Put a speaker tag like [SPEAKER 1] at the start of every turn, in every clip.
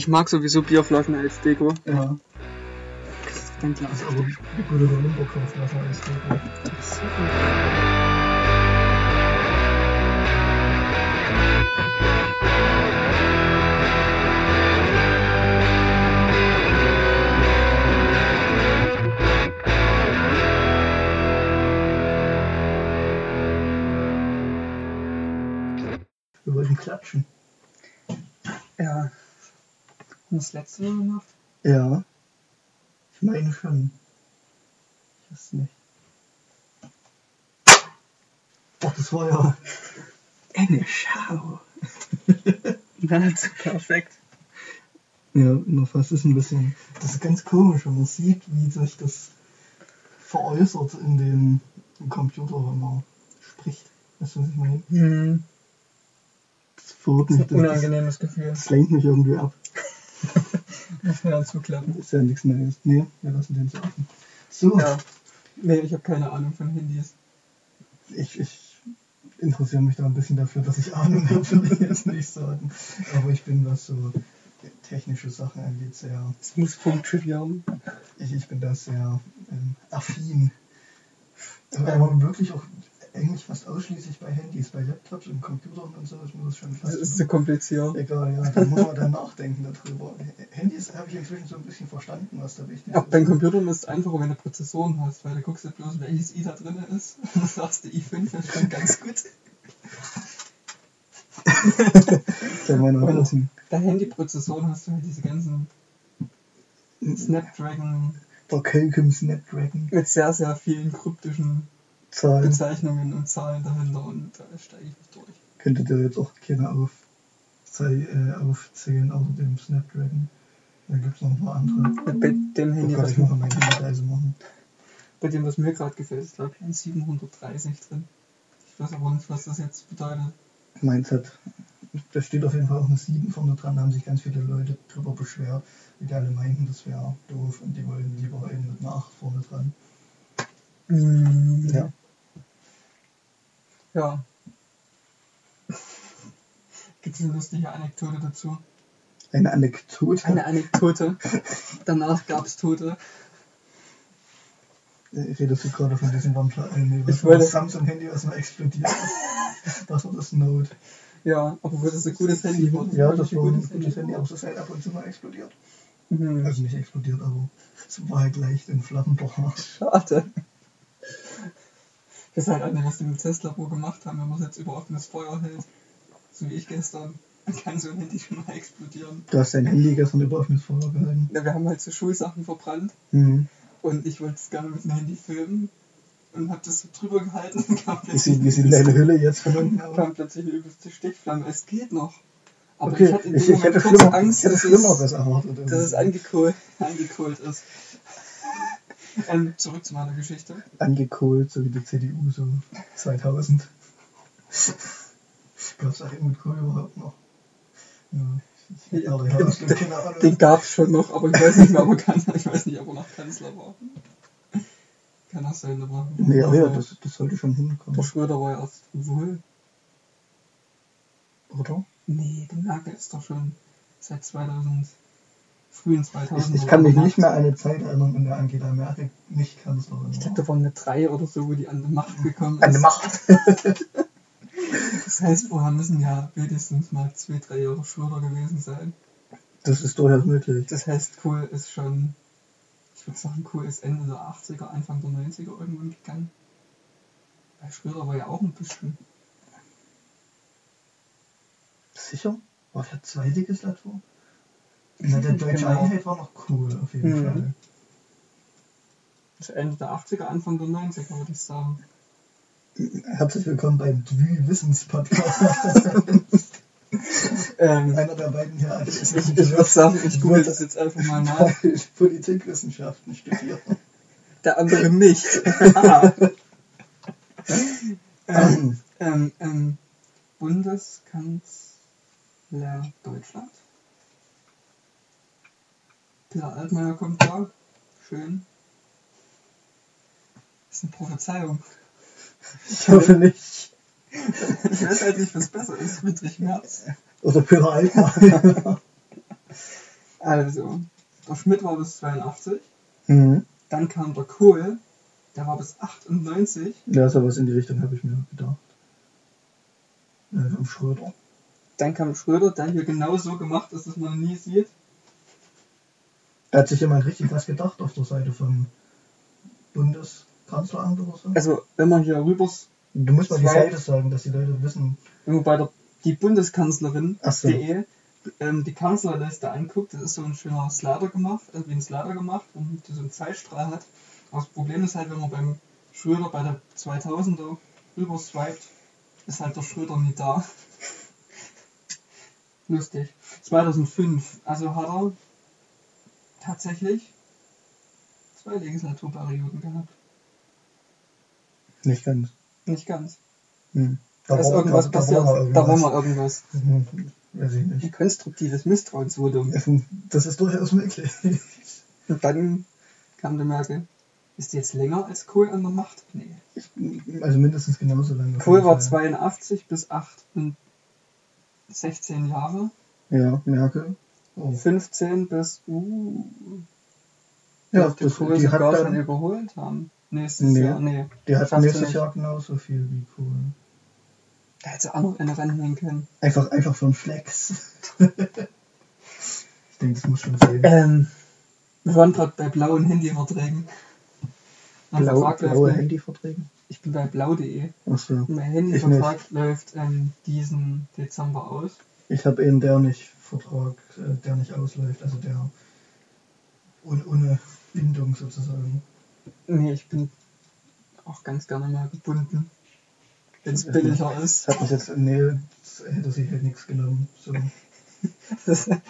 [SPEAKER 1] Ich mag sowieso Bierflaschen als Deko.
[SPEAKER 2] Ja,
[SPEAKER 1] Dann klar.
[SPEAKER 2] das ist aber eine gute Limburg-Flasche als Deko. Wir
[SPEAKER 1] das letzte Mal gemacht?
[SPEAKER 2] Ja. Ich meine schon. Ich weiß nicht. Ach, das war ja.
[SPEAKER 1] Eine Schau. Nahezu perfekt.
[SPEAKER 2] Ja, nur fast ist ein bisschen. Das ist ganz komisch, wenn man sieht, wie sich das veräußert in dem Computer, wenn man spricht. Weißt du, was ich meine?
[SPEAKER 1] Hm.
[SPEAKER 2] Das
[SPEAKER 1] Das
[SPEAKER 2] mich.
[SPEAKER 1] ist ein
[SPEAKER 2] Das, das,
[SPEAKER 1] unangenehmes Gefühl.
[SPEAKER 2] das lenkt mich irgendwie ab.
[SPEAKER 1] Muss man dann zuklappen.
[SPEAKER 2] Ist ja nichts Neues. Nee, wir lassen den so offen. So,
[SPEAKER 1] Ja. Nee, ich habe keine Ahnung von Handys.
[SPEAKER 2] ich, ich interessiere mich da ein bisschen dafür, dass ich Ahnung habe, will ich jetzt nicht sagen. Aber ich bin, was so technische Sachen angeht, sehr.
[SPEAKER 1] Es muss funktionieren.
[SPEAKER 2] Ich, ich bin da sehr ähm, affin. Aber wirklich auch eigentlich fast ausschließlich bei Handys, bei Laptops und Computern und so, das muss es schon
[SPEAKER 1] Das
[SPEAKER 2] fast.
[SPEAKER 1] ist zu kompliziert.
[SPEAKER 2] Egal, ja, da muss man dann nachdenken darüber. Handys habe ich inzwischen so ein bisschen verstanden, was da wichtig
[SPEAKER 1] Auch
[SPEAKER 2] ist.
[SPEAKER 1] beim Computern ist es einfacher, wenn du Prozessoren hast, weil du guckst ja bloß, welches i da drin ist. Und sagst du i5 ist schon ganz gut.
[SPEAKER 2] Der meine
[SPEAKER 1] Und bei Handyprozessoren hast du halt diese ganzen Snapdragon
[SPEAKER 2] Der Qualcomm Snapdragon
[SPEAKER 1] mit sehr, sehr vielen kryptischen
[SPEAKER 2] Zahlen.
[SPEAKER 1] Bezeichnungen und Zahlen dahinter und da steige ich nicht durch.
[SPEAKER 2] Könntet ihr jetzt auch keine auf, sei, äh, aufzählen außer dem Snapdragon. Da gibt es noch ein paar andere.
[SPEAKER 1] Bei dem Handy, was,
[SPEAKER 2] ich mal machen.
[SPEAKER 1] bei dem, was mir gerade gefällt, ist glaube ich ein 730 drin. Ich weiß aber nicht, was das jetzt bedeutet.
[SPEAKER 2] Meins hat, da steht auf jeden Fall auch eine 7 vorne dran, da haben sich ganz viele Leute drüber beschwert, die alle meinten, das wäre doof und die wollen lieber eben mit einer 8 vorne dran. Ja.
[SPEAKER 1] Ja. Gibt es eine lustige Anekdote dazu?
[SPEAKER 2] Eine Anekdote.
[SPEAKER 1] Eine Anekdote. Danach gab es Tote.
[SPEAKER 2] Äh, Redest du gerade von diesem was
[SPEAKER 1] Ich wollte-
[SPEAKER 2] das Samsung-Handy, was mal explodiert ist? Das war das Note.
[SPEAKER 1] Ja, wird das ein gutes Handy? War
[SPEAKER 2] Ja, das war ein gutes Handy, aber es ist halt ab und zu mal explodiert.
[SPEAKER 1] Mhm.
[SPEAKER 2] Also nicht explodiert, aber es war halt leicht in Flammenbach.
[SPEAKER 1] Schade. Das ist halt eine, was wir im Testlabor gemacht haben, wenn man es jetzt über offenes Feuer hält. So wie ich gestern. Dann kann so ein Handy schon mal explodieren.
[SPEAKER 2] Du hast dein Handy gestern über offenes Feuer gehalten.
[SPEAKER 1] Ja, wir haben halt so Schulsachen verbrannt
[SPEAKER 2] Mhm.
[SPEAKER 1] und ich wollte es gerne mit dem Handy filmen und hab das so drüber gehalten und kam
[SPEAKER 2] Wie sieht, wie sieht deine Hülle jetzt von
[SPEAKER 1] kam plötzlich eine übelste Stichflamme. Es geht noch. Aber
[SPEAKER 2] Okay,
[SPEAKER 1] ich hatte in
[SPEAKER 2] ich,
[SPEAKER 1] dem
[SPEAKER 2] ich
[SPEAKER 1] Moment
[SPEAKER 2] hätte,
[SPEAKER 1] kurz Angst,
[SPEAKER 2] ich
[SPEAKER 1] dass, es,
[SPEAKER 2] erwartet.
[SPEAKER 1] dass es angekohlt, angekohlt ist. Ähm, zurück zu meiner Geschichte.
[SPEAKER 2] Angekohlt, so wie die CDU, so 2000. Gab es Helmut Kohl überhaupt noch? Ja. Ja, das Ahnung.
[SPEAKER 1] Den gab es schon noch, aber ich weiß nicht mehr, ob er kann, ich weiß nicht, ob er noch Kanzler war. Kann auch sein, aber.
[SPEAKER 2] Nee, aber ja, das, das sollte schon hinkommen.
[SPEAKER 1] Der Schröder war ja erst wohl.
[SPEAKER 2] Oder?
[SPEAKER 1] Nee, der Merkel ist doch schon seit 2000, frühen 2000.
[SPEAKER 2] Ich, ich kann mich nicht mehr an eine Zeit erinnern, in der Angela Merkel nicht Kanzlerin
[SPEAKER 1] Ich da waren eine drei oder so, wo die an die Macht gekommen ist.
[SPEAKER 2] An der Macht.
[SPEAKER 1] Das heißt, vorher müssen ja wenigstens mal zwei, drei Jahre Schröder gewesen sein.
[SPEAKER 2] Das ist durchaus möglich.
[SPEAKER 1] Das heißt, Kohl ist schon, ich würde sagen, Kohl ist Ende der 80er, Anfang der 90er irgendwann gegangen. Weil Schröder war ja auch ein bisschen.
[SPEAKER 2] Sicher? War der zweite Legislatur? Na, der deutsche
[SPEAKER 1] Genau.
[SPEAKER 2] Einheit war noch cool, auf jeden
[SPEAKER 1] Mhm.
[SPEAKER 2] Fall.
[SPEAKER 1] Das Ende der 80er, Anfang der 90er, würde ich sagen.
[SPEAKER 2] Herzlich willkommen beim Dwi Wissens Podcast.
[SPEAKER 1] Ähm,
[SPEAKER 2] Einer der beiden hier
[SPEAKER 1] ich ich würde sagen, ich google das jetzt einfach mal nach.
[SPEAKER 2] Politikwissenschaften studiert.
[SPEAKER 1] Der andere nicht. ähm, ähm, ähm, Bundeskanzler Deutschland. Peter Altmaier kommt da. Schön. Das ist eine Prophezeiung.
[SPEAKER 2] Ich hoffe nicht.
[SPEAKER 1] Ich weiß halt nicht, was besser ist. Friedrich Merz.
[SPEAKER 2] Oder Peter Altmaier.
[SPEAKER 1] Also, der Schmidt war bis 82,
[SPEAKER 2] Mhm.
[SPEAKER 1] dann kam der Kohl, der war bis 98,
[SPEAKER 2] Ja, sowas in die Richtung habe ich mir gedacht. Ja, am Schröder.
[SPEAKER 1] dann kam Schröder, der hier genau so gemacht ist, dass man nie sieht.
[SPEAKER 2] Da hat sich jemand richtig was gedacht auf der Seite vom Bundeskanzleramt oder so.
[SPEAKER 1] Also, wenn man hier rüber,
[SPEAKER 2] Du musst mal die Seite sagen, dass die Leute wissen.
[SPEAKER 1] wenn man bei der die Bundeskanzlerin
[SPEAKER 2] Ach so.
[SPEAKER 1] de ähm, die Kanzlerliste anguckt, das ist so ein schöner Slider gemacht, also wie ein Slider gemacht, und so einen Zeitstrahl hat. Aber das Problem ist halt, wenn man beim Schröder bei der 2000er rüber swiped, ist halt der Schröder nie da. Lustig. 2005, also hat er tatsächlich zwei Legislaturperioden gehabt.
[SPEAKER 2] Nicht ganz.
[SPEAKER 1] Nicht ganz.
[SPEAKER 2] Hm.
[SPEAKER 1] Da ist irgendwas
[SPEAKER 2] da- da
[SPEAKER 1] passiert.
[SPEAKER 2] war
[SPEAKER 1] Da war
[SPEAKER 2] irgendwas.
[SPEAKER 1] mal irgendwas.
[SPEAKER 2] Weiß ich
[SPEAKER 1] Ein
[SPEAKER 2] nicht.
[SPEAKER 1] konstruktives Misstrauensvotum.
[SPEAKER 2] Das ist durchaus möglich.
[SPEAKER 1] Und dann kam der Merkel. Ist die jetzt länger als Kohl an der Macht? Nee.
[SPEAKER 2] Also mindestens genauso lange.
[SPEAKER 1] Kohl war
[SPEAKER 2] Fall.
[SPEAKER 1] 82 bis 8 und 16 Jahre.
[SPEAKER 2] Ja, Merkel. Oh.
[SPEAKER 1] 15 bis, uh,
[SPEAKER 2] Ja, das,
[SPEAKER 1] Kohl
[SPEAKER 2] die hat
[SPEAKER 1] sogar schon
[SPEAKER 2] dann,
[SPEAKER 1] überholt haben. Nächstes
[SPEAKER 2] Nee.
[SPEAKER 1] Jahr, nee.
[SPEAKER 2] die hat nächstes. Jahr genauso viel wie Kohl.
[SPEAKER 1] Da hätte auch noch eine ranhängen können.
[SPEAKER 2] Einfach, einfach für einen Flex. ich denke, das muss schon sein.
[SPEAKER 1] Ähm, wir waren gerade bei blauen Handyverträgen.
[SPEAKER 2] Blau,
[SPEAKER 1] Vertrag
[SPEAKER 2] blaue
[SPEAKER 1] nicht.
[SPEAKER 2] Handyverträge.
[SPEAKER 1] Ich bin bei blau.de.
[SPEAKER 2] Achso.
[SPEAKER 1] Mein Handyvertrag läuft ähm, diesen Dezember aus.
[SPEAKER 2] Ich habe eben der nicht Vertrag, äh, der nicht ausläuft, also der ohne, Bindung sozusagen.
[SPEAKER 1] Nee, ich bin auch ganz gerne mal gebunden. Wenn es
[SPEAKER 2] Ja.
[SPEAKER 1] billiger ist.
[SPEAKER 2] Hat mich jetzt, nee, das hätte sich halt nichts genommen. So.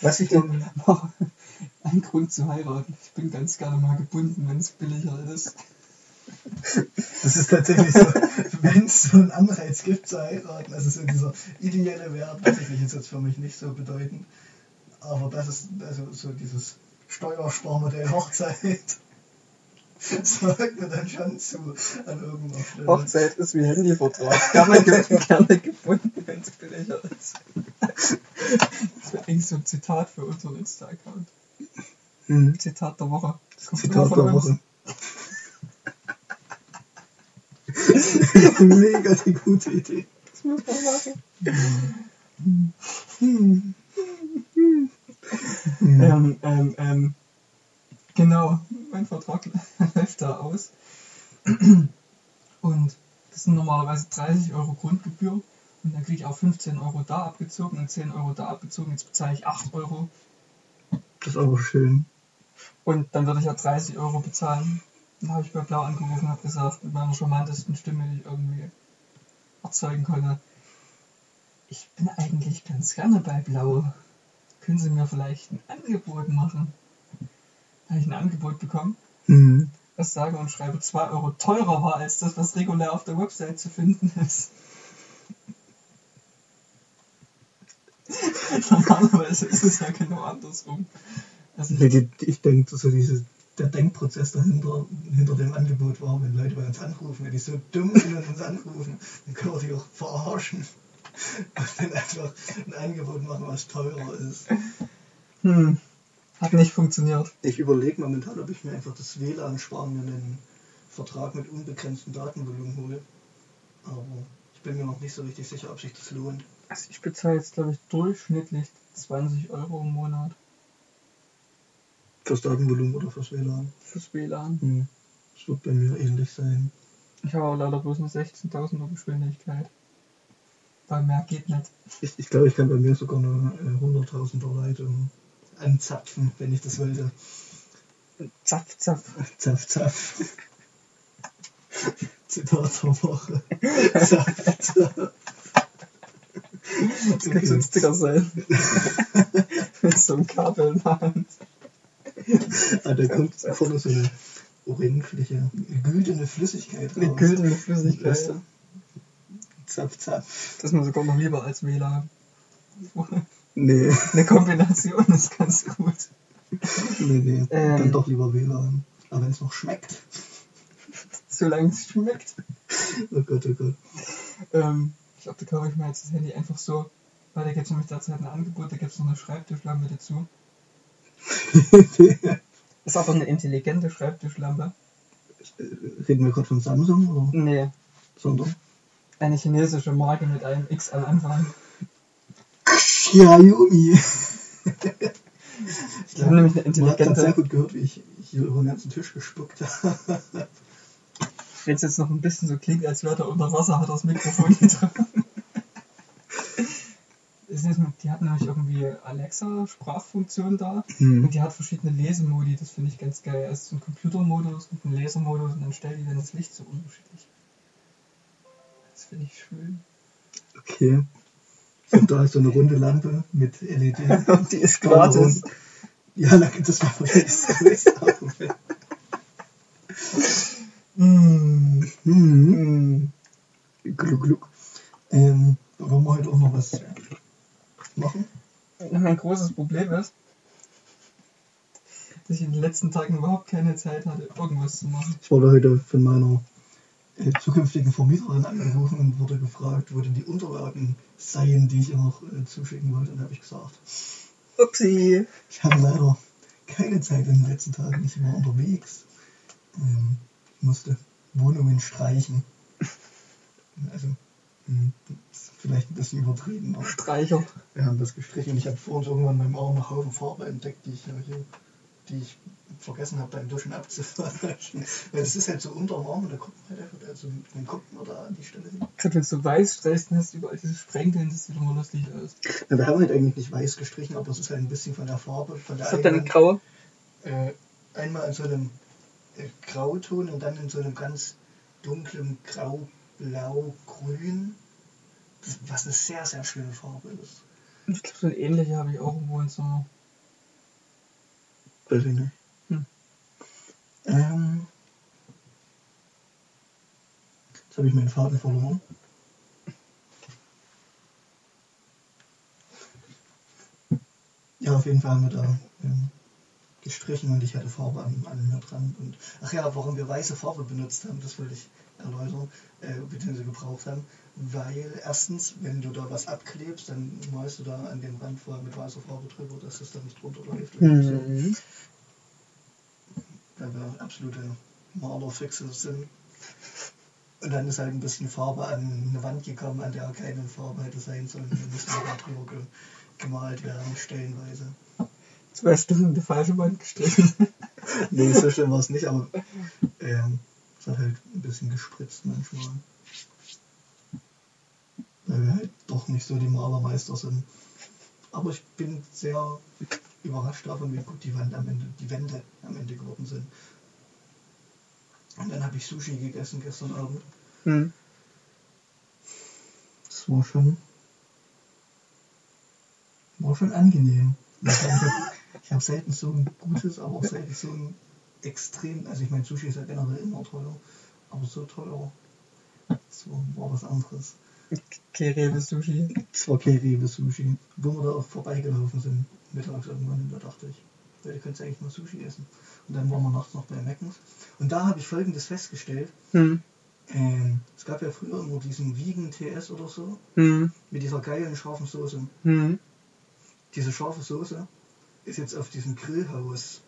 [SPEAKER 2] Was ich denn,
[SPEAKER 1] Ein Grund zu heiraten. Ich bin ganz gerne mal gebunden, wenn es billiger ist.
[SPEAKER 2] Das ist tatsächlich so, wenn es so einen Anreiz gibt zu heiraten, also so dieser ideelle Wert, weiß ich nicht, ist jetzt für mich nicht so bedeutend, aber das ist, also so dieses Steuersparmodell Hochzeit, sagt mir dann schon zu an irgendeiner Stelle.
[SPEAKER 1] Hochzeit ist wie Handyvertrag. Gerne, ge gerne gebunden, wenn es billiger ist. Das wäre eigentlich so ein Zitat für unseren Insta-Account.
[SPEAKER 2] Hm.
[SPEAKER 1] Zitat der Woche.
[SPEAKER 2] Zitat der
[SPEAKER 1] uns.
[SPEAKER 2] Woche. Mega die gute Idee.
[SPEAKER 1] Das muss man machen.
[SPEAKER 2] Hm.
[SPEAKER 1] Ähm, ähm, ähm, genau, mein Vertrag läuft da aus. Und das sind normalerweise 30 Euro Grundgebühr. Und dann kriege ich auch 15 Euro da abgezogen und 10 Euro da abgezogen. Jetzt bezahle ich 8 Euro.
[SPEAKER 2] Das ist aber schön.
[SPEAKER 1] Und dann würde ich ja 30 Euro bezahlen. Dann habe ich bei Blau angerufen und habe gesagt, mit meiner charmantesten Stimme, die ich irgendwie erzeugen konnte. Ich bin eigentlich ganz gerne bei Blau. Können Sie mir vielleicht ein Angebot machen? Da habe ich ein Angebot bekommen,
[SPEAKER 2] Mhm.
[SPEAKER 1] das sage und schreibe 2 Euro teurer war als das, was regulär auf der Website zu finden ist. Normalerweise ist es ja genau andersrum. Also
[SPEAKER 2] ich denke, so diese, der Denkprozess dahinter, hinter dem Angebot war, wenn Leute bei uns anrufen, wenn die so dumm sind und uns anrufen, dann können wir die auch verarschen. Und dann einfach ein Angebot machen, was teurer ist.
[SPEAKER 1] Hm, hat nicht funktioniert.
[SPEAKER 2] Ich überlege momentan, ob ich mir einfach das WLAN sparen, mir einen Vertrag mit unbegrenztem Datenvolumen hole. Aber ich bin mir noch nicht so richtig sicher, ob sich das lohnt.
[SPEAKER 1] Also ich bezahle jetzt, glaube ich, durchschnittlich 20 Euro im Monat
[SPEAKER 2] Fürs Datenvolumen oder fürs WLAN.
[SPEAKER 1] fürs WLAN.
[SPEAKER 2] Hm. Das wird bei mir ähnlich sein.
[SPEAKER 1] Ich habe leider bloß eine 16.000er Geschwindigkeit. Weil mehr geht nicht.
[SPEAKER 2] Ich, ich glaube, ich kann bei mir sogar eine äh, 100.000er Leitung anzapfen, wenn ich das wollte.
[SPEAKER 1] Zapf, zapf.
[SPEAKER 2] Zapf, zapf. Zitat der Woche. Zapf, zapf.
[SPEAKER 1] Das könnte so ein Sticker sein. Mit so einem Kabel in der Hand.
[SPEAKER 2] Ah, da kommt vorne so eine orangliche, güldene Flüssigkeit raus.
[SPEAKER 1] Eine güldene Flüssigkeit.
[SPEAKER 2] du? Zapf, zapf.
[SPEAKER 1] Das ist mir sogar noch lieber als WLAN.
[SPEAKER 2] Nee,
[SPEAKER 1] Eine Kombination ist ganz gut.
[SPEAKER 2] nee, nee.
[SPEAKER 1] Ähm.
[SPEAKER 2] Dann doch lieber WLAN. Aber wenn es noch schmeckt.
[SPEAKER 1] Solange es schmeckt.
[SPEAKER 2] Oh Gott, oh Gott.
[SPEAKER 1] Ähm, ich glaube, da kaufe ich mir jetzt das Handy einfach so Weil da gibt es nämlich derzeit ein Angebot, da gibt es noch eine Schreibtischlampe dazu. Ist aber eine intelligente Schreibtischlampe.
[SPEAKER 2] Reden wir gerade von Samsung oder?
[SPEAKER 1] Nee,
[SPEAKER 2] Sondern?
[SPEAKER 1] eine chinesische Marke mit einem X am Anfang.
[SPEAKER 2] Xiaomi.
[SPEAKER 1] Die haben nämlich eine
[SPEAKER 2] Man hat sehr
[SPEAKER 1] intelligente.
[SPEAKER 2] gut gehört, wie ich hier über den ganzen Tisch gespuckt habe.
[SPEAKER 1] Wenn es jetzt noch ein bisschen so klingt, als wäre der unter Wasser, hat er das Mikrofon Es ist- Die hat nämlich irgendwie Alexa-Sprachfunktion da
[SPEAKER 2] Hm.
[SPEAKER 1] und die hat verschiedene Lesemodi, das finde ich ganz geil. Also so ein Computermodus und ein Lasermodus und dann stellt die dann das Licht so unterschiedlich. Das finde ich schön.
[SPEAKER 2] Okay. Und da ist so eine runde Lampe mit LED.
[SPEAKER 1] Und die ist gratis.
[SPEAKER 2] Ja, das war wohl das größte Argument.
[SPEAKER 1] Mm.
[SPEAKER 2] Gluck, gluck. Ähm, wollen wir heute auch noch was machen?
[SPEAKER 1] Mein großes Problem ist, dass ich in den letzten Tagen überhaupt keine Zeit hatte, irgendwas zu machen.
[SPEAKER 2] Ich wurde heute von meiner äh, zukünftigen Vermieterin angerufen und wurde gefragt, wo denn die Unterlagen seien, die ich ihr noch äh, zuschicken wollte. Und da habe ich gesagt,
[SPEAKER 1] Upsi.
[SPEAKER 2] ich habe leider keine Zeit in den letzten Tagen. Ich war unterwegs. Ähm, musste Wohnungen streichen. Also, hm, das ist vielleicht ein bisschen übertrieben, aber
[SPEAKER 1] Streicher.
[SPEAKER 2] wir haben das gestrichen. Ich habe vor uns irgendwann beim Arm einen Haufen Farbe entdeckt, die ich hier, die ich vergessen habe beim Duschen abzuwaschen. Weil das ist halt so unterm Arm und da guckt man halt einfach, also dann guckt man da an die Stelle hin.
[SPEAKER 1] Gerade wenn du so weiß streichst, dann hast du überall diese Sprenkeln, das sieht immer lustig aus.
[SPEAKER 2] Ja, wir haben halt eigentlich nicht weiß gestrichen, aber es ist halt ein bisschen von der Farbe, von der
[SPEAKER 1] Ich hab dann graue.
[SPEAKER 2] äh, einmal in so einem äh, Grauton und dann in so einem ganz dunklen Grau, Blau, Grün. Das, was eine sehr, sehr schöne Farbe ist.
[SPEAKER 1] Ich glaube, so eine ähnliche habe ich auch Wohnzimmer.
[SPEAKER 2] Weiß ich nicht.
[SPEAKER 1] Hm.
[SPEAKER 2] Ähm, jetzt habe ich meinen Faden verloren. Ja, auf jeden Fall haben wir da ähm, gestrichen und ich hatte Farbe an, an mir dran. Und ach ja, warum wir weiße Farbe benutzt haben, das wollte ich erläutern, äh, beziehungsweise gebraucht haben. Weil erstens, wenn du da was abklebst, dann malst du da an den Rand vorher mit weißer Farbe drüber, dass das da nicht drunter läuft. Und so
[SPEAKER 1] Mhm.
[SPEAKER 2] weil wir absolute Malerfixe sind. Und dann ist halt ein bisschen Farbe an eine Wand gekommen, an der keine Farbe hätte sein sollen. Dann musste da drüber ge gemalt werden, stellenweise.
[SPEAKER 1] Zwei Stunden die falsche Wand gestrichen.
[SPEAKER 2] Nee, so schlimm war es nicht, aber ähm, es hat halt ein bisschen gespritzt manchmal. Weil wir halt doch nicht so die Malermeister sind. Aber ich bin sehr überrascht davon, wie gut die Wand am Ende, die Wände am Ende geworden sind. Und dann habe ich Sushi gegessen gestern Abend.
[SPEAKER 1] Hm.
[SPEAKER 2] Das war schon, war schon angenehm. Ich habe selten so ein gutes, aber auch selten so ein extrem, also ich meine Sushi ist ja generell immer teuer, aber so teuer, war, war was anderes.
[SPEAKER 1] Kerewe Sushi.
[SPEAKER 2] Das war kein Rewe Sushi, wo wir da auch vorbeigelaufen sind, mittags irgendwann, da dachte ich, heute könntest du eigentlich mal Sushi essen. Und dann waren wir nachts noch bei Meckens. Und da habe ich folgendes festgestellt,
[SPEAKER 1] Hm.
[SPEAKER 2] ähm, es gab ja früher immer diesen Vegan TS oder so,
[SPEAKER 1] Hm.
[SPEAKER 2] mit dieser geilen scharfen Soße.
[SPEAKER 1] Hm.
[SPEAKER 2] Diese scharfe Soße ist jetzt auf diesem Grillhaus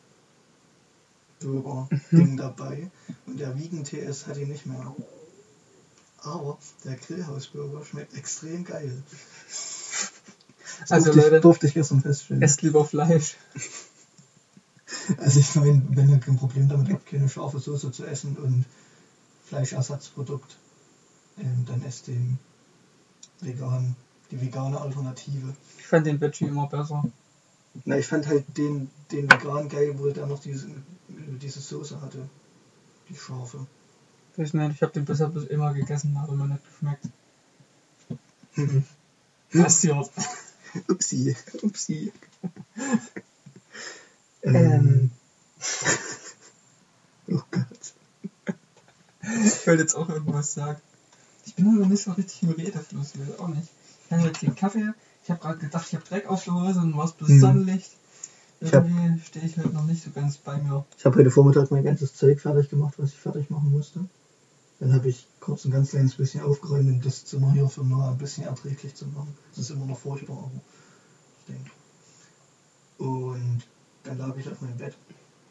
[SPEAKER 2] Burger Ding dabei und der Vegan TS hat ihn nicht mehr. Aber der Grillhausburger schmeckt extrem geil. Das
[SPEAKER 1] Also
[SPEAKER 2] durfte,
[SPEAKER 1] Leute-
[SPEAKER 2] ich, durfte ich gestern feststellen.
[SPEAKER 1] Esst lieber Fleisch.
[SPEAKER 2] Also ich meine, wenn ihr kein Problem damit habt, keine scharfe Soße zu essen und Fleischersatzprodukt, ähm, dann esst den vegan, die vegane Alternative.
[SPEAKER 1] Ich fand den Veggie immer besser.
[SPEAKER 2] Na, ich fand halt den, den vegan geil, wo der noch diese, diese Soße hatte. Die scharfe.
[SPEAKER 1] Weiß nicht, ich habe den bisher bis immer gegessen, hat immer nicht geschmeckt. Passiert.
[SPEAKER 2] Upsi.
[SPEAKER 1] Upsi.
[SPEAKER 2] Ähm. oh Gott.
[SPEAKER 1] Ich wollte jetzt auch irgendwas sagen. Ich bin noch nicht so richtig im Redefluss, ich weiß auch nicht. Ich habe jetzt den Kaffee. Ich habe gerade gedacht, ich habe Dreck auf der Hose und war es bis
[SPEAKER 2] Hm.
[SPEAKER 1] Sonnenlicht. Irgendwie stehe ich heute noch nicht so ganz bei mir.
[SPEAKER 2] Ich habe heute Vormittag mein ganzes Zeug fertig gemacht, was ich fertig machen musste. Dann habe ich kurz ein ganz kleines bisschen aufgeräumt, um das Zimmer hier für Noah ein bisschen erträglich zu machen. Das ist immer noch furchtbar, aber ich denke. Und dann lag ich auf meinem Bett.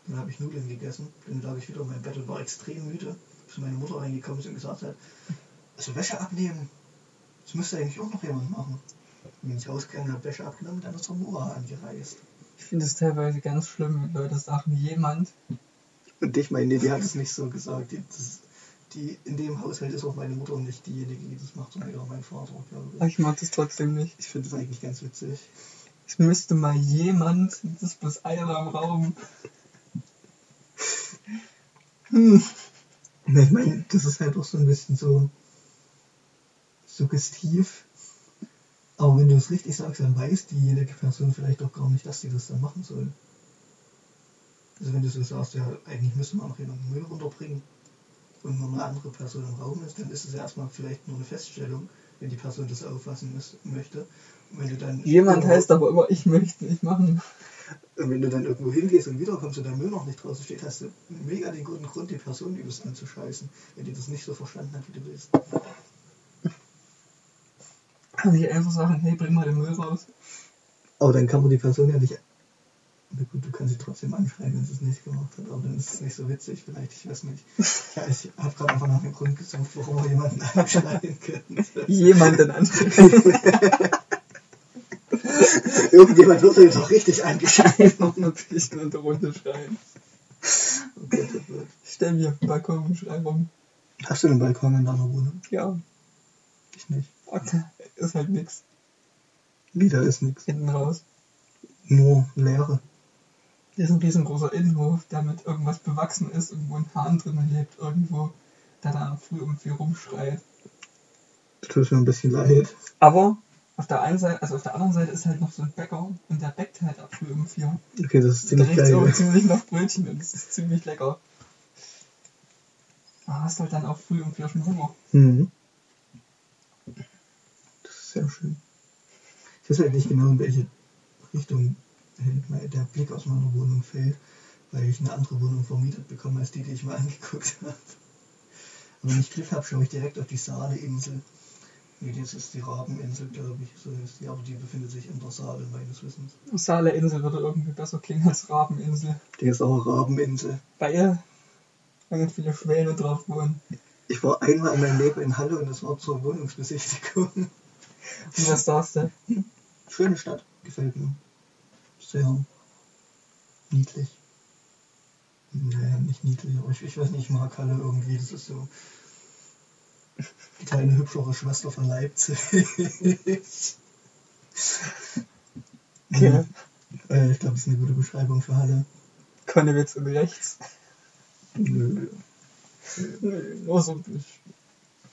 [SPEAKER 2] Dann habe ich Nudeln gegessen. Dann lag ich wieder auf meinem Bett und war extrem müde, bis meine Mutter reingekommen ist und gesagt hat, also Wäsche abnehmen, das müsste eigentlich auch noch jemand machen. Und bin ich rausgegangen, habe Wäsche abgenommen und dann ist Noah angereist.
[SPEAKER 1] Ich finde es teilweise ganz schlimm, wenn Leute sagen, jemand.
[SPEAKER 2] Und ich meine, die hat es nicht so gesagt. Die, das, die, in dem Haushalt ist auch meine Mutter nicht diejenige, die das macht, sondern eher mein Vater, glaube
[SPEAKER 1] Aber ich mag das trotzdem nicht.
[SPEAKER 2] ich. Ich finde das eigentlich ganz witzig.
[SPEAKER 1] Es müsste mal jemand, das ist bloß einer im Raum.
[SPEAKER 2] Hm. Ich meine, das ist halt auch so ein bisschen so suggestiv. Aber wenn du es richtig sagst, dann weiß diejenige Person vielleicht auch gar nicht, dass sie das dann machen soll. Also wenn du so sagst, ja, eigentlich müsste man noch jemanden Müll runterbringen und nur eine andere Person im Raum ist, dann ist es ja erstmal vielleicht nur eine Feststellung, wenn die Person das auffassen möchte. Und wenn du dann
[SPEAKER 1] Jemand heißt aber immer, ich möchte nicht machen.
[SPEAKER 2] Und wenn du dann irgendwo hingehst und wiederkommst und der Müll noch nicht draußen steht, hast du mega den guten Grund, die Person übelst anzuscheißen, wenn die das nicht so verstanden hat, wie du willst.
[SPEAKER 1] Kann ich einfach sagen, hey, bring mal den Müll raus.
[SPEAKER 2] Aber dann kann man die Person ja nicht. Na gut, du kannst sie trotzdem anschreien, wenn sie es nicht gemacht hat, aber dann ist es nicht so witzig, vielleicht, ich weiß nicht. Ja, ich habe gerade einfach nach dem Grund gesucht, warum wir jemanden anschreien könnte.
[SPEAKER 1] Jemanden ansprechen.
[SPEAKER 2] Irgendjemand würde doch richtig angeschrien.
[SPEAKER 1] Noch natürlich in der Runde schreien.
[SPEAKER 2] Gott.
[SPEAKER 1] Ich stell mich auf den Balkon und schrei rum.
[SPEAKER 2] Hast du einen Balkon in deiner Wohnung?
[SPEAKER 1] Ja,
[SPEAKER 2] Ich nicht.
[SPEAKER 1] okay. ist halt nix.
[SPEAKER 2] Wieder ist nichts.
[SPEAKER 1] Hinten raus.
[SPEAKER 2] Nur Leere.
[SPEAKER 1] Hier ist ein riesengroßer Innenhof, der mit irgendwas bewachsen ist, irgendwo ein Hahn drin lebt, irgendwo, der da früh vier rumschreit.
[SPEAKER 2] Das tut mir ein bisschen leid.
[SPEAKER 1] Aber auf der einen Seite, also auf der anderen Seite ist halt noch so ein Bäcker und der bäckt halt ab früh um vier.
[SPEAKER 2] Okay, das ist
[SPEAKER 1] Da
[SPEAKER 2] ziemlich geil.
[SPEAKER 1] ziemlich nach Brötchen und das ist ziemlich lecker. Da hast halt dann auch früh um vier schon Hunger.
[SPEAKER 2] Mhm. Das ist sehr schön. Ich weiß halt nicht genau, in welche Richtung der Blick aus meiner Wohnung fällt, weil ich eine andere Wohnung vermietet bekomme als die, die ich mir angeguckt habe. Aber wenn ich Glück habe, schaue ich direkt auf die Saaleinsel. Nee, das ist die Rabeninsel, glaube ich. So ist die, aber die befindet sich in der Saale, meines Wissens.
[SPEAKER 1] Saaleinsel würde irgendwie besser klingen als Rabeninsel.
[SPEAKER 2] Die ist auch Rabeninsel.
[SPEAKER 1] Weil da ganz viele Schwäne drauf wohnen.
[SPEAKER 2] Ich war einmal in meinem Leben in Halle und das war zur Wohnungsbesichtigung.
[SPEAKER 1] Und was sagst du?
[SPEAKER 2] Schöne Stadt, gefällt mir. Sehr niedlich. Naja, nicht niedlich, aber ich, ich weiß nicht, ich mag Halle irgendwie. Das ist so die kleine hübschere Schwester von Leipzig.
[SPEAKER 1] Okay.
[SPEAKER 2] Äh, ich glaube, das ist eine gute Beschreibung für Halle.
[SPEAKER 1] Konnewitz und rechts.
[SPEAKER 2] Nö,
[SPEAKER 1] Nö, Nur so ein bisschen.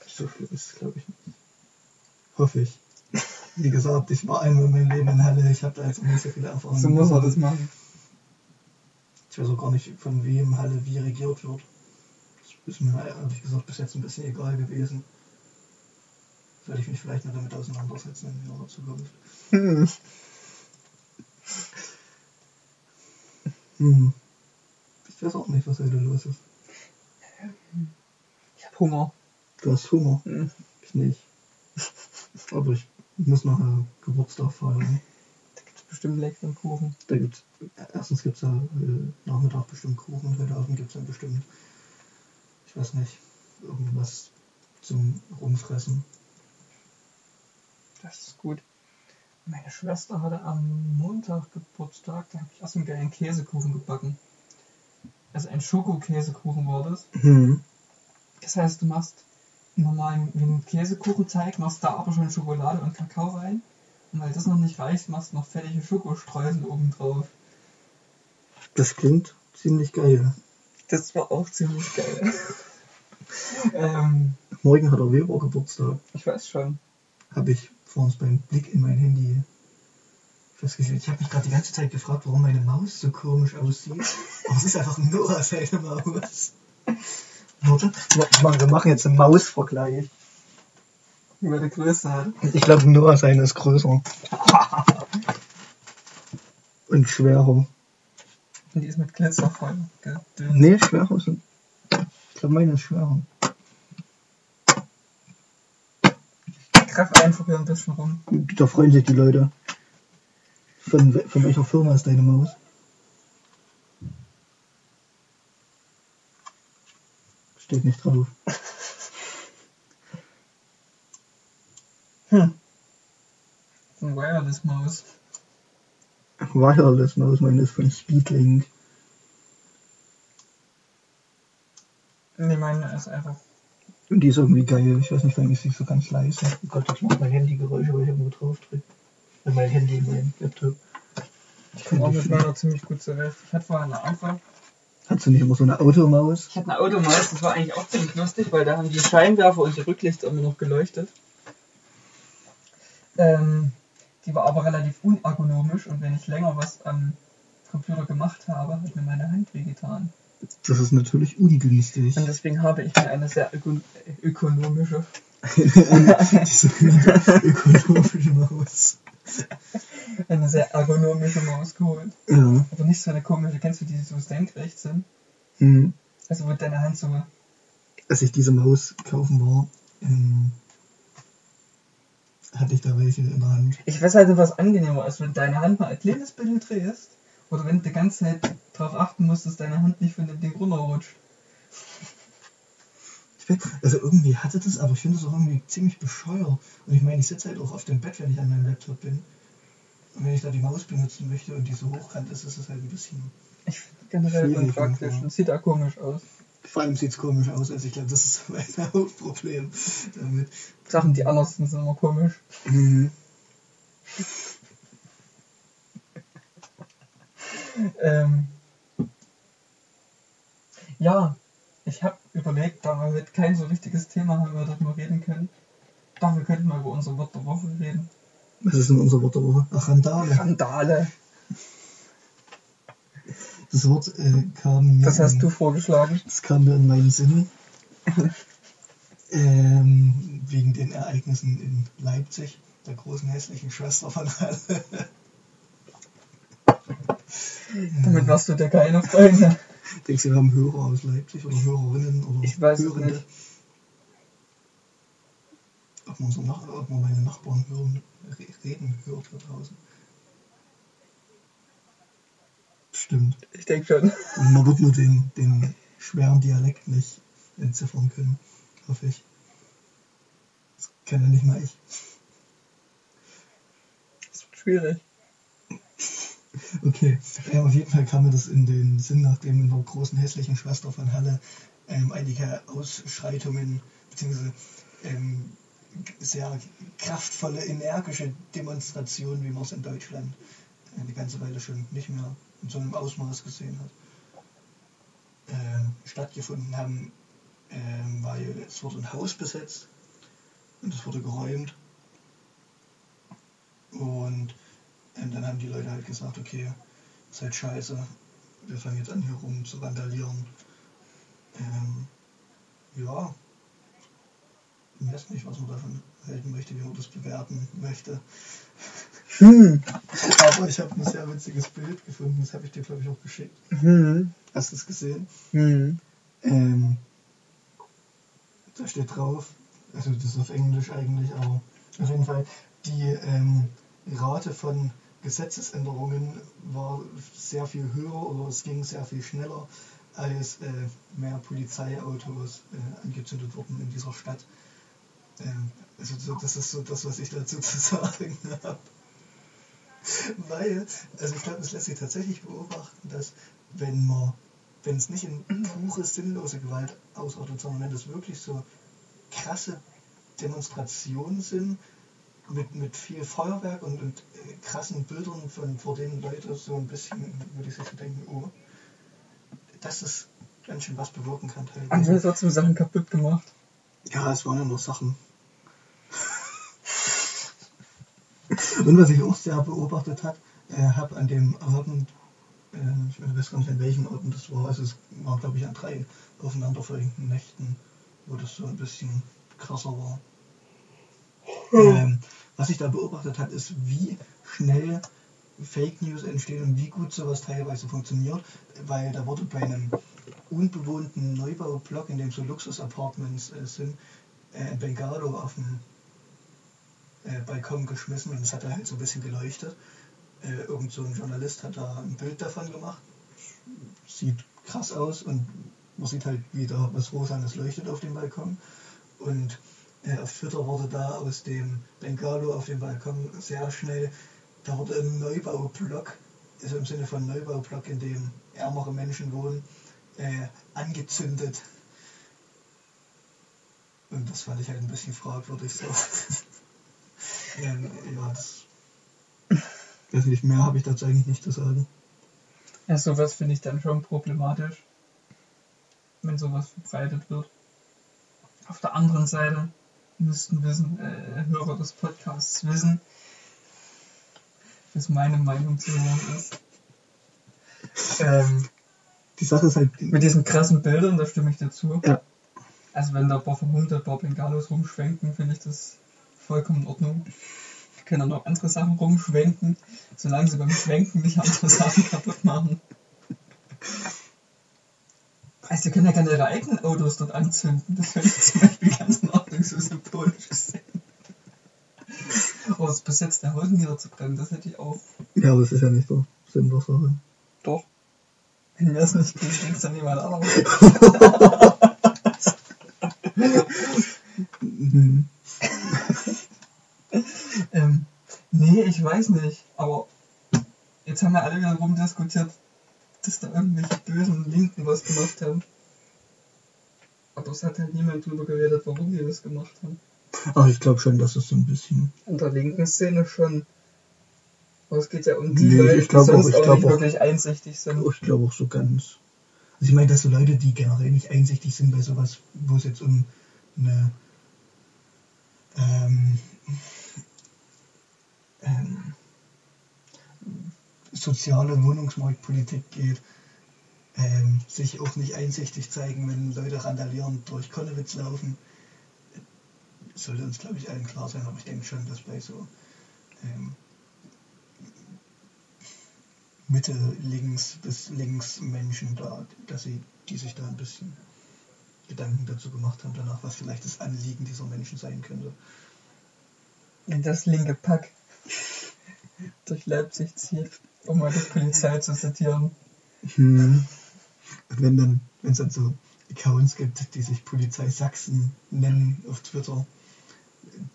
[SPEAKER 2] so schlimm ist es, glaube ich, nicht. Hoffe ich. Wie gesagt, ich war einmal in meinem Leben in Halle, ich habe da jetzt noch nicht so viele Erfahrungen.
[SPEAKER 1] So muss man das machen.
[SPEAKER 2] Ich weiß auch gar nicht, von wem Halle wie regiert wird. Das ist mir ehrlich gesagt bis jetzt ein bisschen egal gewesen. Sollte ich mich vielleicht noch damit auseinandersetzen in ihrer Zukunft.
[SPEAKER 1] Hm.
[SPEAKER 2] Hm. Ich weiß auch nicht, was heute los ist.
[SPEAKER 1] Ich hab Hunger.
[SPEAKER 2] Du hast Hunger.
[SPEAKER 1] Hm.
[SPEAKER 2] Ich nicht. Aber ich muss nachher Geburtstag feiern.
[SPEAKER 1] Da gibt's bestimmt leckeren Kuchen.
[SPEAKER 2] Da gibt's, erstens gibt es ja äh, Nachmittag bestimmt Kuchen und heute Abend gibt es dann bestimmt, ich weiß nicht, irgendwas zum Rumfressen.
[SPEAKER 1] Das ist gut. Meine Schwester hatte am Montag Geburtstag, da habe ich erst einen geilen Käsekuchen gebacken. Also ein Schokokäsekuchen war das.
[SPEAKER 2] Hm.
[SPEAKER 1] Das heißt, du machst einen normalen wie einen Käsekuchenteig, machst da aber schon Schokolade und Kakao rein. Und weil das noch nicht reicht, machst du noch fertige Schokostreusel oben drauf.
[SPEAKER 2] Das klingt ziemlich geil.
[SPEAKER 1] Das war auch ziemlich geil. ähm,
[SPEAKER 2] Morgen hat er Weber Geburtstag.
[SPEAKER 1] ich weiß schon.
[SPEAKER 2] Habe ich vor uns beim Blick in mein Handy festgestellt. Ich habe mich gerade die ganze Zeit gefragt, warum meine Maus so komisch aussieht. Aber es ist einfach nur seine Maus. Warte, wir machen jetzt einen Mausvergleich.
[SPEAKER 1] Wie meine Größe hat.
[SPEAKER 2] Ich glaube, Noah seine ist größer. Und schwerer.
[SPEAKER 1] Und Die ist mit Glitzer voll. Gell?
[SPEAKER 2] Nee, schwerer ist. Ich glaube, meine ist schwerer.
[SPEAKER 1] Ich Kraft einfach hier ein bisschen rum.
[SPEAKER 2] Da freuen sich die Leute. Von, von welcher Firma ist deine Maus? Steht nicht drauf.
[SPEAKER 1] Hm. Ein Wireless-Maus.
[SPEAKER 2] Wireless Maus, meine ist von Speedlink.
[SPEAKER 1] Nee, meine ist einfach.
[SPEAKER 2] Und die ist irgendwie geil. Ich weiß nicht, warum ist sie so ganz leise. Oh Gott, jetzt macht mein Handy Geräusche, weil ich irgendwo drauf drücke. Äh, Mein Handy, mein Laptop.
[SPEAKER 1] Ich komme auch mit meiner ziemlich gut zurecht. Ich hatte vorher eine andere.
[SPEAKER 2] Hat sie nicht immer so eine Automaus?
[SPEAKER 1] Ich hatte eine Automaus, das war eigentlich auch ziemlich lustig, weil da haben die Scheinwerfer und die Rücklichter immer noch geleuchtet. Ähm, die war aber relativ unergonomisch und wenn ich länger was am Computer gemacht habe, hat mir meine Hand wehgetan.
[SPEAKER 2] Das ist natürlich ungünstig.
[SPEAKER 1] Und deswegen habe ich mir eine sehr öko ökonomische,
[SPEAKER 2] sogenannte ökonomische Maus.
[SPEAKER 1] eine sehr ergonomische Maus geholt.
[SPEAKER 2] Ja.
[SPEAKER 1] Aber nicht so eine komische, kennst du die, die so senkrecht sind?
[SPEAKER 2] Hm.
[SPEAKER 1] Also wo deine Hand so
[SPEAKER 2] Als ich diese Maus kaufen war, ähm, hatte ich da welche in der Hand.
[SPEAKER 1] Ich weiß halt was angenehmer ist, wenn deine Hand mal ein kleines bisschen drehst oder wenn du die ganze Zeit darauf achten musst, dass deine Hand nicht von dem Ding runterrutscht.
[SPEAKER 2] Also irgendwie hatte das, aber ich finde es auch irgendwie ziemlich bescheuert. Und ich meine, ich sitze halt auch auf dem Bett, wenn ich an meinem Laptop bin. Und wenn ich da die Maus benutzen möchte und die so hochkant ist, ist es halt ein bisschen.
[SPEAKER 1] Ich finde generell unpraktisch und sieht auch komisch aus.
[SPEAKER 2] Vor allem sieht es komisch aus. Also ich glaube, das ist mein Hauptproblem damit.
[SPEAKER 1] Sachen, die anders sind, sind immer komisch.
[SPEAKER 2] Mhm.
[SPEAKER 1] Ähm, ja, ich habe überlegt, da wir heute kein so richtiges Thema haben, über das wir reden können. Doch, wir könnten mal über unser Wort der Woche reden.
[SPEAKER 2] Was ist denn unser Wort der Woche? Ach, Randale.
[SPEAKER 1] Randale.
[SPEAKER 2] Das Wort äh, kam mir.
[SPEAKER 1] Das hast
[SPEAKER 2] in-
[SPEAKER 1] du vorgeschlagen.
[SPEAKER 2] Das kam mir in meinen Sinn. ähm, wegen den Ereignissen in Leipzig, der großen hässlichen Schwester von Halle.
[SPEAKER 1] Damit warst du der keine Freunde.
[SPEAKER 2] Denkst du, wir haben Hörer aus Leipzig oder Hörerinnen oder
[SPEAKER 1] Ich weiß
[SPEAKER 2] Hörende?
[SPEAKER 1] nicht.
[SPEAKER 2] Ob man, so nach, ob man meine Nachbarn hören, re- reden hört da draußen. Stimmt.
[SPEAKER 1] Ich denke schon.
[SPEAKER 2] Und man wird nur den, den schweren Dialekt nicht entziffern können, hoffe ich. Das kann ja nicht mal ich.
[SPEAKER 1] Das wird schwierig.
[SPEAKER 2] Okay, ja, auf jeden Fall kam mir das in den Sinn, nachdem in der großen hässlichen Schwester von Halle ähm, einige Ausschreitungen bzw. Ähm, sehr kraftvolle, energische Demonstrationen, wie man es in Deutschland äh, eine ganze Weile schon nicht mehr in so einem Ausmaß gesehen hat, ähm, stattgefunden haben, ähm, weil es wurde ein Haus besetzt und es wurde geräumt und und dann haben die Leute halt gesagt, okay, seid scheiße, wir fangen jetzt an hier rum zu vandalieren. Ähm, ja, ich weiß nicht, was man davon halten möchte, wie man das bewerten möchte.
[SPEAKER 1] Hm.
[SPEAKER 2] Aber ich habe ein sehr witziges Bild gefunden, das habe ich dir, glaube ich, auch geschickt.
[SPEAKER 1] Hm.
[SPEAKER 2] Hast du es gesehen?
[SPEAKER 1] Hm.
[SPEAKER 2] Ähm, da steht drauf, also das ist auf Englisch eigentlich, aber auf jeden Fall, die ähm, Rate von Gesetzesänderungen war sehr viel höher oder es ging sehr viel schneller, als äh, mehr Polizeiautos äh, angezündet wurden in dieser Stadt. Ähm, also so, das ist so das, was ich dazu zu sagen habe. Weil, also ich glaube, es lässt sich tatsächlich beobachten, dass wenn man, wenn es nicht in pure sinnlose Gewalt ausartet, sondern wenn das wirklich so krasse Demonstrationen sind, mit, mit viel Feuerwerk und, und äh, krassen Bildern, von, vor denen Leute so ein bisschen, würde ich sich so denken, oh, dass es ganz schön was bewirken kann. Teilweise.
[SPEAKER 1] wir trotzdem Sachen kaputt gemacht?
[SPEAKER 2] Ja, es waren ja nur Sachen. Und was ich auch sehr beobachtet habe, äh, habe an dem Abend, äh, ich weiß gar nicht an welchem Abend das war, also es war glaube ich an drei aufeinanderfolgenden Nächten, wo das so ein bisschen krasser war. Ähm, was ich da beobachtet habe, ist, wie schnell Fake News entstehen und wie gut sowas teilweise funktioniert, weil da wurde bei einem unbewohnten Neubaublock, in dem so Luxus-Apartments äh, sind, äh, ein Bengalo auf dem äh, Balkon geschmissen und es hat da halt so ein bisschen geleuchtet. Äh, irgend so ein Journalist hat da ein Bild davon gemacht. Sieht krass aus und man sieht halt wieder was Rosanes leuchtet auf dem Balkon. Und äh, auf Twitter wurde da aus dem Bengalo auf dem Balkon sehr schnell, da wurde ein Neubaublock, also im Sinne von Neubaublock, in dem ärmere Menschen wohnen, äh, angezündet. Und das fand ich halt ein bisschen fragwürdig so. ähm, ja, das. Weiß nicht, mehr habe ich dazu eigentlich nicht zu sagen.
[SPEAKER 1] Ja, sowas finde ich dann schon problematisch, wenn sowas verbreitet wird. Auf der anderen Seite müssten wissen, äh, Hörer des Podcasts wissen, was meine Meinung zu hören ist. Ähm,
[SPEAKER 2] Die Sache ist halt.
[SPEAKER 1] mit diesen krassen Bildern, da stimme ich dazu.
[SPEAKER 2] Ja.
[SPEAKER 1] Also wenn da ein paar vermummte, paar Bengalos rumschwenken, finde ich das vollkommen in Ordnung. Die können auch noch andere Sachen rumschwenken, solange sie beim Schwenken nicht andere Sachen kaputt machen. Also die können ja gerne ihre eigenen Autos dort anzünden. Das finde ich zum Beispiel ganz symbolisch gesehen. Aber das Besitz der Häuser niederzubrennen, das hätte ich auch.
[SPEAKER 2] Ja, aber das ist ja nicht der Sinn der Sache.
[SPEAKER 1] Doch. Wenn mir das nicht geht, denkst dann niemand anderes.
[SPEAKER 2] Mhm.
[SPEAKER 1] Ähm, nee, ich weiß nicht. Aber jetzt haben wir alle wieder rumdiskutiert, dass da irgendwelche bösen Linken was gemacht haben. Aber es hat halt niemand drüber geredet, warum die das gemacht haben.
[SPEAKER 2] Aber ich glaube schon, dass es so ein bisschen.
[SPEAKER 1] In der linken Szene schon. Aber es geht ja um die
[SPEAKER 2] Nee,
[SPEAKER 1] Leute, die
[SPEAKER 2] auch-
[SPEAKER 1] sonst
[SPEAKER 2] ich
[SPEAKER 1] auch, nicht
[SPEAKER 2] auch-
[SPEAKER 1] wirklich einsichtig sind.
[SPEAKER 2] Ich glaube auch so ganz. Also ich meine, dass so Leute, die generell nicht einsichtig sind bei sowas, wo es jetzt um eine ähm, ähm, soziale Wohnungsmarktpolitik geht, ähm, sich auch nicht einsichtig zeigen, wenn Leute randalierend durch Konnewitz laufen. Sollte uns, glaube ich, allen klar sein, aber ich denke schon, dass bei so ähm, Mitte, links bis links Menschen da, dass sie, die sich da ein bisschen Gedanken dazu gemacht haben, danach, was vielleicht das Anliegen dieser Menschen sein könnte.
[SPEAKER 1] Wenn das linke Pack durch Leipzig zieht, um mal die Polizei zu zitieren.
[SPEAKER 2] Hm. Wenn dann, wenn es dann so Accounts gibt, die sich Polizei Sachsen nennen auf Twitter,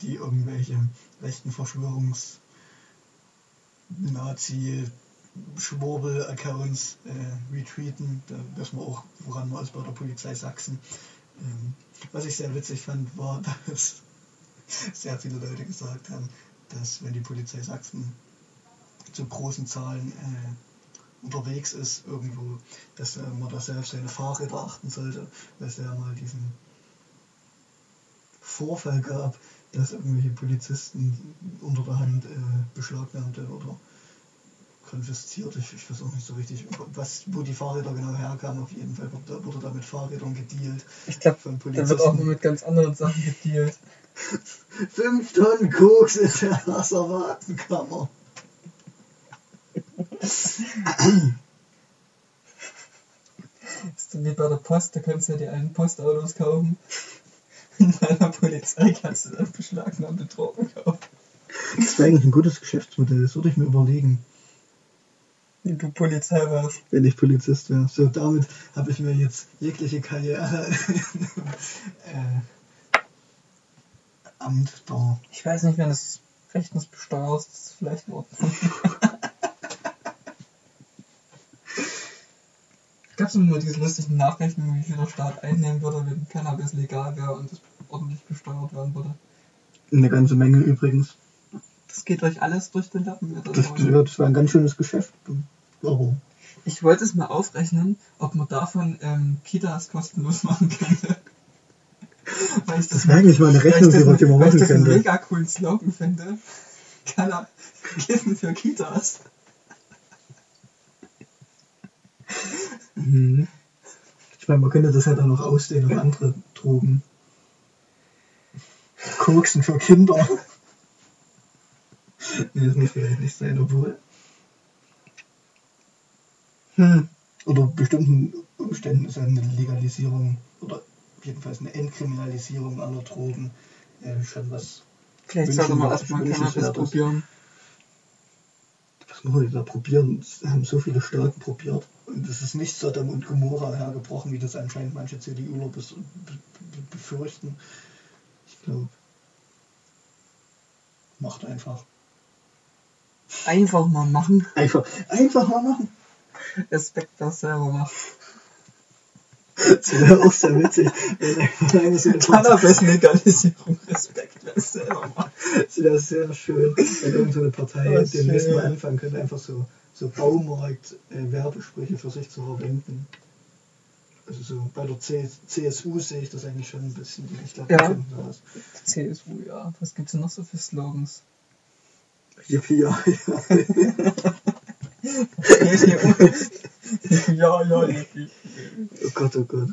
[SPEAKER 2] die irgendwelche rechten Verschwörungs Nazi Schwurbel-Accounts äh, retweeten, da wissen wir auch, woran man ist bei der Polizei Sachsen. Ähm, was ich sehr witzig fand, war, dass sehr viele Leute gesagt haben, dass wenn die Polizei Sachsen zu großen Zahlen äh, unterwegs ist irgendwo, dass man da selbst seine Fahrräder achten sollte, weil es ja mal diesen Vorfall gab, dass irgendwelche Polizisten unter der Hand äh, beschlagnahmte oder konfisziert, ich, ich weiß auch nicht so richtig, was, wo die Fahrräder genau herkamen, auf jeden Fall wurde, da- wurde da mit Fahrrädern gedealt
[SPEAKER 1] Ich glaube,
[SPEAKER 2] von
[SPEAKER 1] da wird auch nur mit ganz anderen Sachen gedealt.
[SPEAKER 2] Fünf Tonnen Koks in der Asservatenkammer.
[SPEAKER 1] Ist wie bei der Post, da kannst du ja die alten Postautos kaufen. Und bei der Polizei kannst du dann beschlagnahmte Drogen kaufen.
[SPEAKER 2] Das wäre eigentlich ein gutes Geschäftsmodell, das würde ich mir überlegen.
[SPEAKER 1] Wenn du Polizei warst.
[SPEAKER 2] wenn ich Polizist wäre. So, damit habe ich mir jetzt jegliche Karriere äh, Amt da.
[SPEAKER 1] Ich weiß nicht, wenn das rechtens besteuert ist, vielleicht in Ordnung. Gab es immer diese lustigen Nachrichten, wie viel der Staat einnehmen würde, wenn Cannabis legal wäre und das ordentlich besteuert werden würde?
[SPEAKER 2] Eine ganze Menge übrigens.
[SPEAKER 1] Das geht euch alles durch den Lappen. das
[SPEAKER 2] Das, war ein ganz schönes Geschäft. Aber
[SPEAKER 1] Ich wollte es mal aufrechnen, ob man davon ähm, Kitas kostenlos machen könnte. Weil ich
[SPEAKER 2] das wäre eigentlich mal eine Rechnung, die man die man
[SPEAKER 1] weil ich
[SPEAKER 2] machen
[SPEAKER 1] das einen
[SPEAKER 2] könnte.
[SPEAKER 1] mega coolen Slogan finde. Keiner Kissen für Kitas.
[SPEAKER 2] Mhm. Ich meine, man könnte das halt auch noch ausdehnen auf andere Drogen. Koksen für Kinder. nee, das muss vielleicht nicht sein, obwohl. Hm. Unter bestimmten Umständen ist eine Legalisierung oder jedenfalls eine Entkriminalisierung aller Drogen äh, schon was
[SPEAKER 1] Vielleicht sollte man erstmal Cannabis probieren.
[SPEAKER 2] Die da probieren? Das haben so viele Staaten probiert. Und es ist nicht Sodom und Gomorra hergebrochen, wie das anscheinend manche CDUler bis, be, be, befürchten. Ich glaube, macht einfach.
[SPEAKER 1] Einfach mal machen.
[SPEAKER 2] Einfach, einfach mal machen.
[SPEAKER 1] Respekt, es selber macht.
[SPEAKER 2] Das wäre auch sehr witzig. wenn einfach eine so eine Partei-
[SPEAKER 1] Cannabis-Legalisierung. Respekt, wer es selber macht.
[SPEAKER 2] Das wäre sehr schön, wenn irgendeine Partei
[SPEAKER 1] Oh,
[SPEAKER 2] demnächst
[SPEAKER 1] schön.
[SPEAKER 2] mal anfangen könnte, einfach so, so Baumarkt-Werbesprüche für sich zu verwenden. Also so bei der C CSU sehe ich das eigentlich schon ein bisschen.
[SPEAKER 1] Ja.
[SPEAKER 2] die finden sowas.
[SPEAKER 1] CSU, ja. Was gibt's denn noch so für Slogans?
[SPEAKER 2] Yippie, ja, ja.
[SPEAKER 1] ja, ja, ja.
[SPEAKER 2] Oh Gott, oh Gott.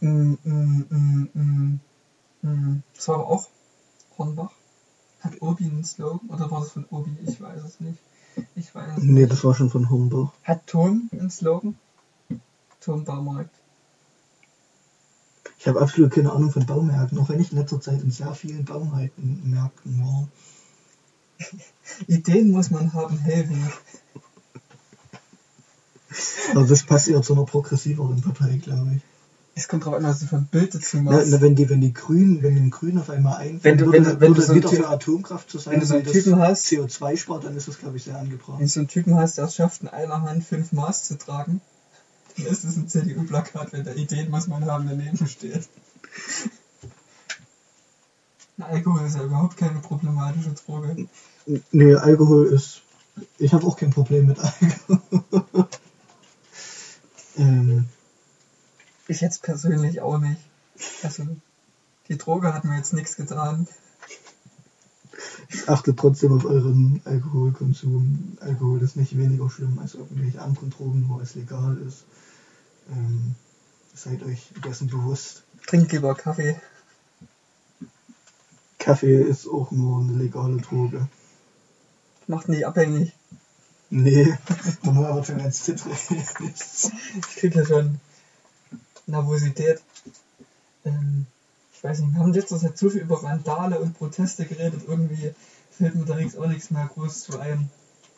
[SPEAKER 1] Mm, mm, mm. Das war aber auch Hornbach. Hat Obi einen Slogan? Oder war das von Obi? Ich weiß es nicht. Ich weiß es
[SPEAKER 2] Nee,
[SPEAKER 1] nicht.
[SPEAKER 2] das war schon von Hornbach.
[SPEAKER 1] Hat Turm einen Slogan? Turmbaumarkt.
[SPEAKER 2] Ich habe absolut keine Ahnung von Baumärkten, auch wenn ich in letzter Zeit in sehr vielen Baumärkten Märkten war.
[SPEAKER 1] Ideen muss man haben, Helwig.
[SPEAKER 2] Aber das passt eher zu einer progressiveren Partei, glaube ich.
[SPEAKER 1] Es kommt drauf an, was du für ein Bild dazu
[SPEAKER 2] Na,
[SPEAKER 1] machst.
[SPEAKER 2] na, wenn, die, wenn die Grünen, wenn den Grünen auf einmal einfallen,
[SPEAKER 1] Wenn du-
[SPEAKER 2] würde,
[SPEAKER 1] wenn du- wenn du
[SPEAKER 2] würde
[SPEAKER 1] so Typ-
[SPEAKER 2] für Atomkraft zu sein,
[SPEAKER 1] wenn du so einen Typen
[SPEAKER 2] das
[SPEAKER 1] hast-
[SPEAKER 2] CO2 spart, dann ist das, glaube ich, sehr angebracht.
[SPEAKER 1] Wenn du so einen Typen hast, der es schafft, in einer Hand fünf Maß zu tragen, dann ist es ein CDU-Plakat, wenn da Ideen muss man haben daneben steht. Na, Alkohol ist ja überhaupt keine problematische Droge.
[SPEAKER 2] Nee, Alkohol ist. Ich habe auch kein Problem mit Alkohol. Ähm,
[SPEAKER 1] Ich jetzt persönlich auch nicht. Also, die Droge hat mir jetzt nichts getan.
[SPEAKER 2] achtet trotzdem auf euren Alkoholkonsum. Alkohol ist nicht weniger schlimm als irgendwelche anderen Drogen, wo es legal ist. Ähm, seid euch dessen bewusst.
[SPEAKER 1] Trink lieber Kaffee.
[SPEAKER 2] Kaffee ist auch nur eine legale Droge.
[SPEAKER 1] Macht nicht abhängig.
[SPEAKER 2] Nee, dann war aber schon ganz zittrig.
[SPEAKER 1] Ich krieg ja schon Nervosität. Ähm, ich weiß nicht, wir haben jetzt Zeit so viel über Randale und Proteste geredet, irgendwie fällt mir da jetzt auch nichts mehr groß zu ein.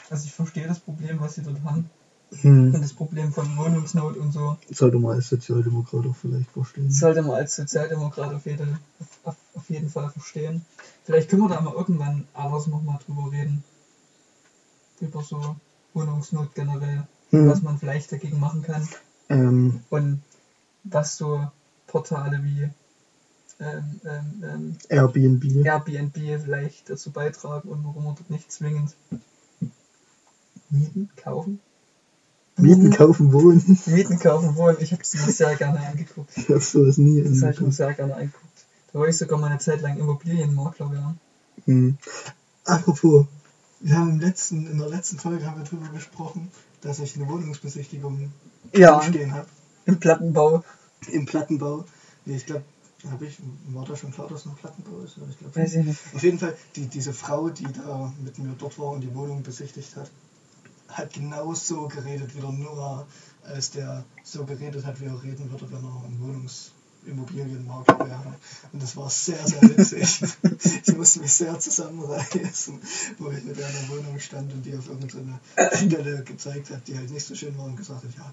[SPEAKER 1] Also ich verstehe das Problem, was sie dort haben.
[SPEAKER 2] Hm.
[SPEAKER 1] Und das Problem von Wohnungsnot und so.
[SPEAKER 2] Sollte man als Sozialdemokrat auch vielleicht verstehen.
[SPEAKER 1] Das sollte man als Sozialdemokrat auf jeden, auf, auf jeden Fall verstehen. Vielleicht können wir da mal irgendwann anders nochmal drüber reden. Über so Wohnungsnot generell.
[SPEAKER 2] Hm.
[SPEAKER 1] Was man vielleicht dagegen machen kann.
[SPEAKER 2] Ähm,
[SPEAKER 1] Und was so Portale wie ähm, ähm, ähm,
[SPEAKER 2] Airbnb.
[SPEAKER 1] Airbnb vielleicht dazu beitragen und warum man dort nicht zwingend mieten, kaufen.
[SPEAKER 2] Mieten, kaufen, wohnen.
[SPEAKER 1] Mieten, kaufen, wohnen. Ich habe es mir sehr gerne angeguckt.
[SPEAKER 2] Ich habe sowas nie
[SPEAKER 1] Das habe ich mir
[SPEAKER 2] angeguckt.
[SPEAKER 1] sehr gerne angeguckt. Da wollte ich sogar mal eine Zeit lang Immobilienmakler werden.
[SPEAKER 2] Hm. Apropos, wir haben im letzten, in der letzten Folge haben wir darüber gesprochen, dass ich eine Wohnungsbesichtigung
[SPEAKER 1] Ja,
[SPEAKER 2] stehen habe.
[SPEAKER 1] im Plattenbau.
[SPEAKER 2] Im Plattenbau. Nee, ich glaube, habe ich, war da schon klar, dass noch Plattenbau ist? Ich glaub,
[SPEAKER 1] Weiß ich nicht.
[SPEAKER 2] Auf jeden Fall, die, diese Frau, die da mit mir dort war und die Wohnung besichtigt hat, hat genau so geredet wie der Noah, als der so geredet hat, wie er reden würde, wenn er ein Wohnungsimmobilienmakler wäre. Und das war sehr, sehr witzig. ich musste mich sehr zusammenreißen, wo ich mit einer Wohnung stand und die auf irgendeine Stelle gezeigt hat, die halt nicht so schön war und gesagt hat, ja,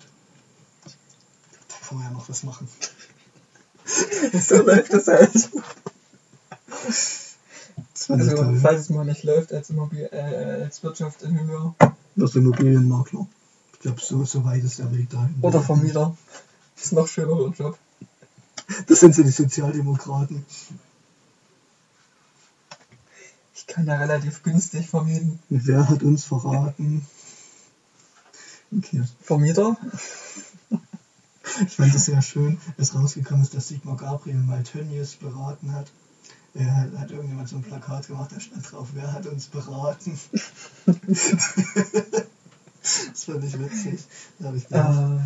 [SPEAKER 2] da kann man ja noch was machen.
[SPEAKER 1] So läuft das halt. Also, falls es mal nicht läuft als, Immobil äh, als Wirtschaftsingenieur
[SPEAKER 2] Das Immobilienmakler. Ich glaube, so, so weit ist der Weg dahin.
[SPEAKER 1] oder Vermieter. Das ist noch schönerer Job.
[SPEAKER 2] Das sind so die Sozialdemokraten.
[SPEAKER 1] Ich kann ja relativ günstig vermieten.
[SPEAKER 2] Wer hat uns verraten? Okay.
[SPEAKER 1] Vermieter?
[SPEAKER 2] Ich fand es sehr schön, als rausgekommen ist, dass Sigmar Gabriel mal Tönnies beraten hat. Er hat, hat irgendjemand so ein Plakat gemacht, da stand drauf, wer hat uns beraten? das fand ich witzig. Da ich gedacht,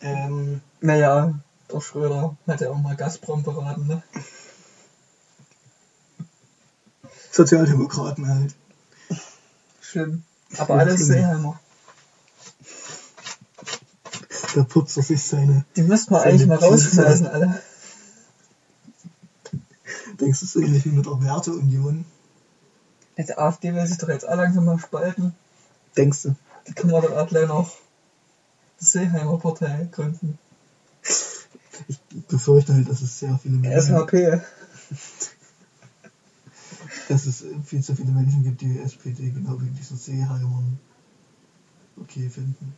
[SPEAKER 1] Äh,
[SPEAKER 2] ähm,
[SPEAKER 1] naja, der Schröder hat ja auch mal Gazprom beraten, ne?
[SPEAKER 2] Sozialdemokraten halt.
[SPEAKER 1] Schlimm. Aber alles
[SPEAKER 2] schlimm.
[SPEAKER 1] Seeheimer.
[SPEAKER 2] Da putzt er sich seine,
[SPEAKER 1] Die müssten wir eigentlich mal rausschmeißen, alle.
[SPEAKER 2] Denkst du, es ist ähnlich wie mit der Werteunion?
[SPEAKER 1] Die AfD will sich doch jetzt alle langsam mal spalten.
[SPEAKER 2] Denkst du?
[SPEAKER 1] Die kann man dann auch gleich noch Seeheimer Partei gründen.
[SPEAKER 2] Ich befürchte halt, dass es sehr viele Menschen,
[SPEAKER 1] SHP.
[SPEAKER 2] dass es viel zu viele Menschen gibt, die SPD genau wegen diesen Seeheimern okay finden.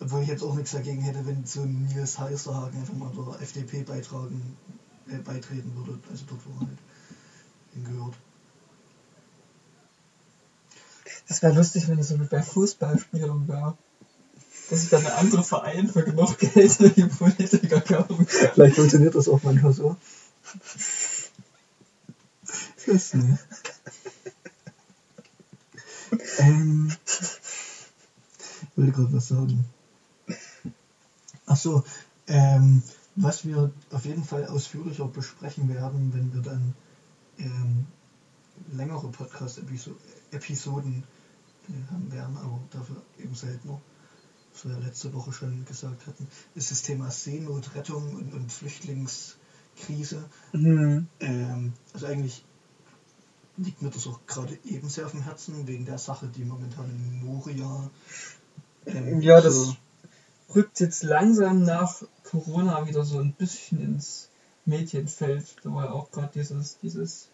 [SPEAKER 2] Obwohl ich jetzt auch nichts dagegen hätte, wenn so ein Nils Heisterhagen einfach mal der FDP beitragen, äh, beitreten würde, also dort, wo er halt hingehört.
[SPEAKER 1] Das wäre lustig, wenn es so wie bei Fußballspielern wäre. Dass sich dann ein anderer Verein für genug Geld die Politiker kaufen kann.
[SPEAKER 2] Vielleicht funktioniert das auch manchmal so. Ich weiß nicht. ähm, ich wollte gerade was sagen. Ach so, ähm, was wir auf jeden Fall ausführlicher besprechen werden, wenn wir dann ähm, längere Podcast-Episoden äh, haben werden, aber dafür eben seltener, wir ja letzte Woche schon gesagt hatten, ist das Thema Seenot, Rettung und, und Flüchtlingskrise.
[SPEAKER 1] Mhm.
[SPEAKER 2] Ähm, also eigentlich liegt mir das auch gerade eben sehr auf dem Herzen, wegen der Sache, die momentan in Moria. ähm,
[SPEAKER 1] Ja, das
[SPEAKER 2] so-
[SPEAKER 1] rückt jetzt langsam nach Corona wieder so ein bisschen ins Medienfeld. Da war ja auch gerade dieses, dieses,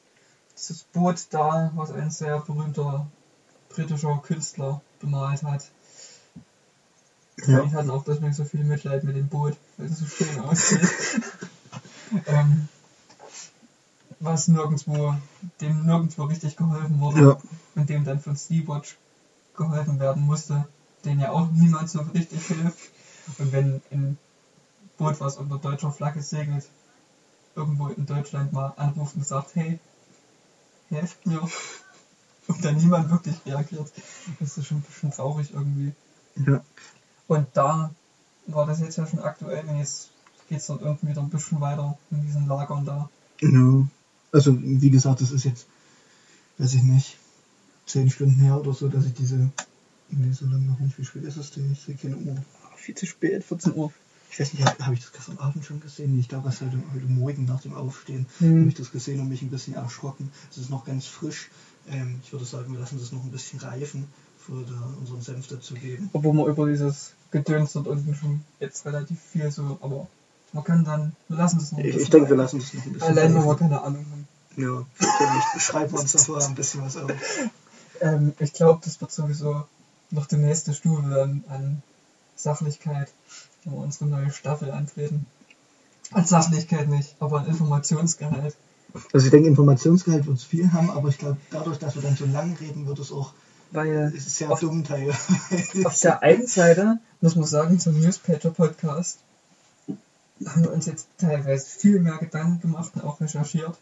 [SPEAKER 1] dieses Boot da, was ein sehr berühmter britischer Künstler bemalt hat.
[SPEAKER 2] Ja.
[SPEAKER 1] Ich hatten auch deswegen so viel Mitleid mit dem Boot, weil es so schön aussieht. ähm, was nirgendwo, dem nirgendwo richtig geholfen wurde
[SPEAKER 2] Ja.
[SPEAKER 1] und dem dann von Sea-Watch geholfen werden musste, den ja auch niemand so richtig hilft. Und wenn ein Boot, was unter deutscher Flagge segelt, irgendwo in Deutschland mal anruft und sagt, hey, helft mir, und dann niemand wirklich reagiert, das ist schon ein bisschen traurig irgendwie.
[SPEAKER 2] Ja.
[SPEAKER 1] Und da war das jetzt ja schon aktuell und jetzt geht es dort irgendwie wieder ein bisschen weiter in diesen Lagern da.
[SPEAKER 2] Ja. Also, wie gesagt, das ist jetzt, weiß ich nicht, zehn Stunden her oder so, dass ich diese. Nee, so lange noch nicht. Wie spät ist es denn? Ich sehe keine Uhr.
[SPEAKER 1] Viel zu spät, 14 Uhr.
[SPEAKER 2] Ich weiß nicht, habe hab ich das gestern Abend schon gesehen? Ich glaube, es heute, heute Morgen nach dem Aufstehen
[SPEAKER 1] Hm.
[SPEAKER 2] habe ich das gesehen und mich ein bisschen erschrocken. Es ist noch ganz frisch. Ähm, ich würde sagen, wir lassen das noch ein bisschen reifen, wir da unseren Senf dazu geben.
[SPEAKER 1] Obwohl man über dieses Gedöns dort unten schon jetzt relativ viel so, aber man kann dann, wir lassen das noch ein
[SPEAKER 2] Ich,
[SPEAKER 1] bisschen
[SPEAKER 2] ich denke, wir lassen das noch ein bisschen
[SPEAKER 1] Allein, wenn wir keine Ahnung haben.
[SPEAKER 2] Ja, vielleicht schreiben wir uns davor ein bisschen was auf.
[SPEAKER 1] Ähm, ich glaube, das wird sowieso noch die nächste Stufe dann an Sachlichkeit, wenn wir unsere neue Staffel antreten. An Sachlichkeit nicht, aber an Informationsgehalt.
[SPEAKER 2] Also ich denke, Informationsgehalt wird es viel haben, aber ich glaube, dadurch, dass wir dann so lang reden, wird es auch
[SPEAKER 1] Weil
[SPEAKER 2] es ist sehr
[SPEAKER 1] Auf-
[SPEAKER 2] dumm teil.
[SPEAKER 1] auf der einen Seite, muss man sagen, zum Newspaper-Podcast haben wir uns jetzt teilweise viel mehr Gedanken gemacht und auch recherchiert.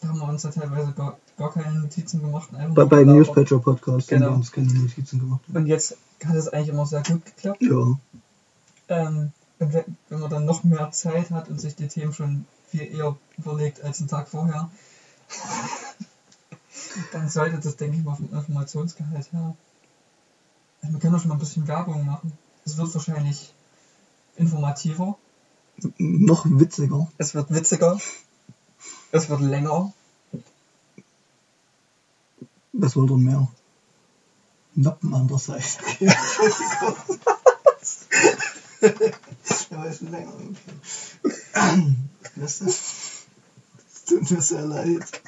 [SPEAKER 1] Da haben wir uns ja teilweise gar, gar keine Notizen gemacht.
[SPEAKER 2] Bei,
[SPEAKER 1] gelabert.
[SPEAKER 2] Newspatcher Podcast haben
[SPEAKER 1] Genau.
[SPEAKER 2] wir uns keine Notizen gemacht.
[SPEAKER 1] Und jetzt hat es eigentlich immer sehr gut geklappt.
[SPEAKER 2] Ja.
[SPEAKER 1] Ähm, und wenn, wenn man dann noch mehr Zeit hat und sich die Themen schon viel eher überlegt als einen Tag vorher, dann sollte das, denke ich mal, vom Informationsgehalt her. Also wir können doch schon mal ein bisschen Werbung machen. Es wird wahrscheinlich informativer,
[SPEAKER 2] Noch witziger.
[SPEAKER 1] es wird witziger, es wird länger.
[SPEAKER 2] Was wollt ihr mehr? Noppen an der Seite. Entschuldigung. ja, ist länger. Okay. Es tut mir sehr leid.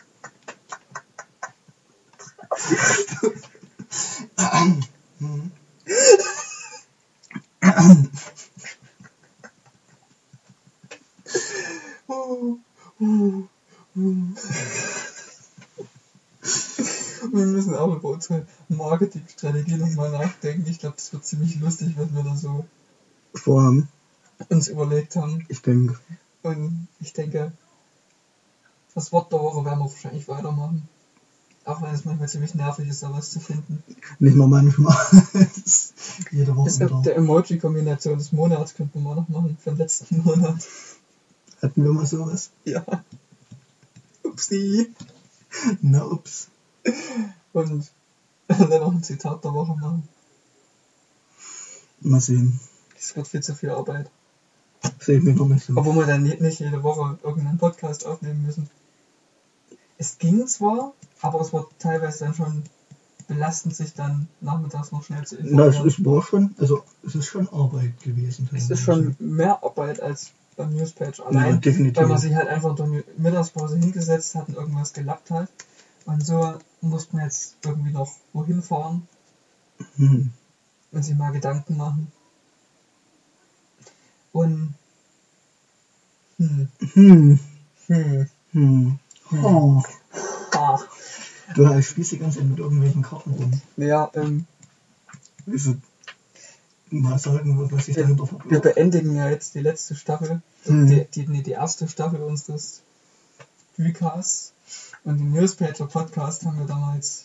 [SPEAKER 1] Wir müssen auch über unsere Marketingstrategie nochmal nachdenken. Ich glaube, das wird ziemlich lustig, was wir da so
[SPEAKER 2] Vorhaben.
[SPEAKER 1] uns überlegt haben.
[SPEAKER 2] Ich denke.
[SPEAKER 1] Und ich denke, das Wort der Woche werden wir wahrscheinlich weitermachen. Auch wenn es manchmal ziemlich nervig ist, da was zu finden.
[SPEAKER 2] Nicht nur manchmal. Jede Woche wieder.
[SPEAKER 1] der Emoji-Kombination des Monats könnten wir mal noch machen für den letzten Monat.
[SPEAKER 2] Hatten wir mal sowas?
[SPEAKER 1] Ja. Upsi.
[SPEAKER 2] Na, ups.
[SPEAKER 1] Und dann noch ein Zitat der Woche machen.
[SPEAKER 2] Mal sehen.
[SPEAKER 1] Das wird viel zu viel Arbeit.
[SPEAKER 2] Sehe ich mir noch nicht so.
[SPEAKER 1] Obwohl wir dann nicht jede Woche irgendeinen Podcast aufnehmen müssen. Es ging zwar, aber es war teilweise dann schon belastend, sich dann nachmittags noch schnell zu
[SPEAKER 2] Na, es
[SPEAKER 1] informieren.
[SPEAKER 2] ist war schon, also es ist schon Arbeit gewesen.
[SPEAKER 1] Es ist schon mehr Arbeit als beim Newspage.
[SPEAKER 2] ja,
[SPEAKER 1] Allein,
[SPEAKER 2] definitiv.
[SPEAKER 1] weil man sich halt einfach in der Mittagspause hingesetzt hat und irgendwas gelappt hat. Und so musste man jetzt irgendwie noch wohin fahren
[SPEAKER 2] hm.
[SPEAKER 1] und sich mal Gedanken machen. Und hm,
[SPEAKER 2] Hm.
[SPEAKER 1] hm,
[SPEAKER 2] Hm.
[SPEAKER 1] Hm.
[SPEAKER 2] Oh.
[SPEAKER 1] ah,
[SPEAKER 2] Du spielst die ganze Zeit mit irgendwelchen Karten rum.
[SPEAKER 1] ja, ähm,
[SPEAKER 2] du mal sagen, was dahinter
[SPEAKER 1] wir
[SPEAKER 2] verbirgt?
[SPEAKER 1] beendigen ja jetzt die letzte Staffel,
[SPEAKER 2] Hm.
[SPEAKER 1] die, die, nee, die erste Staffel unseres Recasts und den Newspaper Podcast haben wir damals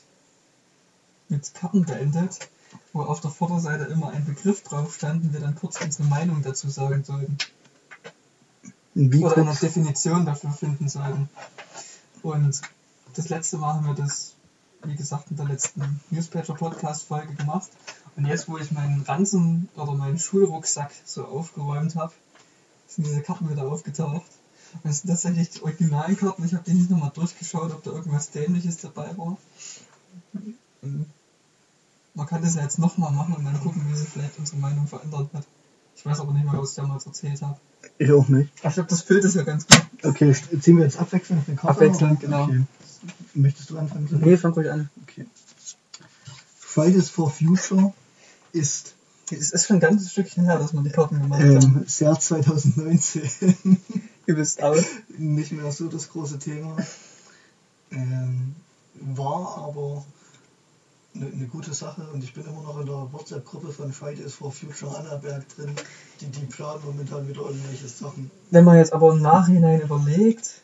[SPEAKER 1] mit Karten beendet, wo auf der Vorderseite immer ein Begriff drauf stand und wir dann kurz unsere Meinung dazu sagen sollten.
[SPEAKER 2] Wie
[SPEAKER 1] oder eine? Definition dafür finden sollten. Und das letzte Mal haben wir das, wie gesagt, in der letzten Newspaper-Podcast-Folge gemacht. Und jetzt, wo ich meinen Ranzen oder meinen Schulrucksack so aufgeräumt habe, sind diese Karten wieder aufgetaucht. Und es sind tatsächlich die originalen Karten. Ich habe die nicht nochmal durchgeschaut, ob da irgendwas Dämliches dabei war. Man kann das ja jetzt nochmal machen und dann gucken, wie sich vielleicht unsere Meinung verändert hat. Ich weiß aber nicht mehr, was ich damals erzählt habe.
[SPEAKER 2] Ich auch nicht.
[SPEAKER 1] Ich glaube, das Bild ist ja ganz gut.
[SPEAKER 2] Okay, ziehen wir jetzt abwechselnd eine Karte?
[SPEAKER 1] Abwechselnd, genau.
[SPEAKER 2] Okay. Möchtest du anfangen?
[SPEAKER 1] Nee, fang ruhig an.
[SPEAKER 2] Okay. Fridays for Future ist
[SPEAKER 1] Es ist schon ein ganzes Stückchen her, dass man die Karten gemacht hat.
[SPEAKER 2] ähm, seit 2019
[SPEAKER 1] Ihr wisst auch.
[SPEAKER 2] nicht mehr so das große Thema. Ähm, war aber eine, eine gute Sache und ich bin immer noch in der WhatsApp-Gruppe von Fridays for Future Annaberg drin. Die, die planen momentan wieder irgendwelche Sachen.
[SPEAKER 1] Wenn man jetzt aber im Nachhinein überlegt,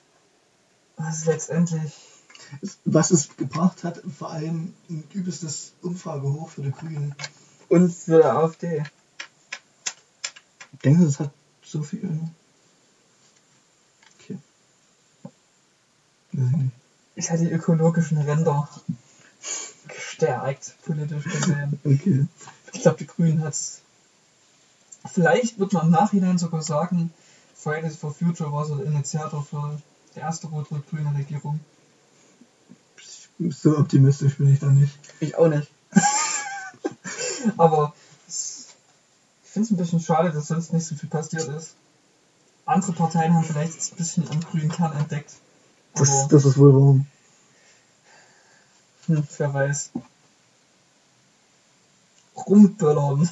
[SPEAKER 1] was letztendlich.
[SPEAKER 2] Was es gebracht hat, vor allem ein übelstes Umfragehoch für die Grünen.
[SPEAKER 1] Und für die AfD.
[SPEAKER 2] Denkst du, das hat so viel? Okay. Weiß ich nicht.
[SPEAKER 1] Es hat die ökologischen Ränder gestärkt, politisch gesehen.
[SPEAKER 2] Okay.
[SPEAKER 1] Ich glaube, die Grünen hat's. Vielleicht wird man im Nachhinein sogar sagen, Fridays for Future war so der Initiator für die erste rot-rot-grüne Regierung.
[SPEAKER 2] So optimistisch bin ich da nicht.
[SPEAKER 1] Ich auch nicht. Aber es- ich finde es ein bisschen schade, dass sonst nicht so viel passiert ist. Andere Parteien haben vielleicht ein bisschen am grünen Kern entdeckt.
[SPEAKER 2] Das, das ist wohl wahr.
[SPEAKER 1] hm, wer weiß. Rumböllern.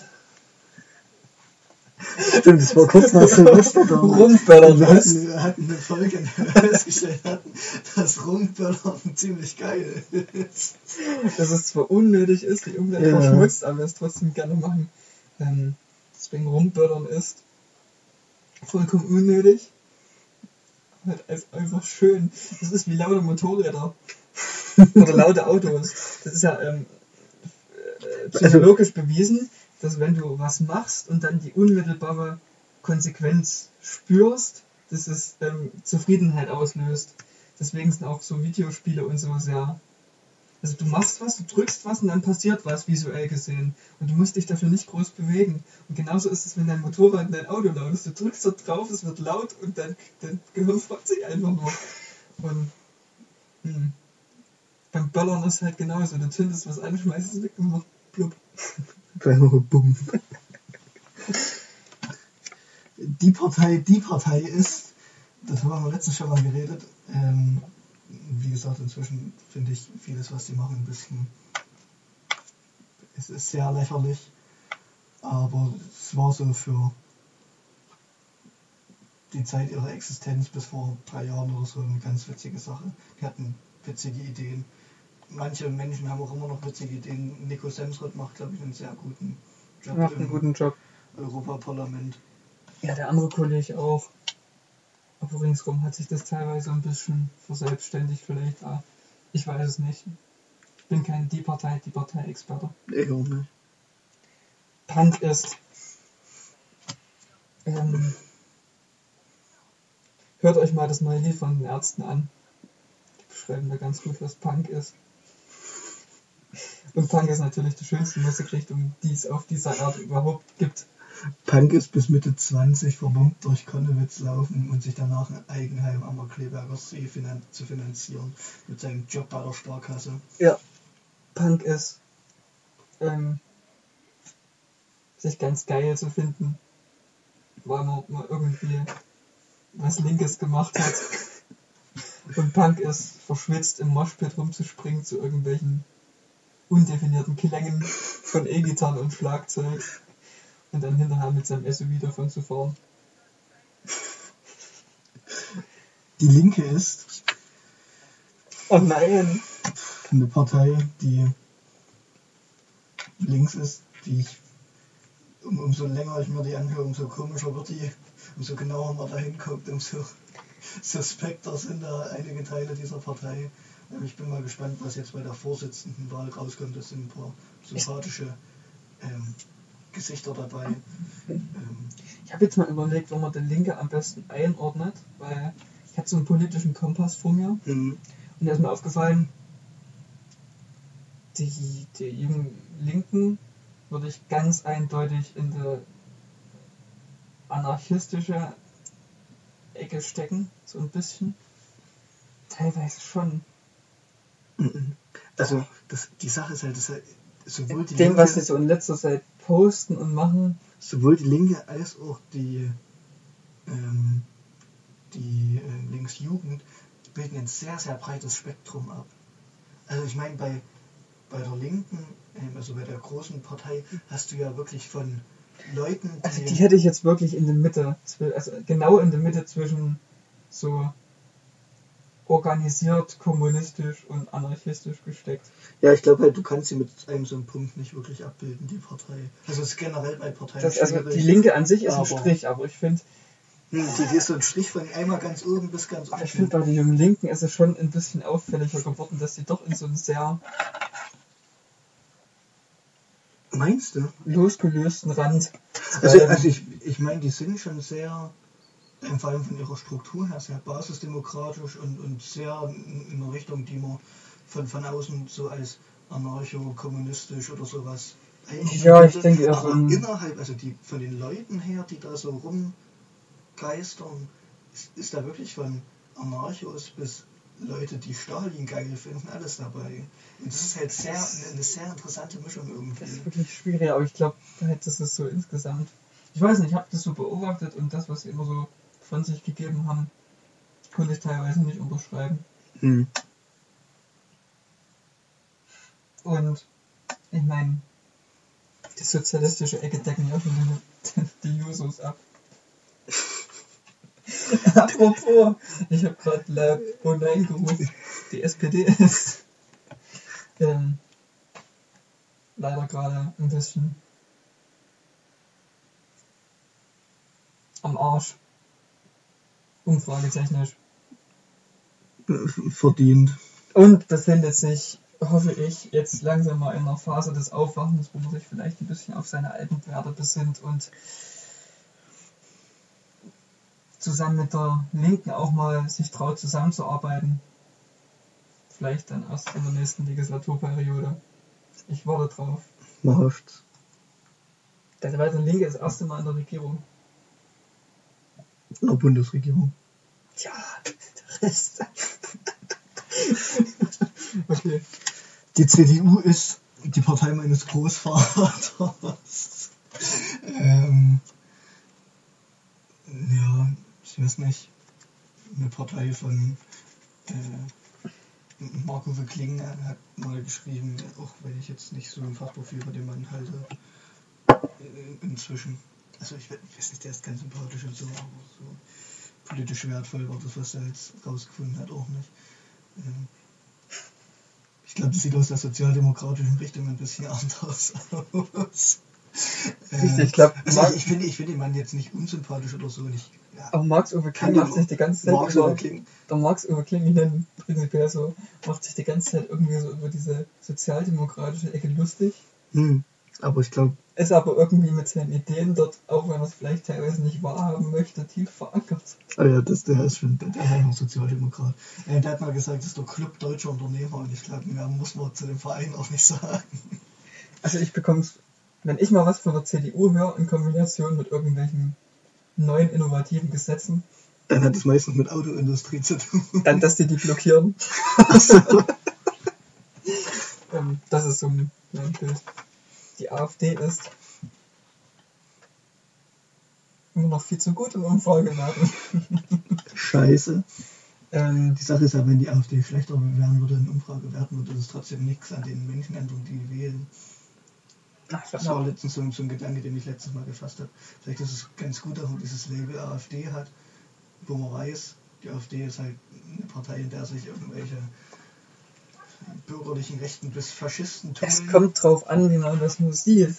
[SPEAKER 2] Stimmt, das war kurz nach Silvester da.
[SPEAKER 1] Rumböllern,
[SPEAKER 2] Wir hatten, wir hatten eine Folge, in der wir festgestellt hatten, dass Rumböllern ziemlich geil ist.
[SPEAKER 1] Dass es zwar unnötig ist, die Umwelt
[SPEAKER 2] Ja.
[SPEAKER 1] verschmutzt, aber wir es trotzdem gerne machen. Ähm, deswegen Rumböllern ist vollkommen unnötig. Halt ein- einfach schön. Das ist wie laute Motorräder. Oder laute Autos. Das ist ja ähm, äh, psychologisch bewiesen, dass wenn du was machst und dann die unmittelbare Konsequenz spürst, dass es ähm, Zufriedenheit auslöst. Deswegen sind auch so Videospiele und so sehr. Also du machst was, du drückst was und dann passiert was visuell gesehen. Und du musst dich dafür nicht groß bewegen. Und genauso ist es, wenn dein Motorrad in dein Auto laut ist. Du drückst da drauf, es wird laut und dein, dein Gehirn freut sich einfach nur. Und hm. Beim Böllern ist halt genauso. Du zündest was an, schmeißt es weg und macht blub.
[SPEAKER 2] Bumm. Die Partei, die Partei ist, das haben wir letztens schon mal geredet, ähm, wie gesagt, inzwischen finde ich vieles, was sie machen, ein bisschen, es ist sehr lächerlich, aber es war so für die Zeit ihrer Existenz bis vor drei Jahren oder so eine ganz witzige Sache. Die hatten witzige Ideen. Manche Menschen haben auch immer noch witzige Ideen. Nico Semsrott macht, glaube ich, einen sehr guten Job
[SPEAKER 1] Macht einen
[SPEAKER 2] im
[SPEAKER 1] guten Job.
[SPEAKER 2] Europaparlament.
[SPEAKER 1] Ja, der andere Kollege auch. Aber ringsrum hat sich das teilweise ein bisschen verselbstständigt vielleicht. Ah, ich weiß es nicht. Ich bin kein Die Partei, Die Partei-Experte.
[SPEAKER 2] Ich auch nicht.
[SPEAKER 1] Punk ist. Ähm, hört euch mal das neue Lied von den Ärzten an. Die beschreiben da ganz gut, was Punk ist. Und Punk ist natürlich die schönste Musikrichtung, die es auf dieser Art überhaupt gibt.
[SPEAKER 2] Punk ist bis Mitte 20 vermummt durch Konnewitz laufen und sich danach ein Eigenheim am Kleberger See finan zu finanzieren mit seinem Job bei der Sparkasse.
[SPEAKER 1] Ja. Punk ist ähm, sich ganz geil zu finden, weil man mal irgendwie was Linkes gemacht hat. Und Punk ist verschwitzt im Moshpit rumzuspringen zu irgendwelchen undefinierten Klängen von E-Gitarren und Schlagzeug und dann hinterher mit seinem SUV davon zu fahren.
[SPEAKER 2] Die Linke ist
[SPEAKER 1] Oh nein!
[SPEAKER 2] eine Partei, die links ist, die ich, um, umso länger ich mir die anhöre, umso komischer wird die, umso genauer man da hinguckt, umso suspekter sind da einige Teile dieser Partei. Ich bin mal gespannt, was jetzt bei der Vorsitzendenwahl rauskommt. Es sind ein paar sympathische ähm, Gesichter dabei. Ähm,
[SPEAKER 1] Ich habe jetzt mal überlegt, wo man die Linke am besten einordnet, weil ich hatte so einen politischen Kompass vor mir
[SPEAKER 2] ähm,
[SPEAKER 1] und da ist mir aufgefallen, die, die jungen Linken würde ich ganz eindeutig in die anarchistische Ecke stecken, so ein bisschen. Teilweise schon.
[SPEAKER 2] Also das, die Sache ist halt, dass halt sowohl die,
[SPEAKER 1] Dem, was sie
[SPEAKER 2] Linke,
[SPEAKER 1] so in letzter Zeit posten und machen,
[SPEAKER 2] sowohl die Linke als auch die, ähm, die äh, Linksjugend bilden ein sehr, sehr breites Spektrum ab. Also ich meine, bei, bei der Linken, ähm, also bei der großen Partei, hast du ja wirklich von Leuten, die...
[SPEAKER 1] also die hätte ich jetzt wirklich in der Mitte, also genau in der Mitte zwischen so organisiert, kommunistisch und anarchistisch gesteckt.
[SPEAKER 2] ja, ich glaube halt, du kannst sie mit einem so einem Punkt nicht wirklich abbilden, die Partei. Also es ist generell bei Parteien
[SPEAKER 1] Das, also die Linke an sich ist ein Strich, aber ich finde,
[SPEAKER 2] die, die ist so ein Strich von einmal ganz oben bis ganz unten.
[SPEAKER 1] ich finde bei den jungen Linken ist es schon ein bisschen auffälliger geworden, dass sie doch in so einen sehr
[SPEAKER 2] Meinst du?
[SPEAKER 1] losgelösten Rand.
[SPEAKER 2] Also, also ich, ich meine, die sind schon sehr, vor allem von ihrer Struktur her, sehr basisdemokratisch und, und sehr in in eine Richtung, die man von, von außen so als anarcho-kommunistisch oder sowas
[SPEAKER 1] Ja, ich denke eher
[SPEAKER 2] Aber innerhalb, also die von den Leuten her, die da so rumgeistern, ist, ist da wirklich von Anarchos bis Leute, die Stalin geil finden, alles dabei. Und das ist halt sehr, eine, eine sehr interessante Mischung
[SPEAKER 1] Das
[SPEAKER 2] irgendwie.
[SPEAKER 1] ist wirklich schwierig, aber ich glaube, das ist so insgesamt. Ich weiß nicht, ich habe das so beobachtet und das, was immer so von sich gegeben haben, konnte ich teilweise nicht unterschreiben.
[SPEAKER 2] Hm.
[SPEAKER 1] Und ich meine, die sozialistische Ecke decken ja schon die, die Jusos ab. Apropos, ich habe gerade La Bonin gerufen. Die SPD ist ähm, leider gerade ein bisschen am Arsch. Umfragetechnisch.
[SPEAKER 2] Verdient.
[SPEAKER 1] Und befindet sich, hoffe ich, jetzt langsam mal in einer Phase des Aufwachens, wo man sich vielleicht ein bisschen auf seine alten Werte besinnt und zusammen mit der Linken auch mal sich traut zusammenzuarbeiten. Vielleicht dann erst in der nächsten Legislaturperiode. Ich warte drauf.
[SPEAKER 2] Man hofft's.
[SPEAKER 1] Der weiter Linke ist das erste Mal in der Regierung.
[SPEAKER 2] In der Bundesregierung.
[SPEAKER 1] Tja, der Rest. okay.
[SPEAKER 2] Die CDU ist die Partei meines Großvaters. ähm, ja, ich weiß nicht. Eine Partei von äh, Marco Wickling hat mal geschrieben, auch wenn ich jetzt nicht so ein Fachprofil bei dem Mann halte, äh, inzwischen. Also ich weiß nicht, der ist ganz sympathisch und so, aber so politisch wertvoll war das, was er jetzt rausgefunden hat, auch nicht. Ähm, ich glaube, das sieht aus der sozialdemokratischen Richtung ein bisschen anders aus.
[SPEAKER 1] Richtig,
[SPEAKER 2] Äh,
[SPEAKER 1] ich glaub,
[SPEAKER 2] also
[SPEAKER 1] Mark-
[SPEAKER 2] ich, ich finde ich finde den Mann jetzt nicht unsympathisch oder so. Und ich, ja,
[SPEAKER 1] Aber Max Uwe Kling macht sich die ganze Zeit
[SPEAKER 2] Marx
[SPEAKER 1] über,
[SPEAKER 2] Kling.
[SPEAKER 1] der Max Uwe Kling, prinzipiell so, macht sich die ganze Zeit irgendwie so über diese sozialdemokratische Ecke lustig.
[SPEAKER 2] Hm, aber ich glaube,
[SPEAKER 1] Ist aber irgendwie mit seinen Ideen dort, auch wenn er es vielleicht teilweise nicht wahrhaben möchte, tief verankert.
[SPEAKER 2] ah ja, das, der ist schon, der, einfach Sozialdemokrat. Äh, der hat mal gesagt, das ist der Club deutscher Unternehmer und ich glaube, mehr muss man zu dem Verein auch nicht sagen.
[SPEAKER 1] Also ich bekomme es wenn ich mal was von der CDU höre in Kombination mit irgendwelchen neuen innovativen Gesetzen,
[SPEAKER 2] Dann hat es meistens mit Autoindustrie zu tun.
[SPEAKER 1] dann, dass die die blockieren. ähm, das ist so mein Bild. Die AfD ist immer noch viel zu gut in Umfragewerten.
[SPEAKER 2] Scheiße.
[SPEAKER 1] Ähm,
[SPEAKER 2] Die Sache ist ja, wenn die AfD schlechter werden würde in Umfragewerten, würde das trotzdem nichts an den Menschen ändern, die wählen.
[SPEAKER 1] ach,
[SPEAKER 2] Das war letztens so, so ein Gedanke, den ich letztes Mal gefasst habe. Vielleicht ist es ganz gut, dass man dieses Label AfD hat, wo man weiß, die AfD ist halt eine Partei, in der sich irgendwelche bürgerlichen Rechten bis Faschisten tun.
[SPEAKER 1] Es kommt drauf an, wie man das nur sieht.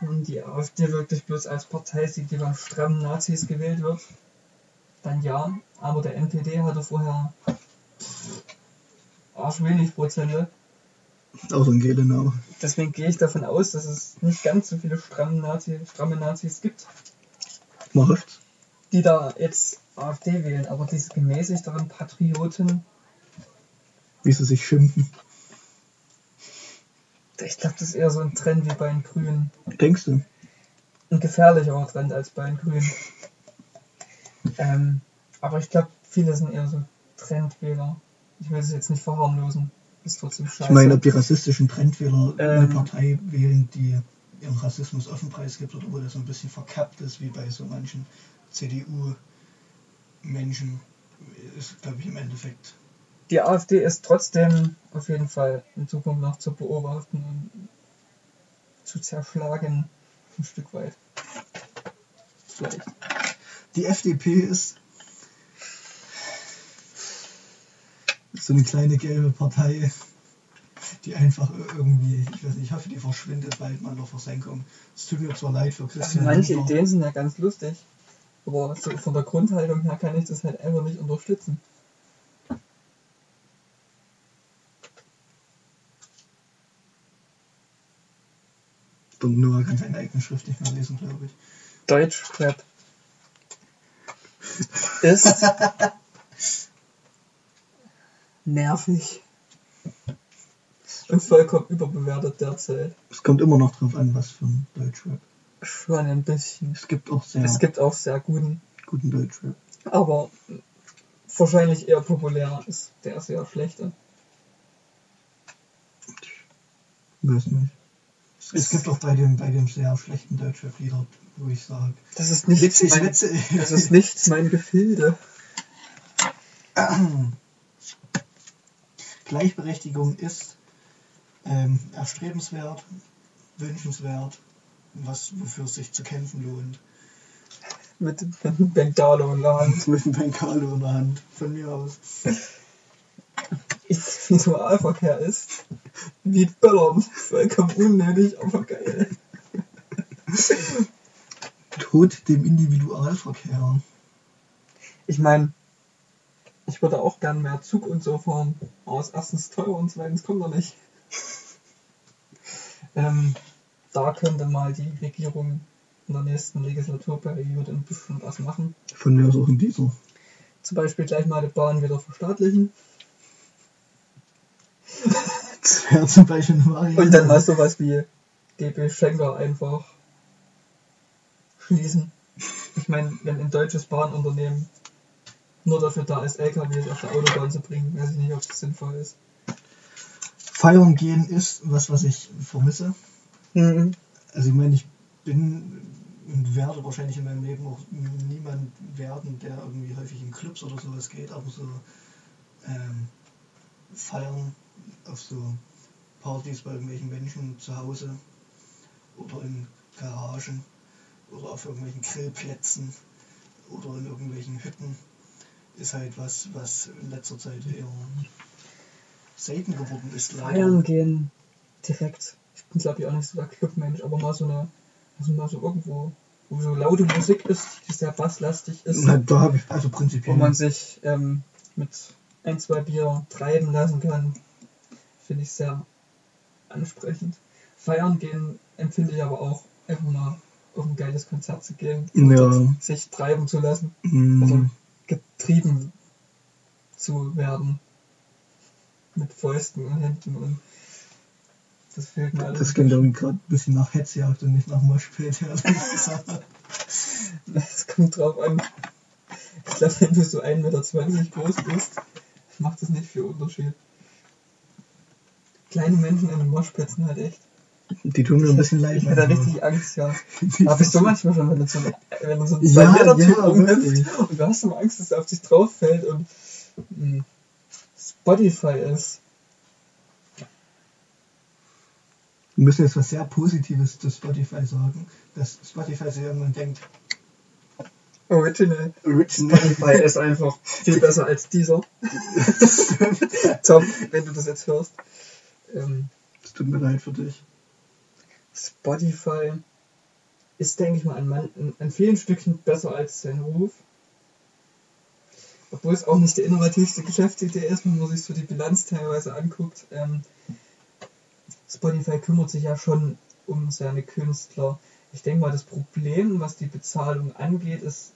[SPEAKER 1] Wenn die AfD wirklich bloß als Partei sieht, die von strammen Nazis gewählt wird, dann ja. Aber der NPD hatte vorher arschwenig Prozente.
[SPEAKER 2] Außer in Gelenau.
[SPEAKER 1] Deswegen gehe ich davon aus, dass es nicht ganz so viele stramme, Nazi, stramme Nazis gibt,
[SPEAKER 2] Macht's.
[SPEAKER 1] die da jetzt AfD wählen. Aber diese gemäßigteren Patrioten,
[SPEAKER 2] Wie sie sich schimpfen.
[SPEAKER 1] ich glaube, das ist eher so ein Trend wie bei den Grünen.
[SPEAKER 2] Denkst du?
[SPEAKER 1] ein gefährlicherer Trend als bei den Grünen. Ähm, aber ich glaube, viele sind eher so Trendwähler. Ich will es jetzt nicht verharmlosen. Ist trotzdem scheiße.
[SPEAKER 2] Ich meine, ob die rassistischen Trendwähler eine
[SPEAKER 1] Ähm.
[SPEAKER 2] Partei wählen, die ihren Rassismus offen preisgibt oder wo das so ein bisschen verkappt ist, wie bei so manchen CDU-Menschen, ist, glaube ich, im Endeffekt.
[SPEAKER 1] Die AfD ist trotzdem auf jeden Fall in Zukunft noch zu beobachten und zu zerschlagen. Ein Stück weit. Vielleicht.
[SPEAKER 2] Die FDP ist so eine kleine gelbe Partei, die einfach irgendwie, ich weiß nicht, ich hoffe, die verschwindet bald mal noch Versenkung. Es tut mir zwar leid für Christian.
[SPEAKER 1] manche
[SPEAKER 2] Lindner.
[SPEAKER 1] Ideen sind ja ganz lustig. Aber so von der Grundhaltung her kann ich das halt einfach nicht unterstützen.
[SPEAKER 2] Und Noah kann seine eigene Schrift nicht mehr lesen, glaube ich.
[SPEAKER 1] Deutschrap ist nervig und vollkommen überbewertet derzeit.
[SPEAKER 2] Es kommt immer noch drauf an, was für ein Deutschrap.
[SPEAKER 1] Schon ein bisschen.
[SPEAKER 2] Es gibt auch sehr
[SPEAKER 1] Es gibt auch sehr guten,
[SPEAKER 2] guten Deutschrap.
[SPEAKER 1] aber wahrscheinlich eher populär ist der sehr schlechte.
[SPEAKER 2] Weiß nicht. Es gibt auch bei dem, bei dem sehr schlechten Deutschrap-Lieder, wo ich sage,
[SPEAKER 1] Das ist nicht
[SPEAKER 2] witzig,
[SPEAKER 1] mein,
[SPEAKER 2] witzig.
[SPEAKER 1] das ist nicht mein Gefilde.
[SPEAKER 2] Gleichberechtigung ist ähm, erstrebenswert, wünschenswert, was, wofür es sich zu kämpfen lohnt.
[SPEAKER 1] Mit dem Bengalo in der Hand.
[SPEAKER 2] Mit einem Bengalo in der Hand, von mir aus.
[SPEAKER 1] Individualverkehr ist wie Böllern. Vollkommen unnötig, aber geil.
[SPEAKER 2] Tod dem Individualverkehr.
[SPEAKER 1] Ich meine, ich würde auch gern mehr Zug und so fahren. Aber es ist erstens teuer und zweitens kommt er nicht. ähm, da könnte mal die Regierung in der nächsten Legislaturperiode ein bisschen was machen.
[SPEAKER 2] Von mir aus auch in dieser.
[SPEAKER 1] Zum Beispiel gleich mal die Bahn wieder verstaatlichen.
[SPEAKER 2] Das wäre zum Beispiel eine Variante.
[SPEAKER 1] Und dann mal sowas wie DB Schenker einfach schließen. Ich meine, wenn ein deutsches Bahnunternehmen nur dafür da ist, LKWs auf der Autobahn zu bringen, weiß ich nicht, ob das sinnvoll ist.
[SPEAKER 2] Feiern gehen ist was, was ich vermisse.
[SPEAKER 1] Mhm.
[SPEAKER 2] Also ich meine, ich bin und werde wahrscheinlich in meinem Leben auch niemand werden, der irgendwie häufig in Clubs oder sowas geht, aber so ähm, feiern auf so Partys bei irgendwelchen Menschen zu Hause oder in Garagen oder auf irgendwelchen Grillplätzen oder in irgendwelchen Hütten ist halt was, was in letzter Zeit eher selten geworden ist. leider.
[SPEAKER 1] Feiern gehen direkt. Ich bin glaube ich auch nicht so der Clubmensch, aber mal so eine, also mal so irgendwo, wo so laute Musik ist, die sehr basslastig ist,
[SPEAKER 2] Na, da habe ich also
[SPEAKER 1] wo
[SPEAKER 2] prinzipiell
[SPEAKER 1] man sich ähm, mit ein, zwei Bier treiben lassen kann, finde ich sehr ansprechend. Feiern gehen empfinde ich aber auch einfach mal auf ein geiles Konzert zu gehen und
[SPEAKER 2] Ja.
[SPEAKER 1] sich treiben zu lassen,
[SPEAKER 2] Mm,
[SPEAKER 1] also getrieben zu werden mit Fäusten und Händen und Das fehlt mir alles.
[SPEAKER 2] Das klingt irgendwie gerade ein bisschen nach Hetzjagd und nicht nach Moshpit, gesagt.
[SPEAKER 1] Das kommt drauf an. Ich glaube, wenn du so 1,20 Meter groß bist, macht das nicht viel Unterschied. Kleine Menschen in den Moshpit sind halt echt.
[SPEAKER 2] Die tun mir ein bisschen leid.
[SPEAKER 1] Ich hätte da
[SPEAKER 2] manchmal.
[SPEAKER 1] richtig Angst, ja. Habe ich so manchmal schon, wenn du so, eine- wenn du so einen
[SPEAKER 2] Ja,
[SPEAKER 1] 2 Meter Typ
[SPEAKER 2] ja,
[SPEAKER 1] rumnimmst
[SPEAKER 2] wirklich.
[SPEAKER 1] und du hast immer Angst, dass er auf dich drauf fällt und mh, Spotify ist.
[SPEAKER 2] Wir müssen jetzt was sehr Positives zu Spotify sagen, dass Spotify sich irgendwann denkt,
[SPEAKER 1] Original.
[SPEAKER 2] Original.
[SPEAKER 1] Spotify ist einfach viel besser als dieser. Tom, wenn du das jetzt hörst. Ähm,
[SPEAKER 2] Es tut mir leid für dich.
[SPEAKER 1] Spotify ist, denke ich mal, an, man, an, vielen Stückchen besser als sein Ruf. Obwohl es auch nicht die innovativste Geschäftsidee ist, wenn man sich so die Bilanz teilweise anguckt. Ähm, Spotify kümmert sich ja schon um seine Künstler. Ich denke mal, das Problem, was die Bezahlung angeht, ist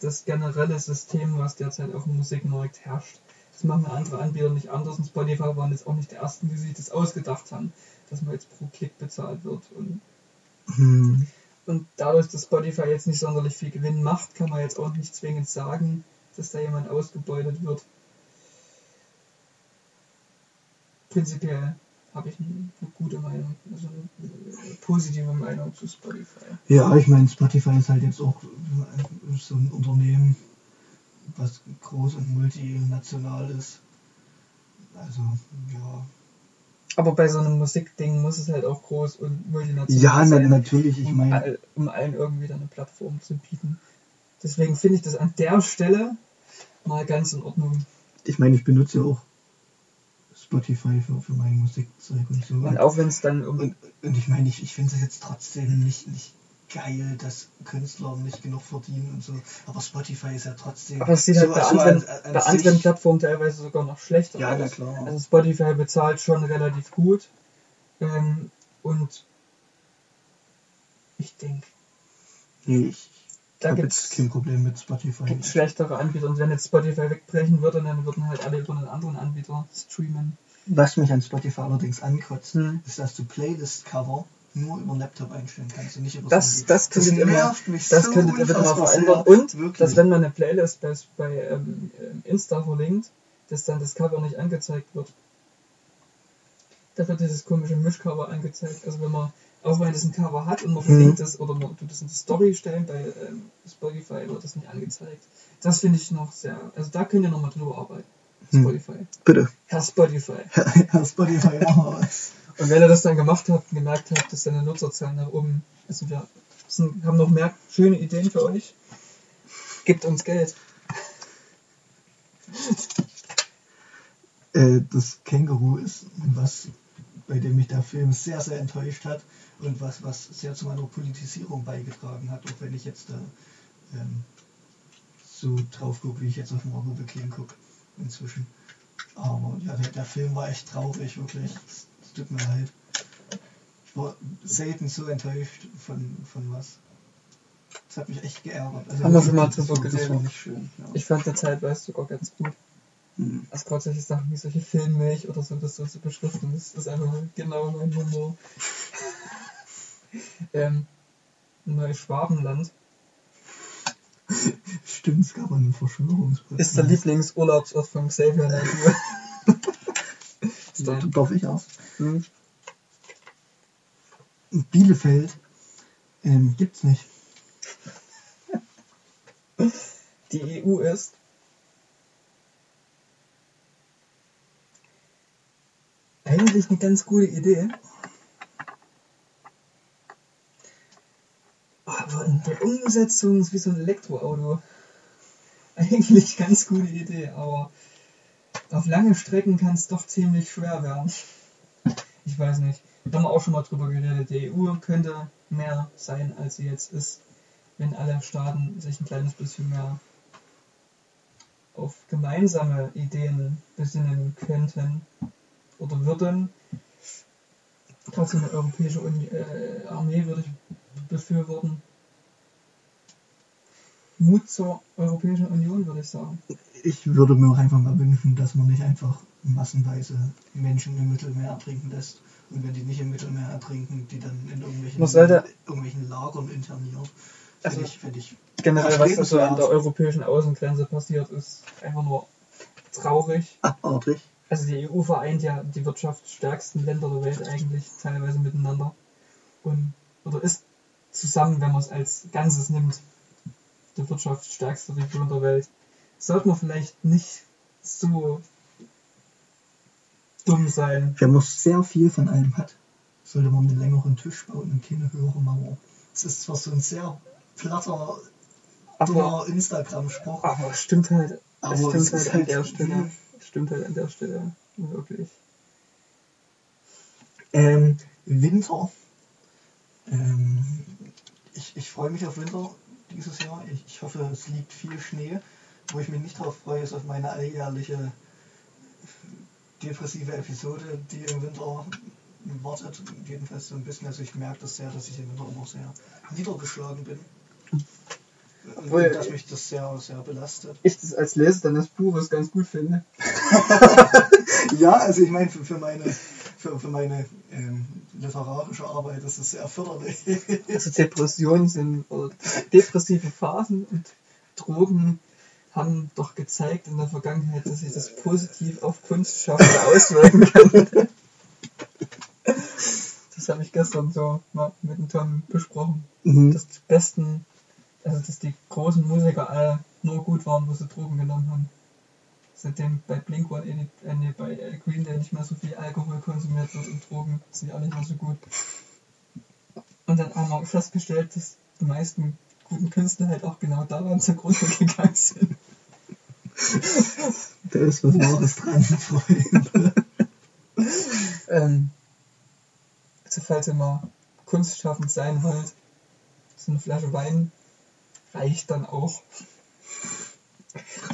[SPEAKER 1] das generelle System, was derzeit auf dem Musikmarkt herrscht. Das machen andere Anbieter nicht anders und Spotify waren jetzt auch nicht die ersten, die sich das ausgedacht haben, dass man jetzt pro Klick bezahlt wird. Und,
[SPEAKER 2] Hm.
[SPEAKER 1] und dadurch, dass Spotify jetzt nicht sonderlich viel Gewinn macht, kann man jetzt auch nicht zwingend sagen, dass da jemand ausgebeutet wird. Prinzipiell habe ich eine, gute Meinung, also eine positive Meinung zu Spotify.
[SPEAKER 2] Ja, ich meine, Spotify ist halt jetzt auch so ein Unternehmen, was groß und multinational ist. Also, ja.
[SPEAKER 1] Aber bei so einem Musikding muss es halt auch groß und multinational
[SPEAKER 2] Ja,
[SPEAKER 1] sein.
[SPEAKER 2] natürlich, ich
[SPEAKER 1] um,
[SPEAKER 2] meine,
[SPEAKER 1] all, um allen irgendwie dann eine Plattform zu bieten. Deswegen finde ich das an der Stelle mal ganz in Ordnung.
[SPEAKER 2] ich meine, ich benutze ja auch Spotify für, für mein Musikzeug und so.
[SPEAKER 1] Und auch wenn es dann um.
[SPEAKER 2] Und, und ich meine, ich, ich finde es jetzt trotzdem nicht, nicht geil, dass Künstler nicht genug verdienen und so. Aber Spotify ist ja trotzdem.
[SPEAKER 1] Aber es sieht halt
[SPEAKER 2] so-
[SPEAKER 1] bei
[SPEAKER 2] so
[SPEAKER 1] anderen,
[SPEAKER 2] an- an
[SPEAKER 1] bei anderen Plattformen teilweise sogar noch schlechter
[SPEAKER 2] Ja,
[SPEAKER 1] aus.
[SPEAKER 2] klar.
[SPEAKER 1] Also Spotify bezahlt schon relativ gut. Ähm, und ich denke,
[SPEAKER 2] Nee, ich
[SPEAKER 1] da gibt es
[SPEAKER 2] kein Problem mit Spotify.
[SPEAKER 1] schlechtere Anbieter. Und wenn jetzt Spotify wegbrechen würde, dann würden halt alle über einen anderen Anbieter streamen.
[SPEAKER 2] Was mich an Spotify allerdings ankotzt,
[SPEAKER 1] Hm.
[SPEAKER 2] ist, dass du Playlist-Cover nur über den Laptop einstellen kannst und nicht über
[SPEAKER 1] Das,
[SPEAKER 2] Handy.
[SPEAKER 1] das könntet mal,
[SPEAKER 2] nervt mich
[SPEAKER 1] das
[SPEAKER 2] so
[SPEAKER 1] könntet ihr bitte mal
[SPEAKER 2] unfassbar
[SPEAKER 1] verändern. Und,
[SPEAKER 2] Wirklich.
[SPEAKER 1] dass wenn man eine Playlist bei, bei ähm, ähm, Insta verlinkt, dass dann das Cover nicht angezeigt wird. Da wird dieses komische Mischcover angezeigt. Also wenn man, auch wenn es ein Cover hat und man verlinkt es oder man tut es in die Story stellen bei ähm, Spotify, wird das nicht angezeigt. Das finde ich noch sehr, also da könnt ihr nochmal drüber arbeiten.
[SPEAKER 2] Hm.
[SPEAKER 1] Spotify.
[SPEAKER 2] Bitte.
[SPEAKER 1] Herr Spotify.
[SPEAKER 2] Herr Spotify, mach mal was.
[SPEAKER 1] Und wenn ihr das dann gemacht und gemerkt habt, dass deine Nutzerzahlen nach oben, also wir haben noch mehr schöne Ideen für euch, gebt uns Geld.
[SPEAKER 2] Äh, das Känguru ist was, bei dem mich der Film sehr, sehr enttäuscht hat und was, was sehr zu meiner Politisierung beigetragen hat, auch wenn ich jetzt da ähm, so drauf gucke, wie ich jetzt auf Margot King gucke inzwischen. Aber ja, der, der Film war echt traurig, wirklich. Tut mir leid. Ich war selten so enttäuscht von, von was. Das hat mich echt geärgert. Also
[SPEAKER 1] Haben wir schon mal drüber
[SPEAKER 2] nicht schön. Ja.
[SPEAKER 1] Ich fand der zeitweise sogar ganz gut.
[SPEAKER 2] Hm.
[SPEAKER 1] Also gerade solche Sachen wie solche Filmmilch oder so, das so zu beschriften, das ist einfach genau mein Humor. ähm, Neuschwabenland
[SPEAKER 2] Stimmt, es gab einen Verschwörungspodcast.
[SPEAKER 1] ist der Lieblingsurlaubsort von Xavier Naidoo.
[SPEAKER 2] Darf, darf ich erst?
[SPEAKER 1] Hm.
[SPEAKER 2] Bielefeld ähm, gibt's nicht.
[SPEAKER 1] Die EU ist eigentlich eine ganz gute Idee. Aber in der Umsetzung ist wie so ein Elektroauto. Eigentlich ganz gute Idee, aber auf lange Strecken kann es doch ziemlich schwer werden. Ich weiß nicht. Da haben wir auch schon mal drüber geredet. Die EU könnte mehr sein, als sie jetzt ist, wenn alle Staaten sich ein kleines bisschen mehr auf gemeinsame Ideen besinnen könnten oder würden. So eine europäische äh, Armee würde ich befürworten. Mut zur Europäischen Union, würde ich sagen.
[SPEAKER 2] Ich würde mir auch einfach mal wünschen, dass man nicht einfach massenweise Menschen im Mittelmeer ertrinken lässt. Und wenn die nicht im Mittelmeer ertrinken, die dann in irgendwelchen,
[SPEAKER 1] sollte-
[SPEAKER 2] irgendwelchen Lagern interniert.
[SPEAKER 1] Also-
[SPEAKER 2] ich, ich
[SPEAKER 1] Generell, was da so an der europäischen Außengrenze passiert, ist einfach nur traurig.
[SPEAKER 2] abartig.
[SPEAKER 1] Also die EU vereint ja die wirtschaftsstärksten Länder der Welt eigentlich teilweise miteinander. Und, oder ist zusammen, wenn man es als Ganzes nimmt, die wirtschaftsstärkste Region der Welt. Sollte man vielleicht nicht so dumm sein.
[SPEAKER 2] Wenn man sehr viel von allem hat, sollte man einen längeren Tisch bauen und keine höhere Mauer. Das ist zwar so ein sehr platter, dummer Instagram-Spruch,
[SPEAKER 1] aber es stimmt halt, es
[SPEAKER 2] aber
[SPEAKER 1] stimmt
[SPEAKER 2] es
[SPEAKER 1] halt
[SPEAKER 2] ist
[SPEAKER 1] an
[SPEAKER 2] halt
[SPEAKER 1] der Stelle. Es stimmt halt an der Stelle. Wirklich.
[SPEAKER 2] Ähm, Winter. Ähm, ich, ich freue mich auf Winter dieses Jahr. Ich, ich hoffe, es liegt viel Schnee. Wo ich mich nicht darauf freue, ist auf meine alljährliche depressive Episode, die im Winter wartet. Jedenfalls so ein bisschen. Also ich merke das sehr, dass ich im Winter immer sehr niedergeschlagen bin. Und dass mich das sehr, sehr belastet.
[SPEAKER 1] Ich das als Leser deines Buches ganz gut finde.
[SPEAKER 2] Ja, also ich meine, für, für meine, für, für meine ähm, literarische Arbeit ist es sehr förderlich.
[SPEAKER 1] Also Depressionen sind oder depressive Phasen und Drogen haben doch gezeigt in der Vergangenheit, dass sich das positiv auf Kunstschaffende auswirken kann. Das habe ich gestern so mal mit dem Tom besprochen.
[SPEAKER 2] Mhm.
[SPEAKER 1] Dass die besten, also dass die großen Musiker alle nur gut waren, wo sie Drogen genommen haben. Seitdem bei Blink One, äh, nee, bei Green Day nicht mehr so viel Alkohol konsumiert wird und Drogen sind auch nicht mehr so gut. Und dann haben wir festgestellt, dass die meisten guten Künstler halt auch genau daran zugrunde gegangen sind.
[SPEAKER 2] Da ist was Wahres dran, Freunde.
[SPEAKER 1] Ähm, also falls ihr mal kunstschaffend sein wollt, so eine Flasche Wein reicht dann auch.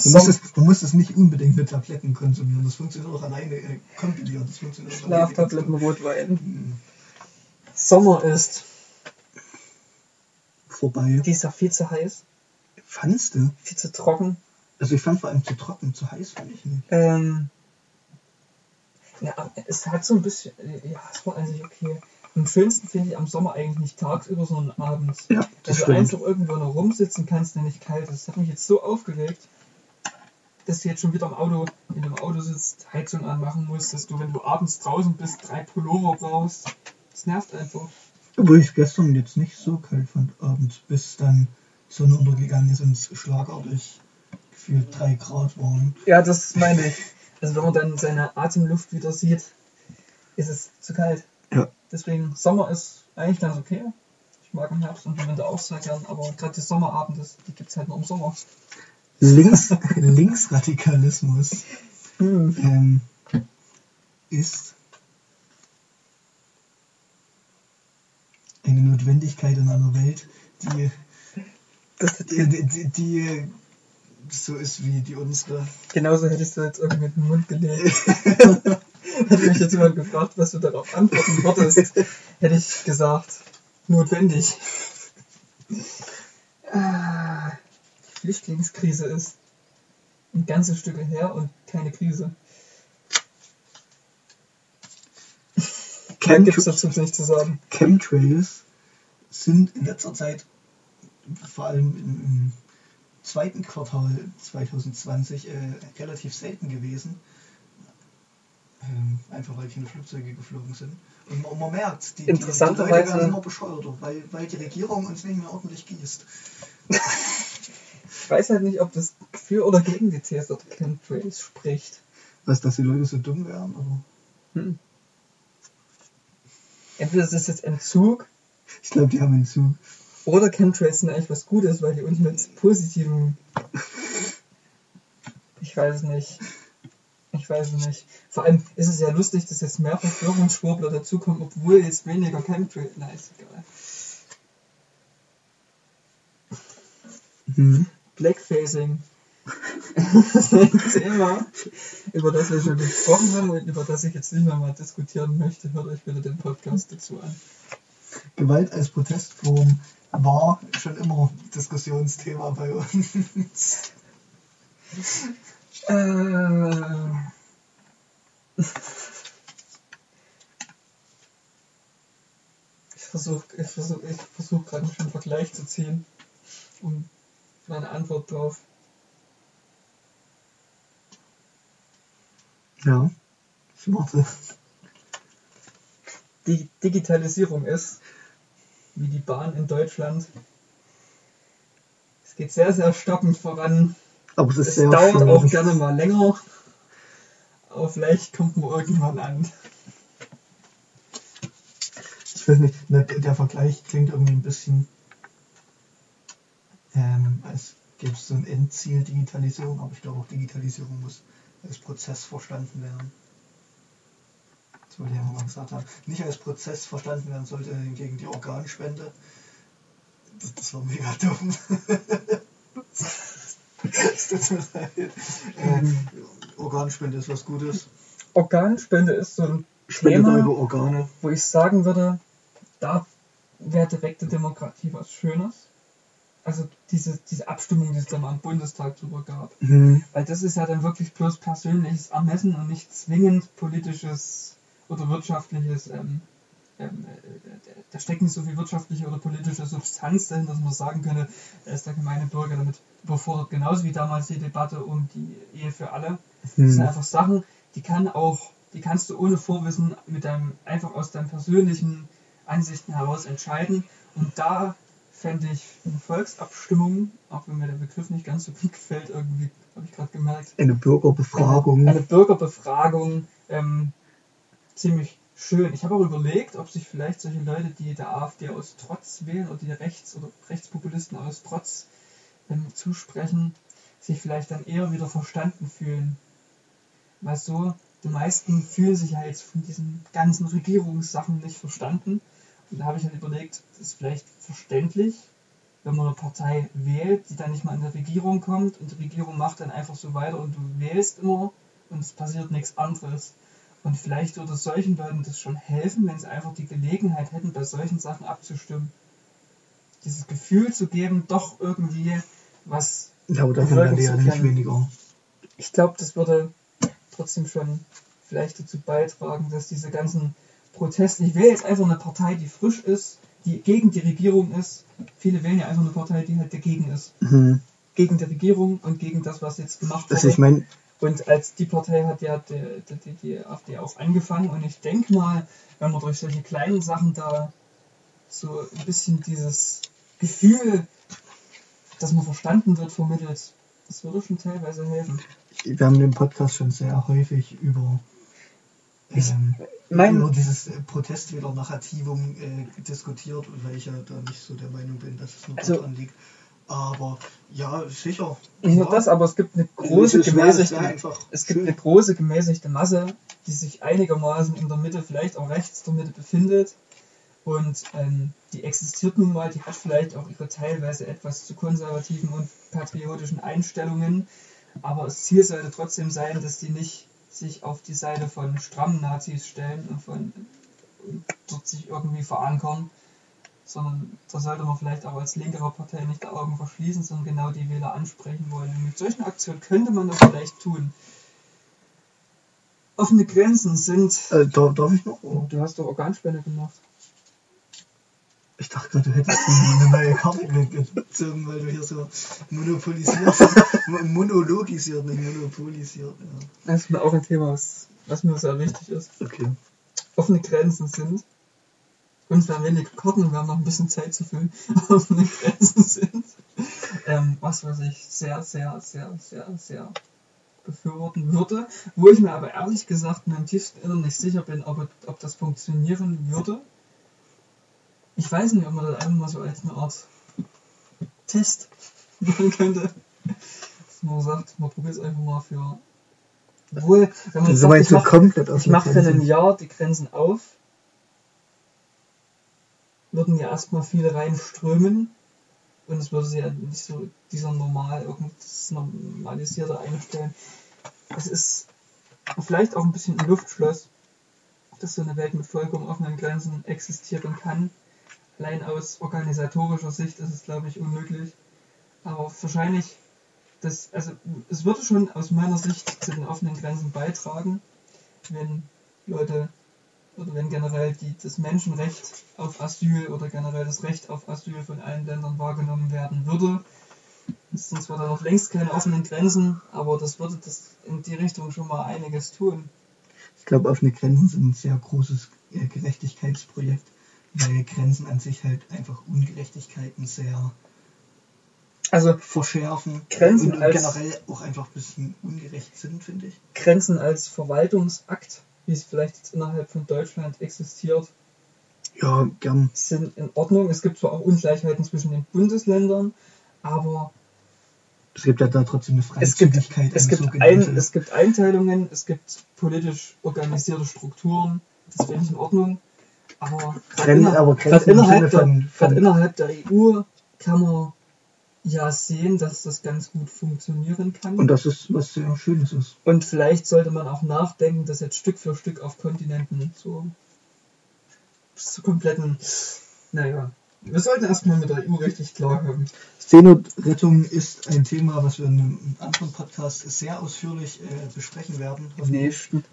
[SPEAKER 2] Du musst, es, du musst es nicht unbedingt mit Tabletten konsumieren. Das funktioniert auch alleine äh, kompiliert. Das funktioniert auch alleine.
[SPEAKER 1] Schlaftabletten, Rotwein.
[SPEAKER 2] Mhm.
[SPEAKER 1] Sommer ist
[SPEAKER 2] Vorbei.
[SPEAKER 1] dieser viel zu heiß,
[SPEAKER 2] Fandst du?
[SPEAKER 1] viel zu trocken.
[SPEAKER 2] Also ich fand vor allem zu trocken, zu heiß fand ich nicht.
[SPEAKER 1] Ähm, ja, aber es hat so ein bisschen, äh, ja, es war eigentlich okay. Am schönsten finde ich am Sommer eigentlich nicht tagsüber, sondern abends.
[SPEAKER 2] Ja,
[SPEAKER 1] Dass du einfach irgendwo noch rumsitzen kannst, der nicht kalt ist. Das hat mich jetzt so aufgeregt, dass du jetzt schon wieder im Auto, wenn du im Auto sitzt, Heizung anmachen musst, dass du, wenn du abends draußen bist, drei Pullover brauchst. Das nervt einfach.
[SPEAKER 2] Obwohl ich gestern jetzt nicht so kalt fand abends, bis dann die Sonne untergegangen ist und es schlagartig gefühlt drei Grad waren.
[SPEAKER 1] Ja, das meine ich. Also wenn man dann seine Atemluft wieder sieht, ist es zu kalt.
[SPEAKER 2] Ja.
[SPEAKER 1] Deswegen, Sommer ist eigentlich ganz okay. Ich mag im Herbst und im Winter auch sehr gern, aber gerade die Sommerabende, die gibt es halt nur im Sommer.
[SPEAKER 2] Links, Linksradikalismus
[SPEAKER 1] Hm.
[SPEAKER 2] ähm, ist eine Notwendigkeit in einer Welt, die, die, die, die so ist wie die unsere.
[SPEAKER 1] genauso hättest du jetzt irgendwie in den Mund gelegt. Hätte mich jetzt jemand gefragt, was du darauf antworten würdest, hätte ich gesagt, notwendig. Ah, die Flüchtlingskrise ist ein ganzes Stück her und keine Krise. Mehr gibt es dazu nicht zu sagen.
[SPEAKER 2] Chemtrails sind in letzter Zeit, vor allem im, im zweiten Quartal 2020, äh, relativ selten gewesen. Ähm, einfach weil keine Flugzeuge geflogen sind. Und man, man merkt, die, die, die Leute werden immer bescheuerter, weil, weil die Regierung uns nicht mehr ordentlich gießt.
[SPEAKER 1] Ich weiß halt nicht, ob das für oder gegen die der Chemtrails spricht.
[SPEAKER 2] Was, dass die Leute so dumm wären? Aber
[SPEAKER 1] Hm. Entweder es ist jetzt Entzug
[SPEAKER 2] ich glaube, die haben einen Zug.
[SPEAKER 1] oder Chemtrails sind eigentlich was Gutes, weil die uns mit positiven. Ich weiß es nicht. Ich weiß es nicht. Vor allem ist es ja lustig, dass jetzt mehr Verschwörungsschwurbler dazukommen, obwohl jetzt weniger Chemtrails. Na, ist egal.
[SPEAKER 2] Mhm.
[SPEAKER 1] Blackfacing. Das ist ein Thema, über das wir schon gesprochen haben und über das ich jetzt nicht mehr mal diskutieren möchte. Hört euch bitte den Podcast dazu an.
[SPEAKER 2] Gewalt als Protestform war schon immer Diskussionsthema bei uns.
[SPEAKER 1] Äh, ich versuche ich versuch, ich versuch gerade einen Vergleich zu ziehen. Und meine Antwort drauf.
[SPEAKER 2] Ja, ich warte.
[SPEAKER 1] Die Digitalisierung ist, wie die Bahn in Deutschland. Es geht sehr, sehr stockend voran.
[SPEAKER 2] Aber es ist
[SPEAKER 1] Es dauert auch gerne mal länger. Aber vielleicht kommt man irgendwann an.
[SPEAKER 2] Ich weiß nicht, ne, der der Vergleich klingt irgendwie ein bisschen, ähm, als gäbe es so ein Endziel Digitalisierung, aber ich glaube auch Digitalisierung muss als Prozess verstanden werden. Das wollte ich ja mal gesagt haben. Nicht als Prozess verstanden werden sollte hingegen die Organspende. Das, das war mega dumm. Es tut mir leid. Äh, Organspende ist was Gutes.
[SPEAKER 1] Organspende ist so ein
[SPEAKER 2] Spendet
[SPEAKER 1] Thema,
[SPEAKER 2] eure Organe.
[SPEAKER 1] wo ich sagen würde, da wäre direkte Demokratie was Schönes. Also diese, diese Abstimmung, die es dann mal am Bundestag drüber gab.
[SPEAKER 2] Mhm.
[SPEAKER 1] Weil das ist ja dann wirklich bloß persönliches Ermessen und nicht zwingend politisches oder wirtschaftliches, ähm, ähm, äh, da steckt nicht so viel wirtschaftliche oder politische Substanz dahinter, dass man sagen könnte, da ist der gemeine Bürger damit überfordert. Genauso wie damals die Debatte um die Ehe für alle. Das sind
[SPEAKER 2] Mhm.
[SPEAKER 1] einfach Sachen, die kann auch, die kannst du ohne Vorwissen mit deinem, einfach aus deinen persönlichen Ansichten heraus entscheiden. Und da fände ich eine Volksabstimmung, auch wenn mir der Begriff nicht ganz so gut gefällt, irgendwie, habe ich gerade gemerkt,
[SPEAKER 2] Eine Bürgerbefragung.
[SPEAKER 1] eine, eine Bürgerbefragung ähm, ziemlich schön. Ich habe auch überlegt, ob sich vielleicht solche Leute, die der AfD aus Trotz wählen oder die Rechts- oder Rechtspopulisten aus Trotz ähm, zusprechen, sich vielleicht dann eher wieder verstanden fühlen. Weil so, die meisten fühlen sich ja jetzt von diesen ganzen Regierungssachen nicht verstanden. Und da habe ich halt überlegt, das ist vielleicht verständlich, wenn man eine Partei wählt, die dann nicht mal in der Regierung kommt und die Regierung macht dann einfach so weiter und du wählst immer und es passiert nichts anderes. Und vielleicht würde solchen Leuten das schon helfen, wenn sie einfach die Gelegenheit hätten, bei solchen Sachen abzustimmen. Dieses Gefühl zu geben, doch irgendwie was.
[SPEAKER 2] Ja, aber davon werden die ja nicht weniger.
[SPEAKER 1] Ich glaube, das würde trotzdem schon vielleicht dazu beitragen, dass diese ganzen Proteste. Ich wähle jetzt einfach eine Partei, die frisch ist, die gegen die Regierung ist. Viele wählen ja einfach eine Partei, die halt dagegen ist.
[SPEAKER 2] Mhm.
[SPEAKER 1] Gegen die Regierung und gegen das, was jetzt gemacht wurde.
[SPEAKER 2] ich meine,
[SPEAKER 1] Und als die Partei hat ja die, die, die, die AfD auch angefangen. Und ich denke mal, wenn man durch solche kleinen Sachen da so ein bisschen dieses Gefühl, dass man verstanden wird, vermittelt, das würde schon teilweise helfen.
[SPEAKER 2] wir haben den Podcast schon sehr häufig über,
[SPEAKER 1] Ich-
[SPEAKER 2] ähm,
[SPEAKER 1] mein-
[SPEAKER 2] über dieses äh, Protestwähler-Narrativum äh, diskutiert, weil ich ja da nicht so der Meinung bin, dass es nur
[SPEAKER 1] Also-
[SPEAKER 2] daran liegt. Aber ja, sicher.
[SPEAKER 1] Nicht nur das, aber es gibt eine große
[SPEAKER 2] Es
[SPEAKER 1] gemäßigte,
[SPEAKER 2] einfach
[SPEAKER 1] es gibt
[SPEAKER 2] schön.
[SPEAKER 1] eine große gemäßigte Masse, die sich einigermaßen in der Mitte, vielleicht auch rechts der Mitte befindet. Und ähm, die existiert nun mal, die hat vielleicht auch ihre teilweise etwas zu konservativen und patriotischen Einstellungen. Aber das Ziel sollte trotzdem sein, dass die nicht sich auf die Seite von strammen Nazis stellen und von und dort sich irgendwie verankern, sondern da sollte man vielleicht auch als linkere Partei nicht die Augen verschließen, sondern genau die Wähler ansprechen wollen. Und mit solchen Aktionen könnte man das vielleicht tun. Offene Grenzen sind.
[SPEAKER 2] Äh, darf, darf ich noch?
[SPEAKER 1] Du hast doch Organspende gemacht.
[SPEAKER 2] Ich dachte gerade, du hättest eine neue Karte gezogen, weil du hier so monopolisiert, monologisiert, nicht monopolisiert. Ja.
[SPEAKER 1] Das ist mir auch ein Thema, was, was mir sehr wichtig ist.
[SPEAKER 2] Okay.
[SPEAKER 1] Offene Grenzen sind. Uns werden wenige Karten, wir haben noch ein bisschen Zeit zu füllen. Offene Grenzen sind. Ähm, was, was ich sehr, sehr, sehr, sehr, sehr befürworten würde. Wo ich mir aber ehrlich gesagt in meinem tiefsten Innern nicht sicher bin, ob, ob das funktionieren würde. Ich weiß nicht, ob man das einfach mal so als eine Art Test machen könnte. Dass man sagt, man probiert es einfach mal für. Obwohl, wenn man sagt, ich
[SPEAKER 2] du
[SPEAKER 1] mach- mache für ein Jahr die Grenzen auf. Würden ja erstmal viele reinströmen. Und es würde sich ja nicht so dieser normal, irgendwas normalisierte einstellen. Es ist vielleicht auch ein bisschen ein Luftschloss, dass so eine Welt mit vollkommen offenen Grenzen existieren kann. Allein aus organisatorischer Sicht ist es, glaube ich, unmöglich. Aber wahrscheinlich, das, also es würde schon aus meiner Sicht zu den offenen Grenzen beitragen, wenn Leute oder wenn generell die, das Menschenrecht auf Asyl oder generell das Recht auf Asyl von allen Ländern wahrgenommen werden würde. Es sind zwar da noch längst keine offenen Grenzen, aber das würde das in die Richtung schon mal einiges tun.
[SPEAKER 2] Ich glaube, offene Grenzen sind ein sehr großes äh, Gerechtigkeitsprojekt, weil Grenzen an sich halt einfach Ungerechtigkeiten sehr
[SPEAKER 1] Also
[SPEAKER 2] verschärfen
[SPEAKER 1] Grenzen
[SPEAKER 2] und, und generell auch einfach ein bisschen ungerecht sind, finde ich.
[SPEAKER 1] Grenzen als Verwaltungsakt, wie es vielleicht jetzt innerhalb von Deutschland existiert,
[SPEAKER 2] Ja, gern.
[SPEAKER 1] sind in Ordnung. Es gibt zwar auch Ungleichheiten zwischen den Bundesländern, aber
[SPEAKER 2] Es gibt ja da trotzdem eine
[SPEAKER 1] es gibt,
[SPEAKER 2] Freizügigkeit.
[SPEAKER 1] es, gibt ein, es gibt Einteilungen, es gibt politisch organisierte Strukturen, das finde ich in Ordnung. Aber gerade innerhalb,
[SPEAKER 2] von, von
[SPEAKER 1] innerhalb der EU kann man ja sehen, dass das ganz gut funktionieren kann.
[SPEAKER 2] und das ist was sehr Schönes ist.
[SPEAKER 1] Und vielleicht sollte man auch nachdenken, das jetzt Stück für Stück auf Kontinenten bis zur kompletten. Naja, wir sollten erstmal mit der EU richtig klar haben.
[SPEAKER 2] Seenotrettung ist ein Thema, was wir in einem anderen Podcast sehr ausführlich äh, besprechen werden.
[SPEAKER 1] stimmt.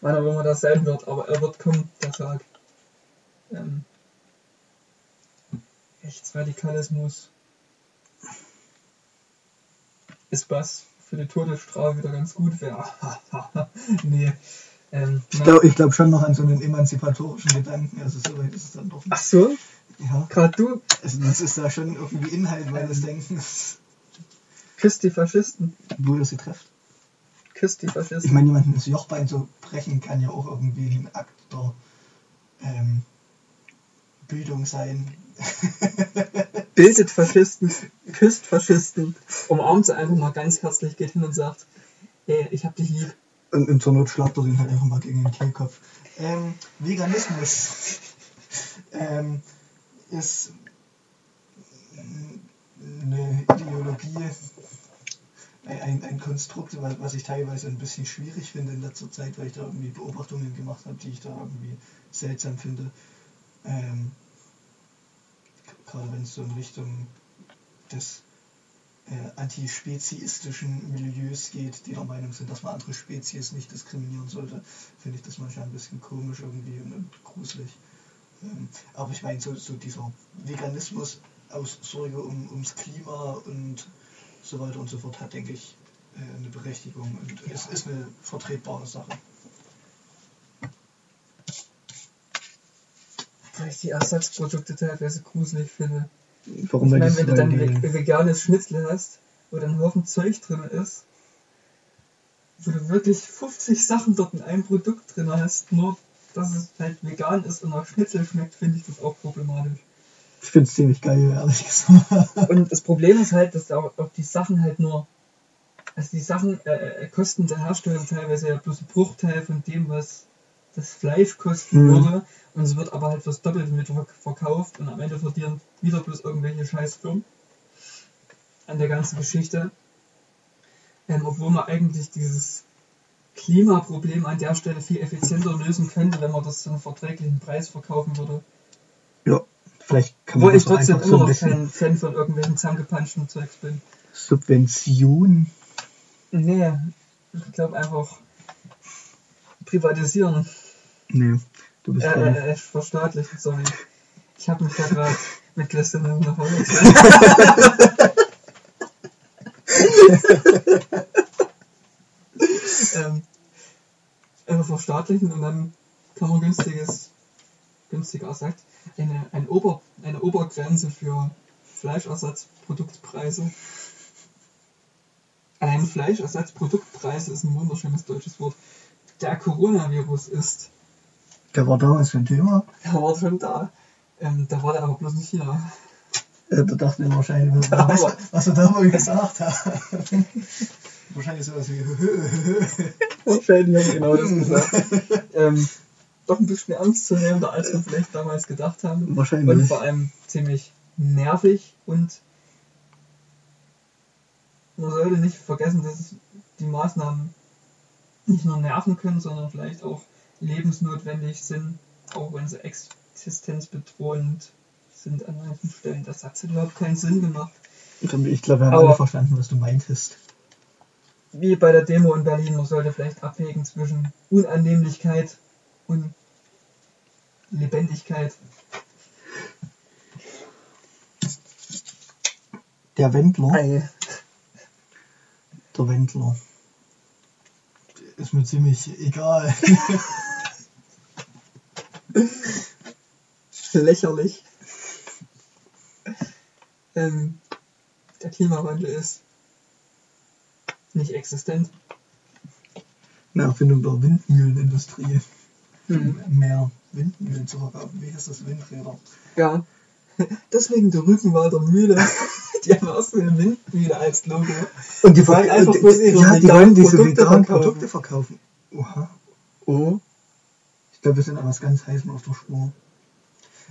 [SPEAKER 1] Wann auch immer das sein wird, aber er wird kommen, der Tag. Ähm, Rechtsradikalismus ist was für die Todesstrafe wieder ganz gut wäre. nee. Ähm,
[SPEAKER 2] Ich glaube ich glaub schon noch an so einen emanzipatorischen Gedanken. Also so weit ist es dann doch nicht.
[SPEAKER 1] Ach so,
[SPEAKER 2] Ja.
[SPEAKER 1] gerade du
[SPEAKER 2] Also das ist da schon irgendwie Inhalt meines Denkens,
[SPEAKER 1] küsst die Faschisten.
[SPEAKER 2] wo ihr sie trefft.
[SPEAKER 1] Küsst die
[SPEAKER 2] Ich
[SPEAKER 1] Faschisten.
[SPEAKER 2] meine, jemanden das Jochbein zu brechen kann ja auch irgendwie ein Akt der ähm, Bildung sein.
[SPEAKER 1] Bildet Faschisten, küsst Faschisten, umarmt sie einfach mal ganz herzlich, geht hin und sagt, ey, ich hab dich lieb.
[SPEAKER 2] Und, und zur Not schlagt er den halt einfach mal gegen den Kehlkopf. Ähm, Veganismus ähm, ist eine Ideologie, ein, ein Konstrukt, was was ich teilweise ein bisschen schwierig finde in letzter Zeit, weil ich da irgendwie Beobachtungen gemacht habe, die ich da irgendwie seltsam finde. Ähm, gerade wenn es so in Richtung des äh, antispeziistischen Milieus geht, die der Meinung sind, dass man andere Spezies nicht diskriminieren sollte, finde ich das manchmal ein bisschen komisch irgendwie und, und gruselig. Ähm, aber ich meine, so, so dieser Veganismus aus Sorge um, ums Klima und so weiter und so fort hat, denke ich, äh, eine Berechtigung und es ist eine vertretbare Sache.
[SPEAKER 1] Weil ich die Ersatzprodukte teilweise gruselig finde.
[SPEAKER 2] Warum?
[SPEAKER 1] Ich meine, wenn du dann ve- veganes Schnitzel hast, wo dann ein Haufen Zeug drin ist, wo du wirklich 50 Sachen dort in einem Produkt drin hast, nur dass es halt vegan ist und nach Schnitzel schmeckt, finde ich das auch problematisch.
[SPEAKER 2] ich finde es ziemlich geil, ehrlich gesagt.
[SPEAKER 1] Und das Problem ist halt, dass auch, auch die Sachen halt nur, also die Sachen äh, äh, kosten der Hersteller teilweise ja bloß ein Bruchteil von dem, was das Fleisch kosten
[SPEAKER 2] Mhm.
[SPEAKER 1] würde. Und es wird aber halt fürs Doppelte mit ver- verkauft und am Ende verdienen wieder bloß irgendwelche Scheißfirmen an der ganzen Geschichte. Ähm, obwohl man eigentlich dieses Klimaproblem an der Stelle viel effizienter lösen könnte, wenn man das zu einem verträglichen Preis verkaufen würde.
[SPEAKER 2] Ja, vielleicht kann
[SPEAKER 1] Wo
[SPEAKER 2] man
[SPEAKER 1] ich
[SPEAKER 2] das auch
[SPEAKER 1] trotzdem immer
[SPEAKER 2] so
[SPEAKER 1] noch
[SPEAKER 2] bisschen
[SPEAKER 1] kein Fan von irgendwelchen zusammengepanschten Zeugs bin.
[SPEAKER 2] Subvention.
[SPEAKER 1] Nee, ich glaube einfach privatisieren.
[SPEAKER 2] Nee, du bist ja.
[SPEAKER 1] äh, äh, verstaatlichen, sorry. Ich habe mich da gerade mit Gläsern nach Hause ähm, einfach verstaatlichen und dann kann man günstiges, günstiger Ersatz, eine, ein Ober, eine Obergrenze für Fleischersatzproduktpreise. Ein Fleischersatzproduktpreis ist ein wunderschönes deutsches Wort. Der Coronavirus ist.
[SPEAKER 2] Der war damals ein Thema.
[SPEAKER 1] Der war schon da. Ähm, da war der aber bloß nicht hier.
[SPEAKER 2] Äh, Da dachten wir wahrscheinlich,
[SPEAKER 1] Ja,
[SPEAKER 2] was,
[SPEAKER 1] aber-
[SPEAKER 2] was er da wohl gesagt hat. wahrscheinlich sowas wie.
[SPEAKER 1] Wahrscheinlich haben genau das gesagt. ähm, doch ein bisschen ernstzunehmender, als wir vielleicht damals gedacht haben. Und
[SPEAKER 2] wahrscheinlich.
[SPEAKER 1] vor allem ziemlich nervig und man sollte nicht vergessen, dass die Maßnahmen nicht nur nerven können, sondern vielleicht auch lebensnotwendig sind, auch wenn sie existenzbedrohend sind an manchen Stellen. Das hat überhaupt keinen Sinn gemacht.
[SPEAKER 2] Ich glaube, wir haben
[SPEAKER 1] Aber-
[SPEAKER 2] alle verstanden, was du meintest.
[SPEAKER 1] Wie bei der Demo in Berlin, man sollte vielleicht abwägen zwischen Unannehmlichkeit und Lebendigkeit.
[SPEAKER 2] Der Wendler,
[SPEAKER 1] Ei.
[SPEAKER 2] der Wendler, ist mir ziemlich egal.
[SPEAKER 1] lächerlich. Ähm, der Klimawandel ist nicht existent.
[SPEAKER 2] Eine Erfindung der Windmühlenindustrie.
[SPEAKER 1] Hm.
[SPEAKER 2] Mehr Windmühlen zu verkaufen. Wie heißt das? Windräder.
[SPEAKER 1] Ja. Deswegen die Rückenwalder Mühle. Die haben auch so eine Windmühle als Logo.
[SPEAKER 2] Und die,
[SPEAKER 1] wollen einfach bloß ihre
[SPEAKER 2] ja, die wollen diese
[SPEAKER 1] Produkte verkaufen.
[SPEAKER 2] Produkte verkaufen. Oha.
[SPEAKER 1] Oh.
[SPEAKER 2] Ich glaube, wir sind an was ganz Heißem auf der Spur.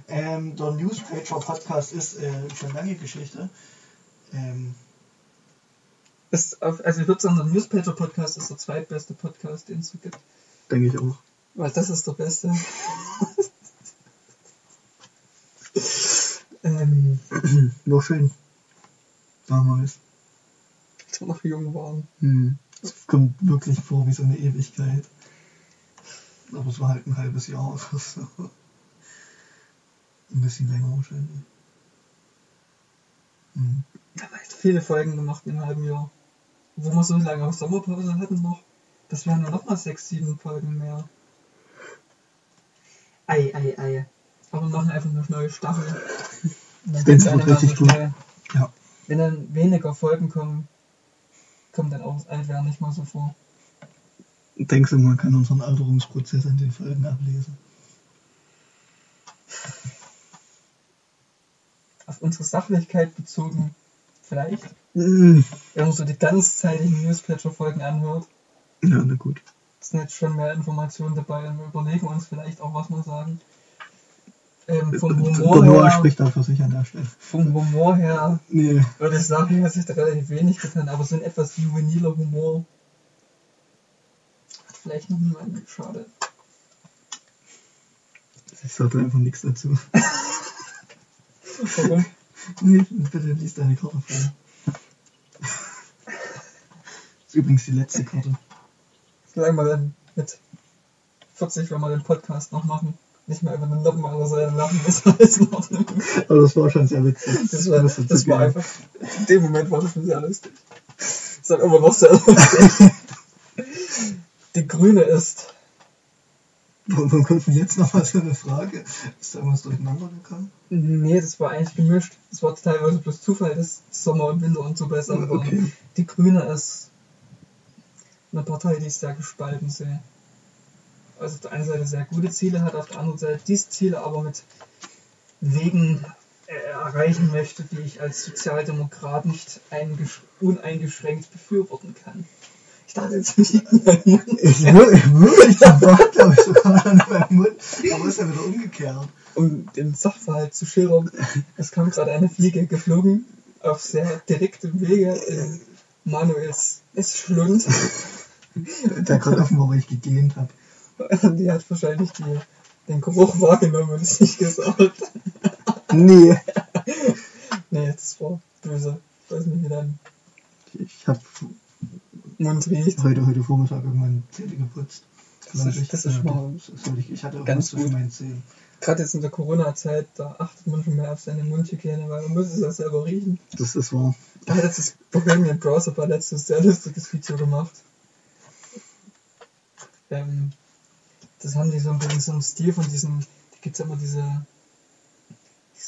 [SPEAKER 2] Ähm, der Newspager Podcast ist äh, schon lange Geschichte. Ähm,
[SPEAKER 1] Ist also ich würde sagen, der Newspaper Podcast ist der zweitbeste Podcast, den es so gibt.
[SPEAKER 2] denke ich auch.
[SPEAKER 1] Weil das ist der beste. ähm,
[SPEAKER 2] War schön. Damals.
[SPEAKER 1] als wir noch jung waren.
[SPEAKER 2] Hm. Es kommt wirklich vor wie so eine Ewigkeit. Aber es war halt ein halbes Jahr oder so. Ein bisschen länger wahrscheinlich. Hm.
[SPEAKER 1] Wir haben echt viele Folgen gemacht im halben Jahr. Wo wir so lange auf Sommerpause hatten noch. Das wären ja nochmal sechs, sieben Folgen mehr. Ei, ei, ei. Aber wir machen einfach eine neue Staffel.
[SPEAKER 2] Ich denke, es wird richtig gut. Ja.
[SPEAKER 1] Wenn dann weniger Folgen kommen, kommt dann auch das Altwerden nicht mal so vor.
[SPEAKER 2] Denkst du, man kann unseren Alterungsprozess an den Folgen ablesen?
[SPEAKER 1] Auf unsere Sachlichkeit bezogen, vielleicht.
[SPEAKER 2] Hm.
[SPEAKER 1] Wenn man so die ganzzeitigen Newscatcher-Folgen anhört,
[SPEAKER 2] Ja, na gut.
[SPEAKER 1] sind jetzt schon mehr Informationen dabei und wir überlegen uns vielleicht auch, was wir sagen. Ähm, vom,
[SPEAKER 2] Der
[SPEAKER 1] Humor
[SPEAKER 2] Noah
[SPEAKER 1] her,
[SPEAKER 2] spricht da für sich an der Stelle.
[SPEAKER 1] vom Humor her
[SPEAKER 2] Nee.
[SPEAKER 1] würde ich sagen, hat sich da relativ wenig getan, aber so ein etwas juveniler Humor vielleicht noch niemanden geschadet.
[SPEAKER 2] Ich sagte einfach nichts dazu.
[SPEAKER 1] Warum?
[SPEAKER 2] Nee, bitte liest deine Karte vor. Das ist übrigens die letzte Karte.
[SPEAKER 1] Solange wir dann mit 40, wenn wir den Podcast noch machen, nicht mehr über den Lappen an der Seite lachen, ist alles in Ordnung.
[SPEAKER 2] Aber das war schon sehr witzig.
[SPEAKER 1] Das war, das war einfach, in dem Moment war das schon sehr lustig. Das ist dann immer noch sehr lustig. Die Grüne ist,
[SPEAKER 2] Warum kommt denn jetzt nochmal so eine Frage? Ist da irgendwas durcheinander gekommen?
[SPEAKER 1] nee, das war eigentlich gemischt. Das war teilweise bloß Zufall, dass Sommer und Winter und so besser waren.
[SPEAKER 2] Okay.
[SPEAKER 1] Die Grüne ist eine Partei, die ich sehr gespalten sehe. Also auf der einen Seite sehr gute Ziele hat, auf der anderen Seite diese Ziele aber mit Wegen äh, erreichen möchte, die ich als Sozialdemokrat nicht eingesch- uneingeschränkt befürworten kann. Ich dachte jetzt nicht in meinen Mund.
[SPEAKER 2] Ich würde wirklich, da war glaube ich sogar an meinem Mund. Aber ist ja wieder umgekehrt.
[SPEAKER 1] um den Sachverhalt zu schildern. Es kam gerade eine Fliege geflogen auf sehr direktem Wege in Manuels Essschlund.
[SPEAKER 2] Der gerade offen weil ich gegähnt habe.
[SPEAKER 1] Die hat wahrscheinlich die, den Geruch wahrgenommen und es nicht gesagt.
[SPEAKER 2] Nee.
[SPEAKER 1] Nee, das war böse. Ich weiß nicht, wie dein
[SPEAKER 2] Ich habe
[SPEAKER 1] Mund riecht.
[SPEAKER 2] heute, heute Vormittag irgendwann Zähne geputzt.
[SPEAKER 1] Das ist- das ist
[SPEAKER 2] Ja,
[SPEAKER 1] mal
[SPEAKER 2] ich, ich hatte
[SPEAKER 1] ganz
[SPEAKER 2] irgendwas zwischen
[SPEAKER 1] gut.
[SPEAKER 2] meinen Zähnen.
[SPEAKER 1] Gerade jetzt in der Corona-Zeit, da achtet man schon mehr auf seine Mundhygiene, weil man muss es ja selber riechen.
[SPEAKER 2] Das ist wahr.
[SPEAKER 1] Da hat jetzt das Bohemian Browser Bar letztes sehr lustiges Video gemacht. Ähm, das haben die so ein bisschen so im Stil von diesen, da gibt's ja immer diese,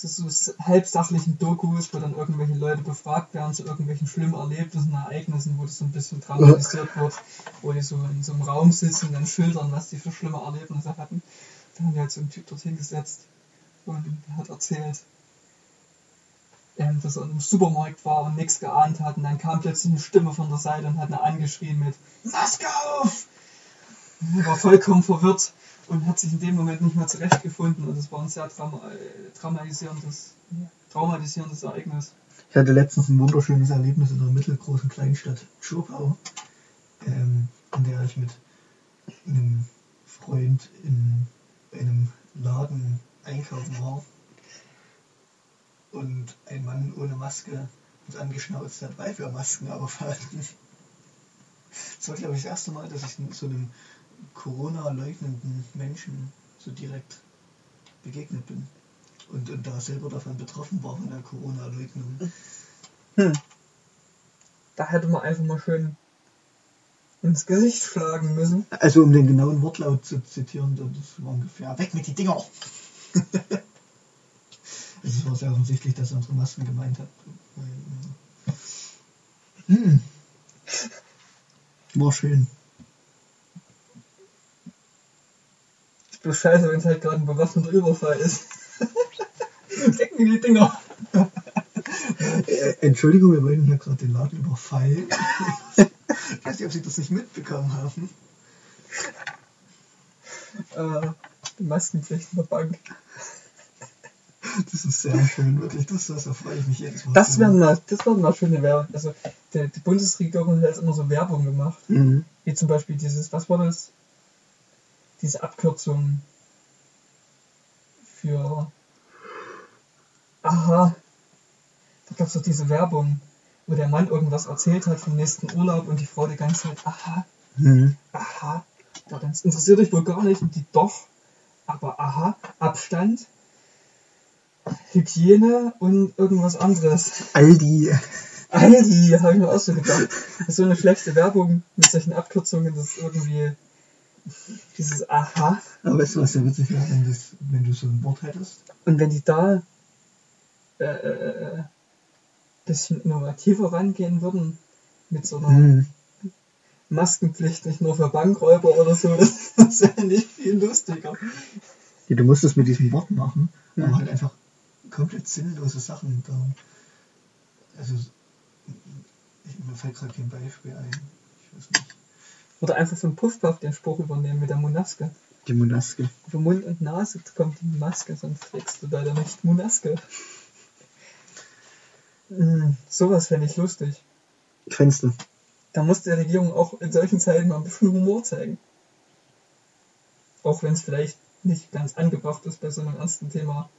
[SPEAKER 1] diese so halbsachlichen Dokus, wo dann irgendwelche Leute befragt werden zu irgendwelchen schlimmen Erlebnissen, Ereignissen, wo das so ein bisschen dramatisiert wird, wo die so in so einem Raum sitzen und dann schildern, was die für schlimme Erlebnisse hatten. Da haben die halt so einen Typ dorthin gesetzt und hat erzählt, ähm, dass er im Supermarkt war und nichts geahnt hat und dann kam plötzlich eine Stimme von der Seite und hat ihn angeschrien mit Maske auf! Und er war vollkommen verwirrt und hat sich in dem Moment nicht mehr zurechtgefunden und es war ein sehr trauma traumatisierendes, traumatisierendes Ereignis.
[SPEAKER 2] Ich hatte letztens ein wunderschönes Erlebnis in der mittelgroßen Kleinstadt Schurkau, ähm, in der ich mit einem Freund in einem Laden einkaufen war. und ein Mann ohne Maske uns angeschnauzt hat, weil wir Masken aufhatten. Das war, glaube ich, das erste Mal, dass ich so einem Corona-leugnenden Menschen so direkt begegnet bin. Und, und da selber davon betroffen war von der Corona-Leugnung.
[SPEAKER 1] Hm. Da hätte man einfach mal schön ins Gesicht schlagen müssen.
[SPEAKER 2] Also um den genauen Wortlaut zu zitieren, das war ungefähr weg mit die Dinger. es war sehr offensichtlich, dass er unsere Masken gemeint hat. Hm. War schön.
[SPEAKER 1] Bloß scheiße, wenn es halt gerade ein bewaffneter Überfall ist. Mir die Dinger.
[SPEAKER 2] Äh, Entschuldigung, wir wollten hier gerade den Laden überfallen. ich weiß nicht, ob Sie das nicht mitbekommen haben.
[SPEAKER 1] Äh, die Maskenpflicht in der Bank.
[SPEAKER 2] Das ist sehr schön, wirklich. Das, das da freue ich mich jedes Mal.
[SPEAKER 1] Das
[SPEAKER 2] zu.
[SPEAKER 1] wären mal, das wären mal schöne Werbung. Also die, die Bundesregierung hat jetzt immer so Werbung gemacht.
[SPEAKER 2] Mhm.
[SPEAKER 1] Wie zum Beispiel dieses, was war das? Diese Abkürzung für Aha. Da gab es doch diese Werbung, wo der Mann irgendwas erzählt hat vom nächsten Urlaub und die Frau die ganze Zeit, aha,
[SPEAKER 2] Mhm.
[SPEAKER 1] aha. Ja, das interessiert euch wohl gar nicht und die doch. Aber aha, Abstand, Hygiene und irgendwas anderes.
[SPEAKER 2] Aldi.
[SPEAKER 1] Aldi, habe ich mir auch so gedacht. Das ist so eine schlechte Werbung mit solchen Abkürzungen, das ist irgendwie dieses Aha.
[SPEAKER 2] Aber weißt du, was ja witzig wäre, wenn, das, wenn du so ein Wort hättest?
[SPEAKER 1] Und wenn die da äh, äh, äh, bisschen innovativer rangehen würden, mit so einer
[SPEAKER 2] Mhm.
[SPEAKER 1] Maskenpflicht nicht nur für Bankräuber oder so, das, das wäre nicht viel lustiger.
[SPEAKER 2] Ja, du musst es mit diesem Wort machen,
[SPEAKER 1] Mhm.
[SPEAKER 2] aber halt einfach komplett sinnlose Sachen da. Also, ich, mir fällt gerade kein Beispiel ein. Ich weiß nicht.
[SPEAKER 1] Oder einfach von Puffpuff den Spruch übernehmen mit der Munaske.
[SPEAKER 2] Die Monaske.
[SPEAKER 1] Für Mund und Nase kommt die Maske, sonst trägst du leider nicht Munaske. Mm, sowas fände ich lustig.
[SPEAKER 2] Fenster.
[SPEAKER 1] Da muss die Regierung auch in solchen Zeiten mal ein bisschen Humor zeigen. Auch wenn es vielleicht nicht ganz angebracht ist bei so einem ernsten Thema.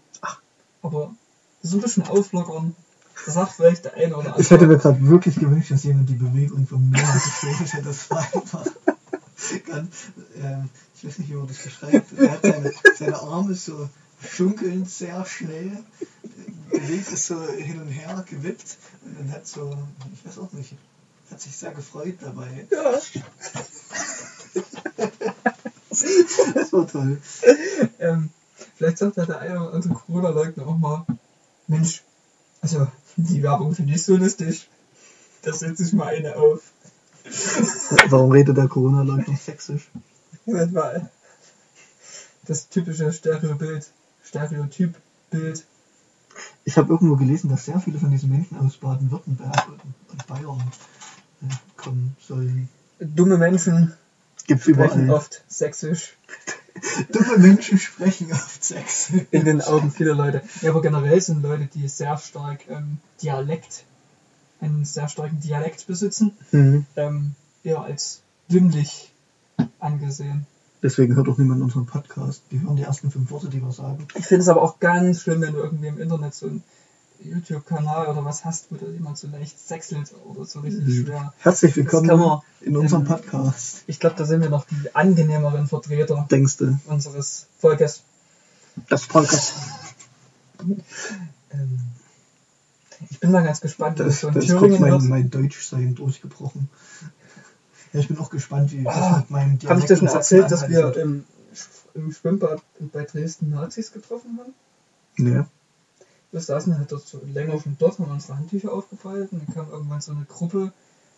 [SPEAKER 1] Aber so ein bisschen auflockern. Das sagt vielleicht der eine oder
[SPEAKER 2] Ich hätte
[SPEAKER 1] andere.
[SPEAKER 2] mir gerade wirklich gewünscht, dass jemand die Bewegung von mir bestätigt hätte. Das war einfach ganz, ähm, ich weiß nicht, wie man das beschreibt. Er hat seine, seine Arme so schunkelnd sehr schnell, äh, bewegt es so hin und her, gewippt und dann hat so, ich weiß auch nicht, hat sich sehr gefreut dabei.
[SPEAKER 1] Ja.
[SPEAKER 2] Das war toll.
[SPEAKER 1] Ähm, vielleicht sagt ja der eine oder andere Corona-Leugner auch mal, Mensch, also die Werbung finde ich so lustig. Da setze ich mal eine auf.
[SPEAKER 2] Warum redet der Corona-Leugner sächsisch?
[SPEAKER 1] Moment mal. Das typische Stereobild, Stereotypbild.
[SPEAKER 2] Ich habe irgendwo gelesen, dass sehr viele von diesen Menschen aus Baden-Württemberg und, und Bayern äh, kommen sollen.
[SPEAKER 1] Dumme Menschen
[SPEAKER 2] Gibt's
[SPEAKER 1] sprechen
[SPEAKER 2] überall.
[SPEAKER 1] oft sächsisch
[SPEAKER 2] Dumme Menschen sprechen oft Sex.
[SPEAKER 1] in den Augen vieler Leute. Ja, aber generell sind Leute, die sehr stark ähm, Dialekt, einen sehr starken Dialekt besitzen,
[SPEAKER 2] Mhm.
[SPEAKER 1] ähm, eher als dümmlich angesehen.
[SPEAKER 2] Deswegen hört auch niemand unseren Podcast. Die hören die ersten fünf Worte, die wir sagen.
[SPEAKER 1] Ich finde es aber auch ganz schlimm, wenn du irgendwie im Internet so einen YouTube-Kanal oder was hast, wo da jemand so leicht sechselt oder so richtig
[SPEAKER 2] Mhm.
[SPEAKER 1] schwer.
[SPEAKER 2] Herzlich
[SPEAKER 1] Das
[SPEAKER 2] willkommen
[SPEAKER 1] man,
[SPEAKER 2] in unserem
[SPEAKER 1] ähm,
[SPEAKER 2] Podcast.
[SPEAKER 1] ich glaube, da sind wir noch die angenehmeren Vertreter
[SPEAKER 2] Denkst du?
[SPEAKER 1] unseres Volkes.
[SPEAKER 2] Das Podcast.
[SPEAKER 1] Ähm, ich bin mal ganz gespannt, das so in
[SPEAKER 2] da ist kurz
[SPEAKER 1] Thüringen
[SPEAKER 2] mein,
[SPEAKER 1] wird.
[SPEAKER 2] mein Deutschsein durchgebrochen. Ja, ich bin auch gespannt, wie
[SPEAKER 1] Ah,
[SPEAKER 2] das mit meinem
[SPEAKER 1] Habe ich dir schon erzählt, dass wir im, im Schwimmbad bei Dresden Nazis getroffen haben?
[SPEAKER 2] wird.
[SPEAKER 1] Wir saßen halt dort so länger schon dort, haben unsere Handtücher aufgeballt und dann kam irgendwann so eine Gruppe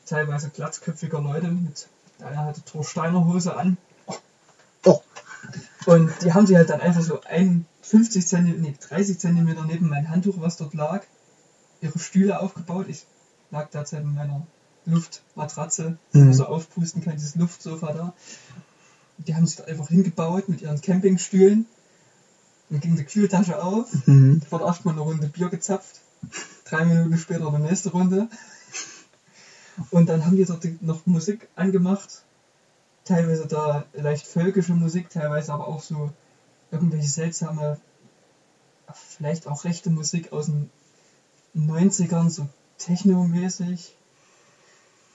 [SPEAKER 1] teilweise glatzköpfiger Leute mit, der eine hatte Torsteiner Hose an.
[SPEAKER 2] Oh.
[SPEAKER 1] Und die haben sie halt dann einfach so ein 50 cm, nee, 30 Zentimeter neben mein Handtuch, was dort lag, ihre Stühle aufgebaut. Ich lag derzeit in meiner Luftmatratze, die
[SPEAKER 2] Mhm.
[SPEAKER 1] man so aufpusten kann, dieses Luftsofa da. Die haben sich da einfach hingebaut mit ihren Campingstühlen. Dann ging die Kühltasche auf,
[SPEAKER 2] Mhm.
[SPEAKER 1] wurde erstmal eine Runde Bier gezapft. Drei Minuten später die nächste Runde. Und dann haben die dort noch Musik angemacht. Teilweise da leicht völkische Musik, teilweise aber auch so irgendwelche seltsame, vielleicht auch rechte Musik aus den 90ern, so technomäßig.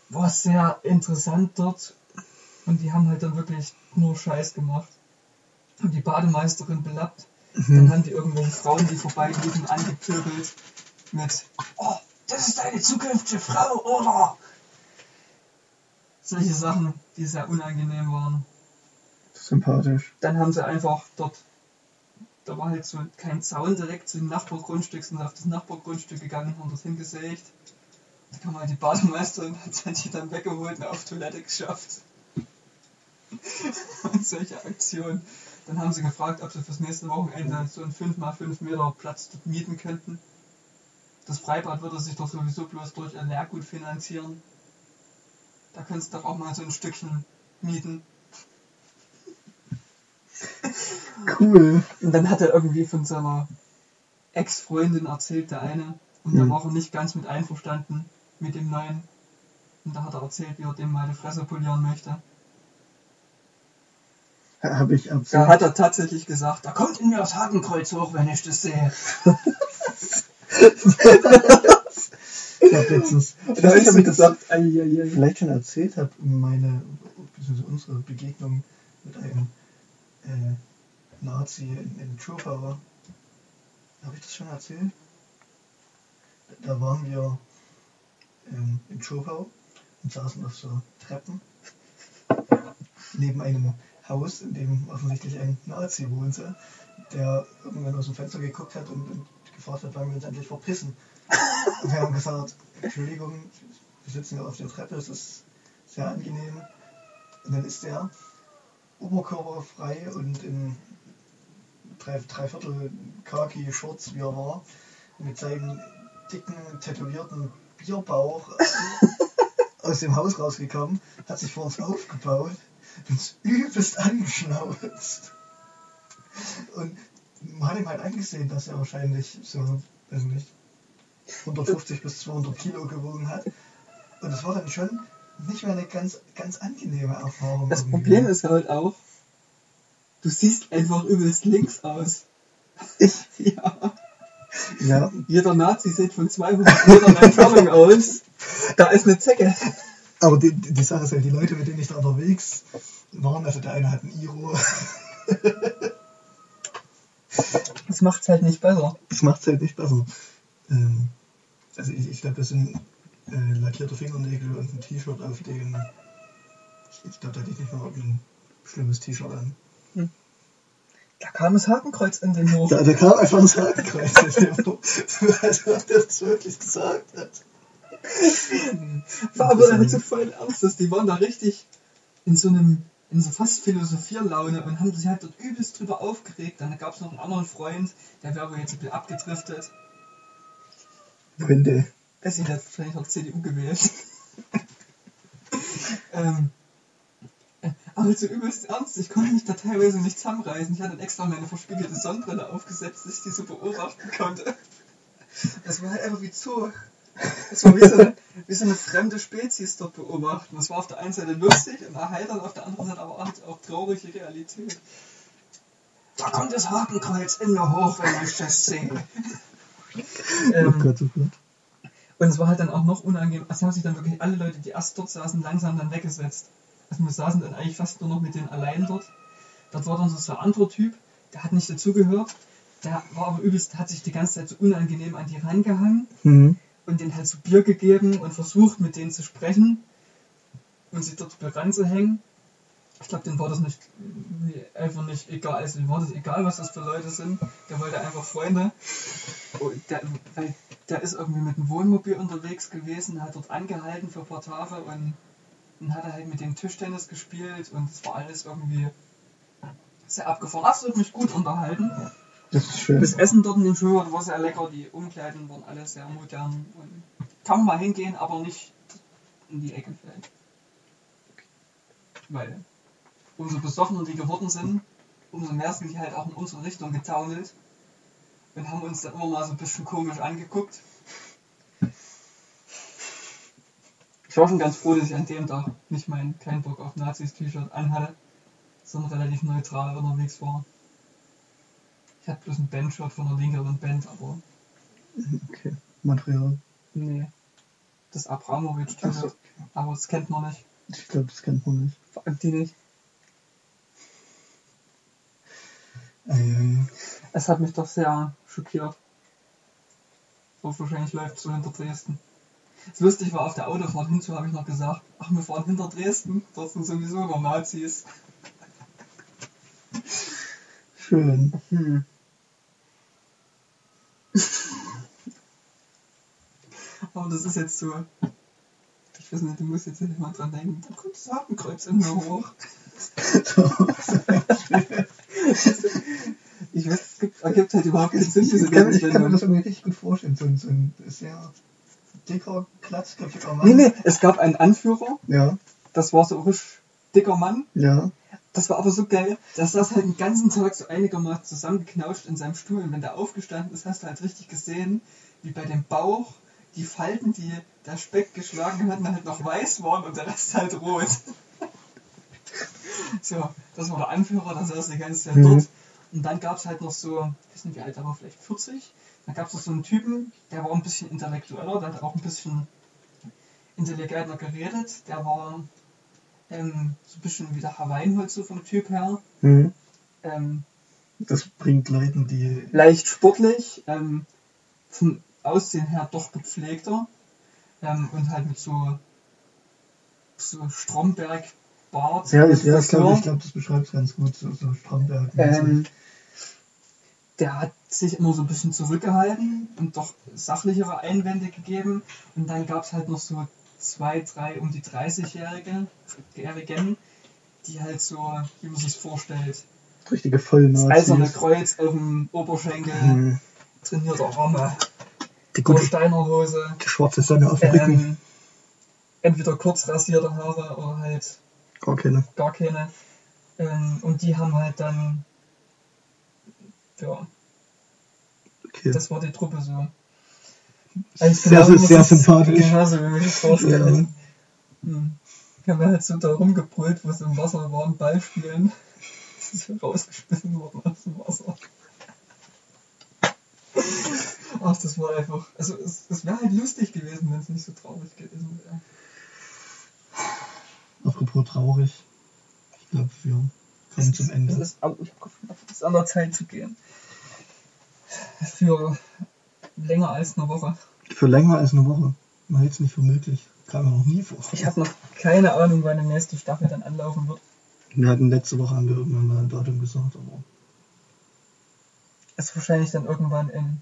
[SPEAKER 1] War sehr interessant dort. Und die haben halt dann wirklich nur Scheiß gemacht. Haben die Bademeisterin belappt. Dann
[SPEAKER 2] Mhm.
[SPEAKER 1] haben die irgendwelche Frauen, die vorbeiliefen, angepöbelt mit Oh, das ist deine zukünftige Frau, oder? Solche Sachen, die sehr unangenehm waren.
[SPEAKER 2] Sympathisch.
[SPEAKER 1] Dann haben sie einfach dort, da war halt so kein Zaun direkt zu dem Nachbargrundstück, sind auf das Nachbargrundstück gegangen, haben dort hingesägt. Da kam halt die Bademeisterin, hat die dann weggeholt und auf Toilette geschafft. und solche Aktionen. Dann haben sie gefragt, ob sie fürs nächste Wochenende so einen 5x5 Meter Platz mieten könnten. Das Freibad würde sich doch sowieso bloß durch ihr Lehrgut finanzieren. Da könntest du doch auch mal so ein Stückchen mieten.
[SPEAKER 2] Cool.
[SPEAKER 1] Und dann hat er irgendwie von seiner Ex-Freundin erzählt, der eine. Und da
[SPEAKER 2] Hm.
[SPEAKER 1] war er nicht ganz mit einverstanden mit dem Neuen. Und da hat er erzählt, wie er dem mal die Fresse polieren möchte.
[SPEAKER 2] Habe ich
[SPEAKER 1] Da
[SPEAKER 2] absolut.
[SPEAKER 1] hat er tatsächlich gesagt, da kommt in mir das Hakenkreuz hoch, wenn ich das sehe.
[SPEAKER 2] Ich habe letztens,
[SPEAKER 1] Da habe ich mir gesagt,
[SPEAKER 2] vielleicht schon erzählt habe, meine, unsere Begegnung mit einem äh, Nazi in, in Chopauer. Habe ich das schon erzählt? Da waren wir ähm, in Chopau und saßen auf so Treppen neben einem Haus, in dem offensichtlich ein Nazi wohnte, der irgendwann aus dem Fenster geguckt hat und, und gefragt hat, wann wir uns endlich verpissen. Und wir haben gesagt, Entschuldigung, wir sitzen hier auf der Treppe, es ist sehr angenehm. Und dann ist der oberkörperfrei und in drei, dreiviertel Khaki Shorts, wie er war, mit seinem dicken, tätowierten Bierbauch aus dem Haus rausgekommen, hat sich vor uns aufgebaut, übelst angeschnauzt. Und man hat ihm halt angesehen, dass er wahrscheinlich so, weiß nicht, 150 bis 200 Kilo gewogen hat. Und das war dann schon nicht mehr eine ganz, ganz angenehme Erfahrung.
[SPEAKER 1] Das
[SPEAKER 2] irgendwie.
[SPEAKER 1] Problem ist halt auch, du siehst einfach übelst links aus.
[SPEAKER 2] Ich?
[SPEAKER 1] Ja.
[SPEAKER 2] Ja,
[SPEAKER 1] Jeder Nazi sieht von 200 Metern Entfernung aus. Da ist eine Zecke.
[SPEAKER 2] Aber die, die Sache ist halt, die Leute, mit denen ich da unterwegs waren, also der eine hat ein Iro,
[SPEAKER 1] Das macht's halt nicht besser.
[SPEAKER 2] das macht es halt nicht besser. Ähm, also ich, ich glaube, das sind äh, lackierte Fingernägel und ein T-Shirt auf den. Ich, ich glaube, da hatte ich nicht mal irgendein schlimmes T-Shirt an.
[SPEAKER 1] Da kam das Hakenkreuz in den hoch.
[SPEAKER 2] Da, da kam einfach das Hakenkreuz in dem Buch. Also, ob der das wirklich gesagt hat.
[SPEAKER 1] War aber halt so voll ernst, dass die waren da richtig in so einem, in so fast Philosophierlaune und haben sich halt dort übelst drüber aufgeregt. Dann gab es noch einen anderen Freund, der wäre aber jetzt ein bisschen abgedriftet.
[SPEAKER 2] Könnte.
[SPEAKER 1] Bessie hat wahrscheinlich auch CDU gewählt. ähm, äh, aber so übelst ernst, ich konnte mich da teilweise nicht zusammenreißen. Ich hatte dann extra meine verspiegelte Sonnenbrille aufgesetzt, dass ich die so beobachten konnte. Das war halt einfach wie Zoo. Das war wie so, eine, wie so eine fremde Spezies dort beobachten. Das war auf der einen Seite lustig und erheiternd, auf der anderen Seite aber auch, auch traurige Realität. Da kommt das Hakenkreuz in mir hoch, wenn ich das sehe.
[SPEAKER 2] Oh
[SPEAKER 1] ähm,
[SPEAKER 2] Gott, oh Gott.
[SPEAKER 1] und es war halt dann auch noch unangenehm. Es haben sich dann wirklich alle Leute, die erst dort saßen, langsam dann weggesetzt. Also wir saßen dann eigentlich fast nur noch mit denen allein dort. Dort war dann so ein anderer Typ, der hat nicht dazugehört. Der war aber übelst, hat sich die ganze Zeit so unangenehm an die rangehangen
[SPEAKER 2] Mhm.
[SPEAKER 1] Und denen halt so Bier gegeben und versucht mit denen zu sprechen und sich dort ranzuhängen. Ich glaube, denen war das nicht, einfach nicht egal. Also, war das egal, was das für Leute sind. Der wollte einfach Freunde. Und der, weil der ist irgendwie mit dem Wohnmobil unterwegs gewesen, hat dort angehalten für ein paar Tage und dann hat er halt mit dem Tischtennis gespielt und es war alles irgendwie sehr abgefahren. Absolut mich gut unterhalten.
[SPEAKER 2] Das ist schön.
[SPEAKER 1] Das Essen dort in dem Schwimmbad war sehr lecker, die Umkleiden waren alle sehr modern und kann man mal hingehen, aber nicht in die Ecke fällen. Weil umso besoffener die geworden sind, umso mehr sind die halt auch in unsere Richtung getaunelt und haben uns dann immer mal so ein bisschen komisch angeguckt. Ich war schon ganz froh, dass ich an dem Tag nicht mein kein Bock auf Nazis T-Shirt anhatte, sondern relativ neutral unterwegs war. Ich hatte bloß ein Bandshirt von einer linkeren Band, aber
[SPEAKER 2] Okay. Material.
[SPEAKER 1] Nee. Das Abramowitsch-Typ.
[SPEAKER 2] Ach so.
[SPEAKER 1] Aber das kennt man nicht.
[SPEAKER 2] Ich glaube, das kennt man nicht.
[SPEAKER 1] Vor allem die nicht.
[SPEAKER 2] Eieiei.
[SPEAKER 1] Es hat mich doch sehr schockiert. So wahrscheinlich läuft es so hinter Dresden. Das lustig war, auf der Autofahrt hinzu habe ich noch gesagt, ach, wir fahren hinter Dresden, dort sind sowieso immer Nazis.
[SPEAKER 2] Schön.
[SPEAKER 1] Hm. Aber das ist jetzt so. Ich weiß nicht, du musst jetzt nicht mal dran denken. Da kommt das Hakenkreuz in mir hoch. Ich weiß, es gibt, ergibt halt überhaupt keinen Sinn, diese
[SPEAKER 2] ich, kann, ich kann mir das irgendwie richtig gut vorstellen. So ein, so ein sehr dicker, glatzköpfiger Mann.
[SPEAKER 1] Nee, nee, es gab einen Anführer,
[SPEAKER 2] Ja,
[SPEAKER 1] das war so ein richtig dicker Mann.
[SPEAKER 2] ja.
[SPEAKER 1] Das war aber so geil, dass das halt den ganzen Tag so einigermaßen zusammengeknauscht in seinem Stuhl. Und wenn der aufgestanden ist, hast du halt richtig gesehen, wie bei dem Bauch die Falten, die der Speck geschlagen hatten, halt noch weiß waren und der Rest halt rot. so, das war der Anführer, der saß die ganze Zeit
[SPEAKER 2] Mhm.
[SPEAKER 1] dort. Und dann gab es halt noch so, ich weiß nicht wie alt er war, vielleicht 40. Dann gab es noch so einen Typen, der war ein bisschen intellektueller, der hat auch ein bisschen intelligenter geredet. Der war ähm, so ein bisschen wie der Herr Weinholz so vom Typ her.
[SPEAKER 2] Hm.
[SPEAKER 1] Ähm,
[SPEAKER 2] Das bringt Leuten, die.
[SPEAKER 1] leicht sportlich, ähm, vom Aussehen her doch gepflegter ähm, und halt mit so, so Stromberg-Bart.
[SPEAKER 2] Ja,
[SPEAKER 1] mit
[SPEAKER 2] ich, ja, ich glaube, glaub, das beschreibt es ganz gut. So, so Stromberg.
[SPEAKER 1] Ähm, der hat sich immer so ein bisschen zurückgehalten und doch sachlichere Einwände gegeben. Und dann gab es halt noch so zwei, drei um die 30-Jährige, Jährigen, die halt so, wie man sich vorstellt,
[SPEAKER 2] richtige
[SPEAKER 1] das
[SPEAKER 2] Vollnazis.
[SPEAKER 1] eiserne Kreuz auf dem Oberschenkel,
[SPEAKER 2] Hm.
[SPEAKER 1] trainierte Arme,
[SPEAKER 2] Die gute
[SPEAKER 1] Steinerhose,
[SPEAKER 2] die schwarze Sonne auf dem Rücken.
[SPEAKER 1] ähm, entweder kurz rasierte Haare oder halt
[SPEAKER 2] Gar keine.
[SPEAKER 1] gar keine. Ähm, und die haben halt dann, ja,
[SPEAKER 2] Okay.
[SPEAKER 1] das war die Truppe so.
[SPEAKER 2] sehr,
[SPEAKER 1] man
[SPEAKER 2] sehr, sehr
[SPEAKER 1] sich's-
[SPEAKER 2] sympathisch.
[SPEAKER 1] Ja, so wie man sich vorstellt.
[SPEAKER 2] Ja.
[SPEAKER 1] Hm. Wir haben halt so da rumgebrüllt, wo es im Wasser war, und Ball spielen. Das ist rausgeschmissen worden aus dem Wasser. Ach, das war einfach. Also, es, es wäre halt lustig gewesen, wenn es nicht so traurig gewesen wäre.
[SPEAKER 2] Apropos traurig. Ich glaube, wir kommen zum
[SPEAKER 1] Es
[SPEAKER 2] Ende.
[SPEAKER 1] ist, au, ich hab gefunden, es ist an der Zeit zu gehen. Für länger als eine Woche.
[SPEAKER 2] Für länger als eine Woche. Man hält es nicht für möglich. Kam mir noch nie vor.
[SPEAKER 1] Ich habe noch keine Ahnung, wann die nächste Staffel dann anlaufen wird.
[SPEAKER 2] Wir hatten letzte Woche haben wir irgendwann mal ein Datum gesagt, aber
[SPEAKER 1] Ist wahrscheinlich dann irgendwann in,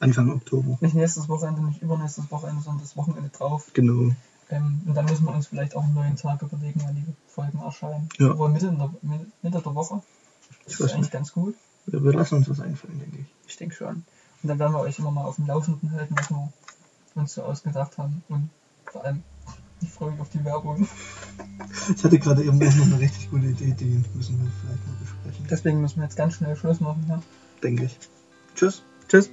[SPEAKER 2] Anfang Oktober.
[SPEAKER 1] nicht nächstes Wochenende, nicht übernächstes Wochenende, sondern das Wochenende drauf.
[SPEAKER 2] Genau.
[SPEAKER 1] Ähm, und dann müssen wir uns vielleicht auch einen neuen Tag überlegen, wann die Folgen erscheinen.
[SPEAKER 2] Ja.
[SPEAKER 1] Obwohl Mitte, der, Mitte der Woche. Das
[SPEAKER 2] Ich
[SPEAKER 1] ist eigentlich
[SPEAKER 2] nicht.
[SPEAKER 1] ganz gut.
[SPEAKER 2] Wir, wir lassen uns was einfallen, denke ich.
[SPEAKER 1] Ich denke schon. Und dann werden wir euch immer mal auf dem Laufenden halten, was wir uns so ausgedacht haben. Und vor allem, ich freue mich auf die Werbung.
[SPEAKER 2] Ich hatte gerade eben noch eine richtig gute Idee, die müssen wir vielleicht mal besprechen.
[SPEAKER 1] Deswegen müssen wir jetzt ganz schnell Schluss machen. Ja?
[SPEAKER 2] denke ich. Tschüss.
[SPEAKER 1] Tschüss.